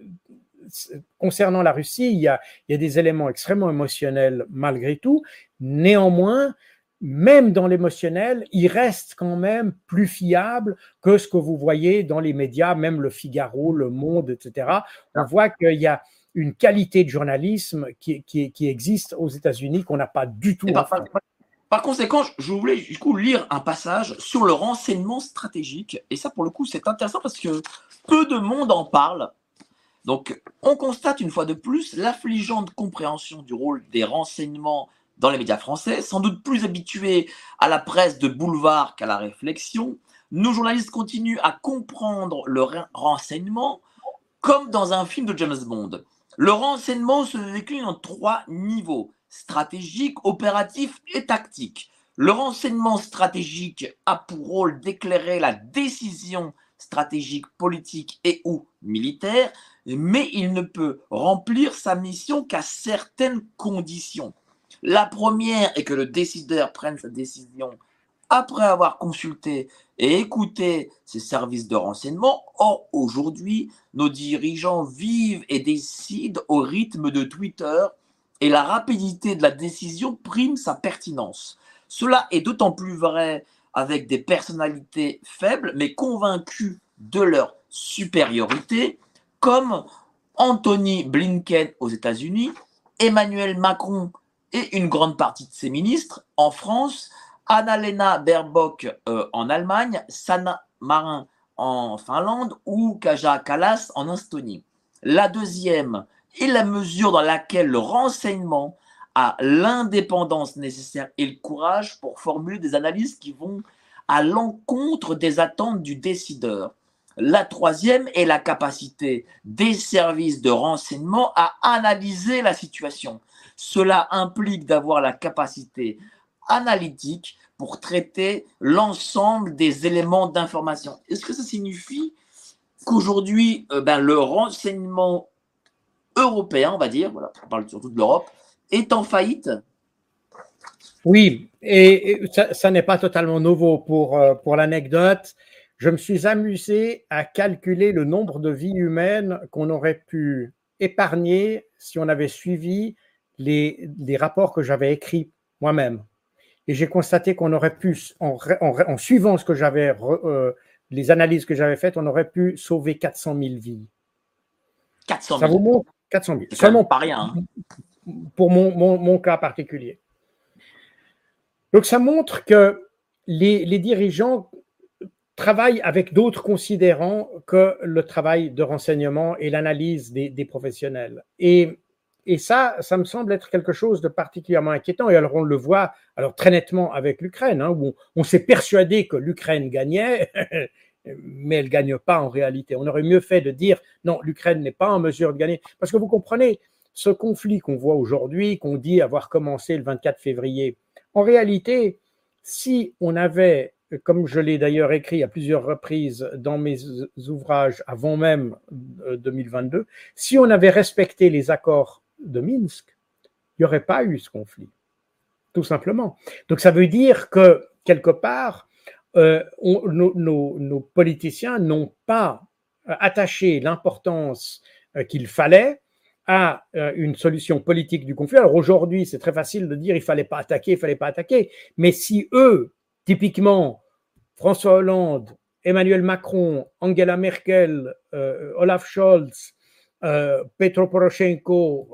concernant la Russie, il y, a, il y a des éléments extrêmement émotionnels malgré tout. Néanmoins, même dans l'émotionnel, il reste quand même plus fiable que ce que vous voyez dans les médias, même le Figaro, le Monde, etc. On voit qu'il y a une qualité de journalisme qui, qui, existe aux États-Unis qu'on n'a pas du tout. Par, par, conséquent, je voulais du coup lire un passage sur le renseignement stratégique. Et ça, pour le coup, c'est intéressant parce que peu de monde en parle. Donc, on constate une fois de plus l'affligeante compréhension du rôle des renseignements dans les médias français, sans doute plus habitués à la presse de boulevard qu'à la réflexion. Nos journalistes continuent à comprendre le renseignement comme dans un film de James Bond. Le renseignement se décline en trois niveaux, stratégique, opératif et tactique. Le renseignement stratégique a pour rôle d'éclairer la décision stratégique, politique et ou militaire, mais il ne peut remplir sa mission qu'à certaines conditions. La première est que le décideur prenne sa décision après avoir consulté et écouté ses services de renseignement. Or, aujourd'hui, nos dirigeants vivent et décident au rythme de Twitter et la rapidité de la décision prime sa pertinence. Cela est d'autant plus vrai avec des personnalités faibles mais convaincues de leur supériorité, comme Anthony Blinken aux États-Unis, Emmanuel Macron et une grande partie de ses ministres en France, Annalena Baerbock euh, en Allemagne, Sanna Marin en Finlande ou Kaja Kallas en Estonie. La deuxième est la mesure dans laquelle le renseignement a l'indépendance nécessaire et le courage pour formuler des analyses qui vont à l'encontre des attentes du décideur. La troisième est la capacité des services de renseignement à analyser la situation. Cela implique d'avoir la capacité analytique pour traiter l'ensemble des éléments d'information. Est-ce que ça signifie qu'aujourd'hui, euh, ben, le renseignement européen, on va dire, voilà, on parle surtout de l'Europe, est en faillite? Oui, et, ça, n'est pas totalement nouveau euh, pour l'anecdote. Je me suis amusé à calculer le nombre de vies humaines qu'on aurait pu épargner si on avait suivi les, les rapports que j'avais écrits moi-même. Et j'ai constaté qu'on aurait pu, en, en, suivant ce que j'avais, euh, les analyses que j'avais faites, on aurait pu sauver 400 000 vies. 400 000. Ça vous montre 400 000. Seulement pas rien. Hein. Pour mon, mon, mon, cas particulier. Donc ça montre que les, les dirigeants travaillent avec d'autres considérants que le travail de renseignement et l'analyse des, des, professionnels. Et, et, ça, ça me semble être quelque chose de particulièrement inquiétant. Et alors on le voit alors très nettement avec l'Ukraine, hein, où on, on s'est persuadé que l'Ukraine gagnait <laughs> mais elle ne gagne pas en réalité. On aurait mieux fait de dire non, l'Ukraine n'est pas en mesure de gagner. Parce que vous comprenez, ce conflit qu'on voit aujourd'hui, qu'on dit avoir commencé le 24 février, en réalité, si on avait, comme je l'ai d'ailleurs écrit à plusieurs reprises dans mes ouvrages avant même 2022, euh, si on avait respecté les accords de Minsk, il n'y aurait pas eu ce conflit, tout simplement. Donc ça veut dire que quelque part, euh, nos, politiciens n'ont pas euh, attaché l'importance euh, qu'il fallait à une solution politique du conflit. Alors aujourd'hui, c'est très facile de dire il fallait pas attaquer, il fallait pas attaquer. Mais si eux, typiquement François Hollande, Emmanuel Macron, Angela Merkel, Olaf Scholz, Petro Poroshenko,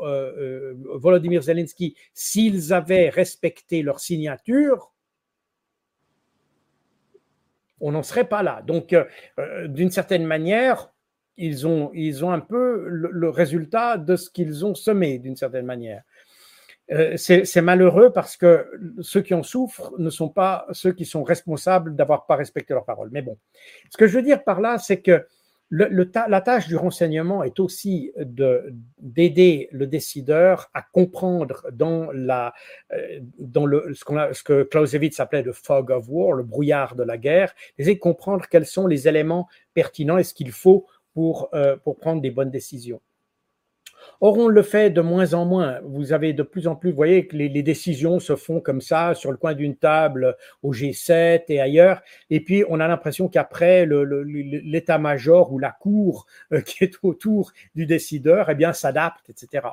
Volodymyr Zelensky, s'ils avaient respecté leur signature, on n'en serait pas là. Donc, euh, euh, d'une certaine manière, ils ont, ils ont un peu le, résultat de ce qu'ils ont semé, d'une certaine manière. Euh, c'est malheureux parce que ceux qui en souffrent ne sont pas ceux qui sont responsables d'avoir pas respecté leurs paroles. Mais bon, ce que je veux dire par là, c'est que la tâche du renseignement est aussi d'aider le décideur à comprendre dans, la, euh, dans le, ce, a, ce que Clausewitz appelait le fog of war, le brouillard de la guerre, de comprendre quels sont les éléments pertinents et ce qu'il faut pour, euh, pour prendre des bonnes décisions. Or, on le fait de moins en moins. Vous avez de plus en plus, vous voyez que les, décisions se font comme ça, sur le coin d'une table, au G7 et ailleurs. Et puis, on a l'impression qu'après, l'état-major ou la cour euh, qui est autour du décideur, eh bien, s'adapte, etc.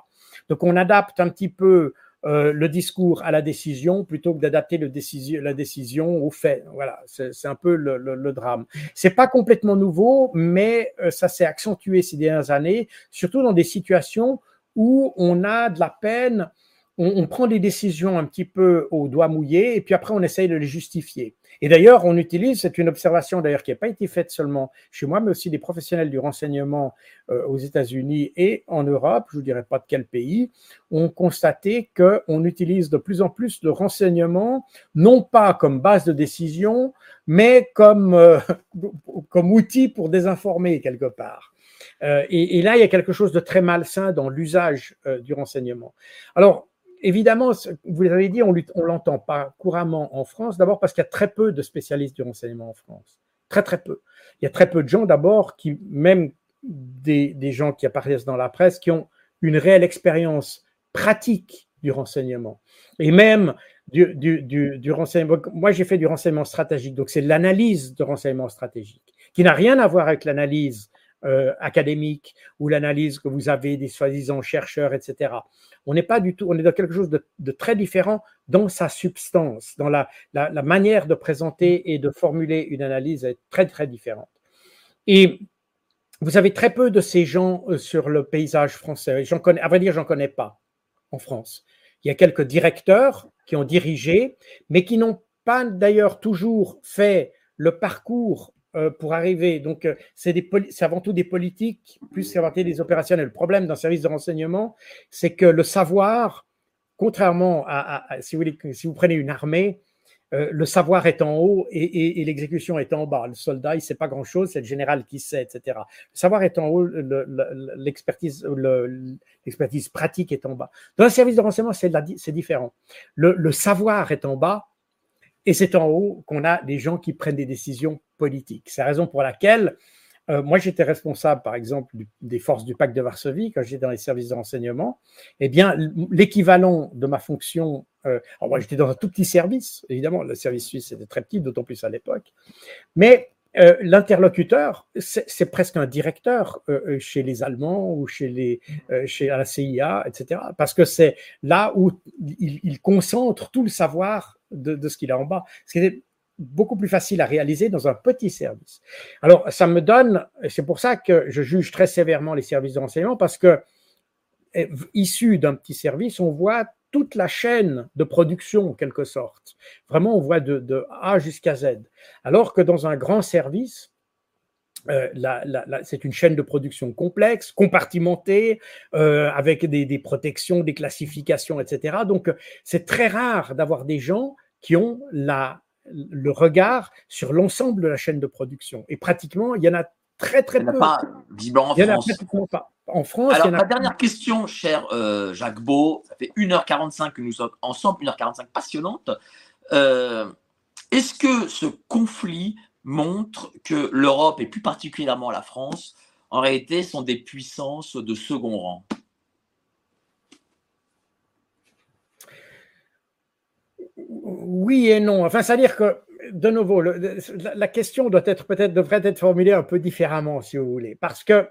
Donc, on adapte un petit peu euh, le discours à la décision plutôt que d'adapter la décision aux faits. Voilà, c'est un peu le, le, le drame. C'est pas complètement nouveau, mais euh, ça s'est accentué ces dernières années, surtout dans des situations où on a de la peine on, prend des décisions un petit peu au doigt mouillé et puis après on essaye de les justifier. Et d'ailleurs, on utilise, c'est une observation d'ailleurs qui n'a pas été faite seulement chez moi, mais aussi des professionnels du renseignement euh, aux États-Unis et en Europe, je ne vous dirai pas de quel pays, ont constaté qu'on utilise de plus en plus de renseignement, non pas comme base de décision, mais comme, euh, <laughs> comme outil pour désinformer quelque part. Euh, et, et, là, il y a quelque chose de très malsain dans l'usage du renseignement. Alors, évidemment, vous l'avez dit, on ne l'entend pas couramment en France, d'abord parce qu'il y a très peu de spécialistes du renseignement en France. Très, très peu. Il y a très peu de gens, d'abord, qui, même des, gens qui apparaissent dans la presse, qui ont une réelle expérience pratique du renseignement. Et même du, du renseignement. Moi, j'ai fait du renseignement stratégique, donc c'est l'analyse de renseignement stratégique, qui n'a rien à voir avec l'analyse euh, académique ou l'analyse que vous avez des soi-disant chercheurs, etc. On n'est pas du tout, on est dans quelque chose de, très différent dans sa substance, dans la, la, manière de présenter et de formuler une analyse est très très différente. Et vous avez très peu de ces gens euh, sur le paysage français. J'en connais, à vrai dire, j'en connais pas en France. Il y a quelques directeurs qui ont dirigé, mais qui n'ont pas d'ailleurs toujours fait le parcours euh, pour arriver. Donc, euh, c'est avant tout des politiques, plus qu'avant des opérationnels. Le problème d'un service de renseignement, c'est que le savoir, contrairement à, si, vous prenez une armée, euh, le savoir est en haut et, l'exécution est en bas. Le soldat, il sait pas grand-chose, c'est le général qui sait, etc. Le savoir est en haut, l'expertise pratique est en bas. Dans un service de renseignement, c'est différent. Le savoir est en bas, et c'est en haut qu'on a des gens qui prennent des décisions politiques. C'est la raison pour laquelle Euh, moi, j'étais responsable, par exemple, des forces du pacte de Varsovie quand j'étais dans les services de renseignement. Eh bien, l'équivalent de ma fonction, euh, moi, j'étais dans un tout petit service, évidemment, le service suisse était très petit, d'autant plus à l'époque, mais euh, l'interlocuteur, c'est presque un directeur chez les Allemands ou chez, les, chez la CIA, etc. Parce que c'est là où il, concentre tout le savoir de, ce qu'il a en bas. Ce qui beaucoup plus facile à réaliser dans un petit service. Alors, ça me donne, c'est pour ça que je juge très sévèrement les services de renseignement, parce que, eh, issus d'un petit service, on voit toute la chaîne de production, en quelque sorte. Vraiment, on voit de, A jusqu'à Z. Alors que dans un grand service, euh, c'est une chaîne de production complexe, compartimentée, euh, avec des, protections, des classifications, etc. Donc, c'est très rare d'avoir des gens qui ont la le regard sur l'ensemble de la chaîne de production. Et pratiquement, il y en a très très il peu. pas en il y France. En a pas. En France, Alors, il y en a ma dernière question, cher euh, Jacques Beau, ça fait 1h45 que nous sommes ensemble, 1h45 passionnante. Euh, est-ce que ce conflit montre que l'Europe, et plus particulièrement la France, en réalité, sont des puissances de second rang? Oui et non. Enfin, c'est-à-dire que, de nouveau, la question doit être peut-être devrait être formulée un peu différemment, si vous voulez, parce que,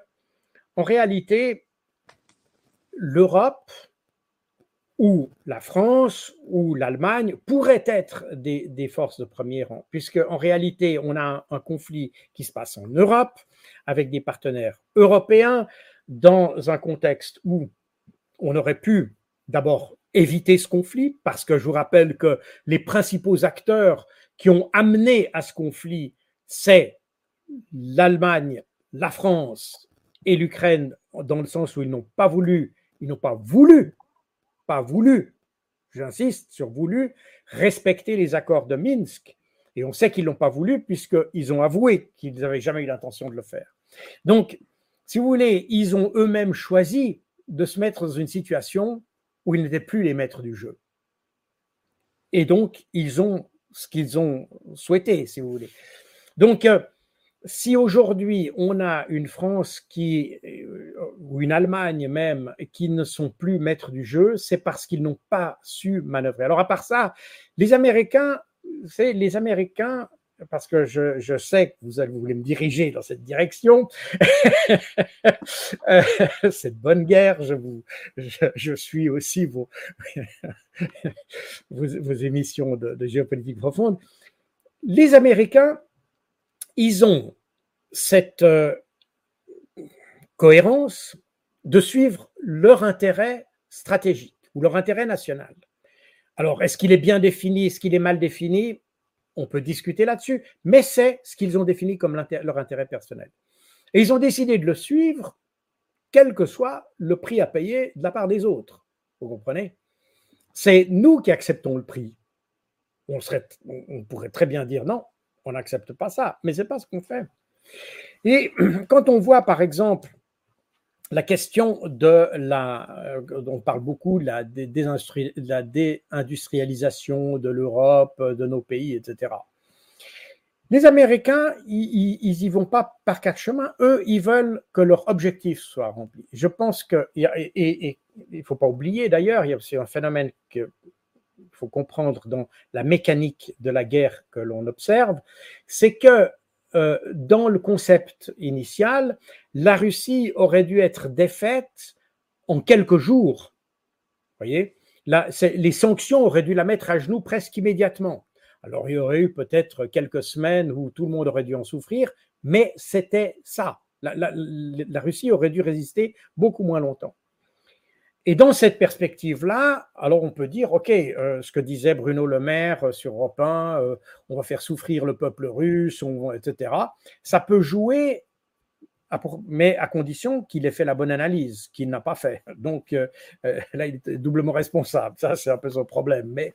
en réalité, l'Europe ou la France ou l'Allemagne pourraient être des, forces de premier rang, puisque en réalité, on a un conflit qui se passe en Europe avec des partenaires européens dans un contexte où on aurait pu d'abord éviter ce conflit, parce que je vous rappelle que les principaux acteurs qui ont amené à ce conflit, c'est l'Allemagne, la France et l'Ukraine, dans le sens où ils n'ont pas voulu, ils n'ont pas voulu, pas voulu, j'insiste sur voulu, respecter les accords de Minsk. Et on sait qu'ils n'ont pas voulu puisqu'ils ont avoué qu'ils n'avaient jamais eu l'intention de le faire. Donc, si vous voulez, ils ont eux-mêmes choisi de se mettre dans une situation où ils n'étaient plus les maîtres du jeu. Et donc, ils ont ce qu'ils ont souhaité, si vous voulez. Donc, euh, si aujourd'hui on a une France qui, euh, ou une Allemagne même, qui ne sont plus maîtres du jeu, c'est parce qu'ils n'ont pas su manœuvrer. Alors, à part ça, les Américains, c'est les Américains parce que je, sais que vous, allez, vous voulez me diriger dans cette direction. <laughs> Euh, cette bonne guerre, je, vous, je, suis aussi vos, <laughs> vos, émissions de, géopolitique profonde. Les Américains, ils ont cette euh, cohérence de suivre leur intérêt stratégique ou leur intérêt national. Alors, est-ce qu'il est bien défini, est-ce qu'il est mal défini? On peut discuter là-dessus, mais c'est ce qu'ils ont défini comme leur intérêt personnel. Et ils ont décidé de le suivre, quel que soit le prix à payer de la part des autres. Vous comprenez? C'est nous qui acceptons le prix. On, on pourrait très bien dire non, on n'accepte pas ça, mais ce n'est pas ce qu'on fait. Et <clears throat> quand on voit, par exemple, la question de la, euh, on parle beaucoup de la, déindustrialisation de l'Europe, de nos pays, etc. Les Américains, ils n'y vont pas par quatre chemins. Eux, ils veulent que leur objectif soit rempli. Je pense que, et il ne faut pas oublier d'ailleurs, il y a aussi un phénomène qu'il faut comprendre dans la mécanique de la guerre que l'on observe, c'est que euh, dans le concept initial, la Russie aurait dû être défaite en quelques jours. voyez? Les sanctions auraient dû la mettre à genoux presque immédiatement. Alors il y aurait eu peut-être quelques semaines où tout le monde aurait dû en souffrir, mais c'était ça. la Russie aurait dû résister beaucoup moins longtemps. Et dans cette perspective-là, alors on peut dire, OK, euh, ce que disait Bruno Le Maire euh, sur Europe 1, euh, on va faire souffrir le peuple russe, etc. Ça peut jouer, mais à condition qu'il ait fait la bonne analyse, qu'il n'a pas fait. <laughs> Donc là, il est doublement responsable. Ça, c'est un peu son problème. Mais,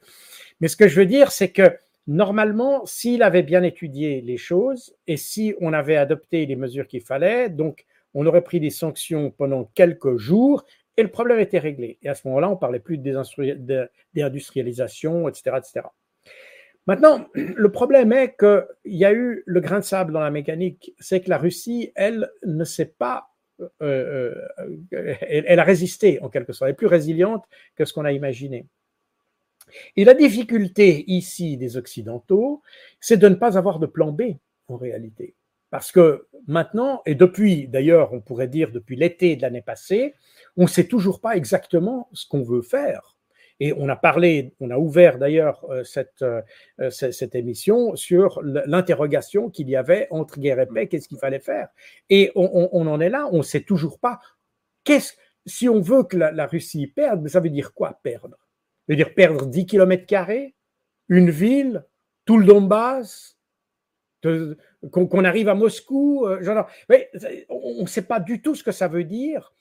mais ce que je veux dire, c'est que normalement, s'il avait bien étudié les choses et si on avait adopté les mesures qu'il fallait, donc on aurait pris des sanctions pendant quelques jours et le problème était réglé. Et à ce moment-là, on parlait plus de désindustrialisation, etc., etc. Maintenant, <clears throat> le problème est qu'il y a eu le grain de sable dans la mécanique, c'est que la Russie, elle, ne sait pas, euh, euh, elle, a résisté en quelque sorte, elle est plus résiliente que ce qu'on a imaginé. Et la difficulté ici des Occidentaux, c'est de ne pas avoir de plan B en réalité. Parce que maintenant, et depuis, d'ailleurs, on pourrait dire depuis l'été de l'année passée, on ne sait toujours pas exactement ce qu'on veut faire. Et on a parlé, on a ouvert d'ailleurs euh, cette, euh, cette émission sur l'interrogation qu'il y avait entre guerre et paix, qu'est-ce qu'il fallait faire. Et on, en est là, on ne sait toujours pas. Qu'est-ce, si on veut que la, Russie perde, ça veut dire quoi perdre? Ça veut dire perdre 10 km, une ville, tout le Donbass, qu'on arrive à Moscou. Euh, on ne sait pas du tout ce que ça veut dire.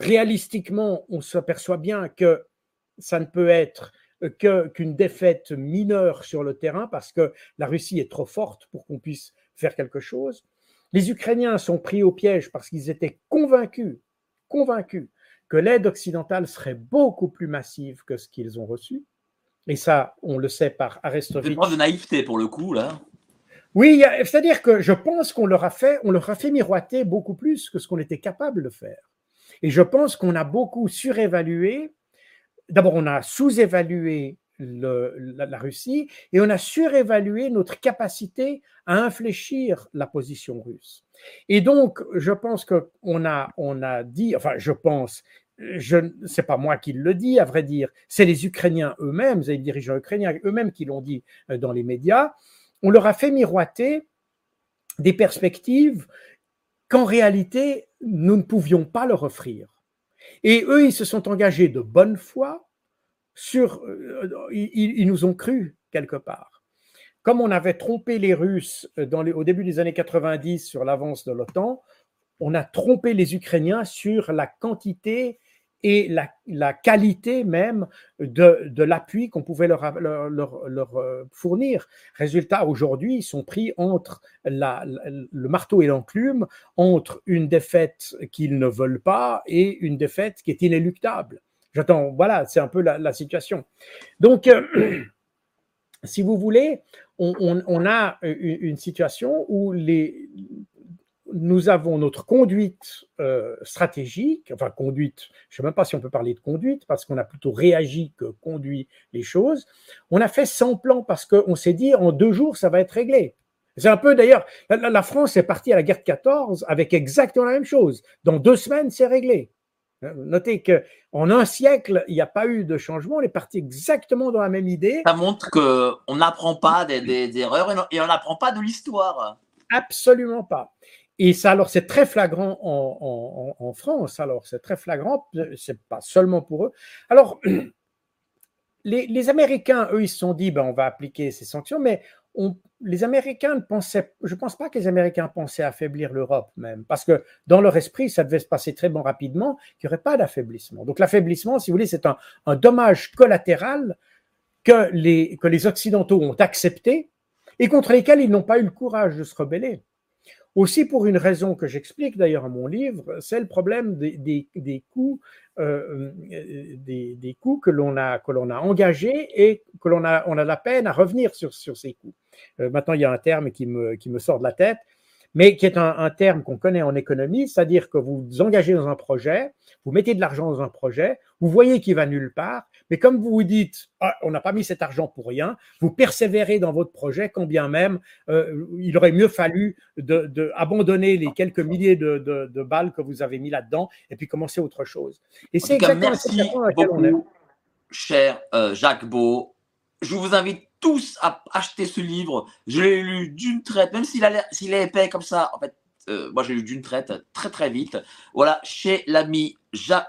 Réalistiquement, on s'aperçoit bien que ça ne peut être euh, qu'une défaite mineure sur le terrain parce que la Russie est trop forte pour qu'on puisse faire quelque chose. Les Ukrainiens sont pris au piège parce qu'ils étaient convaincus, convaincus que l'aide occidentale serait beaucoup plus massive que ce qu'ils ont reçu. Et ça, on le sait par Arestovitch. C'est de naïveté pour le coup, là. Oui, c'est-à-dire que je pense qu'on leur a fait, on leur a fait miroiter beaucoup plus que ce qu'on était capable de faire. Et je pense qu'on a beaucoup surévalué d'abord, on a sous-évalué la, Russie et on a surévalué notre capacité à infléchir la position russe. Et donc, je pense qu'on a, on a dit, enfin, je pense, je c'est pas moi qui le dis, à vrai dire, c'est les Ukrainiens eux-mêmes, les dirigeants ukrainiens eux-mêmes qui l'ont dit euh, dans les médias. On leur a fait miroiter des perspectives qu'en réalité, nous ne pouvions pas leur offrir. Et eux, ils se sont engagés de bonne foi sur. Euh, ils, nous ont cru quelque part. Comme on avait trompé les Russes au début des années 90 sur l'avance de l'OTAN, on a trompé les Ukrainiens sur la quantité et la, qualité même de, de l'appui qu'on pouvait leur, leur, leur, euh, fournir. Résultat, aujourd'hui, ils sont pris entre la, le marteau et l'enclume, entre une défaite qu'ils ne veulent pas et une défaite qui est inéluctable. J'attends, voilà, c'est un peu la, situation. Donc, euh, <clears throat> si vous voulez, on, on, a une, une situation où les, nous avons notre conduite euh, stratégique, enfin conduite, je ne sais même pas si on peut parler de conduite, parce qu'on a plutôt réagi que conduit les choses. On a fait sans plan parce qu'on s'est dit en deux jours, ça va être réglé. C'est un peu d'ailleurs, la, France est partie à la guerre de 14 avec exactement la même chose. Dans deux semaines, c'est réglé. Notez qu'en un siècle, il n'y a pas eu de changement. On est parti exactement dans la même idée. Ça montre qu'on n'apprend pas des, des erreurs et on n'apprend pas de l'histoire. Absolument pas. Et ça, alors, c'est très flagrant en, France. Alors, c'est très flagrant. C'est pas seulement pour eux. Alors, <clears throat> les, Américains, eux, ils se sont dit, ben, on va appliquer ces sanctions, mais les Américains ne pensaient, je ne pense pas que les Américains pensaient affaiblir l'Europe même, parce que dans leur esprit, ça devait se passer très bon rapidement, qu'il n'y aurait pas d'affaiblissement. Donc l'affaiblissement, si vous voulez, c'est un, un, dommage collatéral que les, que les Occidentaux ont accepté et contre lesquels ils n'ont pas eu le courage de se rebeller. Aussi pour une raison que j'explique d'ailleurs à mon livre, c'est le problème des, des, des coûts, euh, coûts que l'on a engagés et que l'on a on a la peine à revenir sur ces coûts. Euh, maintenant, il y a un terme qui me qui me sort de la tête, mais qui est un, un terme qu'on connaît en économie, c'est-à-dire que vous vous engagez dans un projet, vous mettez de l'argent dans un projet, vous voyez qu'il va nulle part, mais comme vous vous dites, ah, on n'a pas mis cet argent pour rien, vous persévérez dans votre projet, quand bien même euh, il aurait mieux fallu de, abandonner les quelques milliers de, balles que vous avez mis là-dedans et puis commencer autre chose. Et c'est exactement merci beaucoup, cher euh, Jacques Beau. Je vous invite tous à acheter ce livre. Je l'ai lu d'une traite, même s'il est épais comme ça. En fait, euh, moi j'ai lu d'une traite très très vite. Voilà, chez l'ami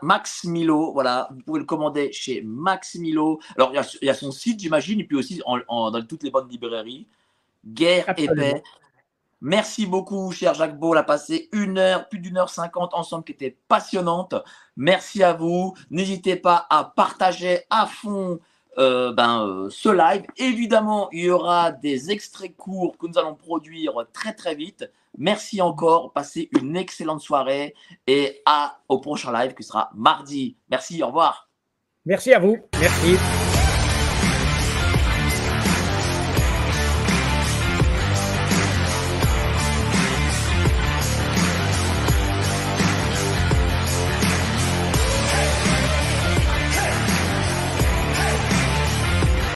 Max Milo. Voilà, vous pouvez le commander chez Max Milo. Alors il y, a, son site, j'imagine, et puis aussi dans toutes les bonnes librairies. Guerre et paix. Merci beaucoup, cher Jacques Beau. On a passé une heure, plus d'une heure cinquante ensemble, qui était passionnante. Merci à vous. N'hésitez pas à partager à fond euh, ben, euh, ce live. Évidemment, il y aura des extraits courts que nous allons produire très très vite. Merci encore, passez une excellente soirée et à au prochain live qui sera mardi. Merci, au revoir. Merci à vous. Merci.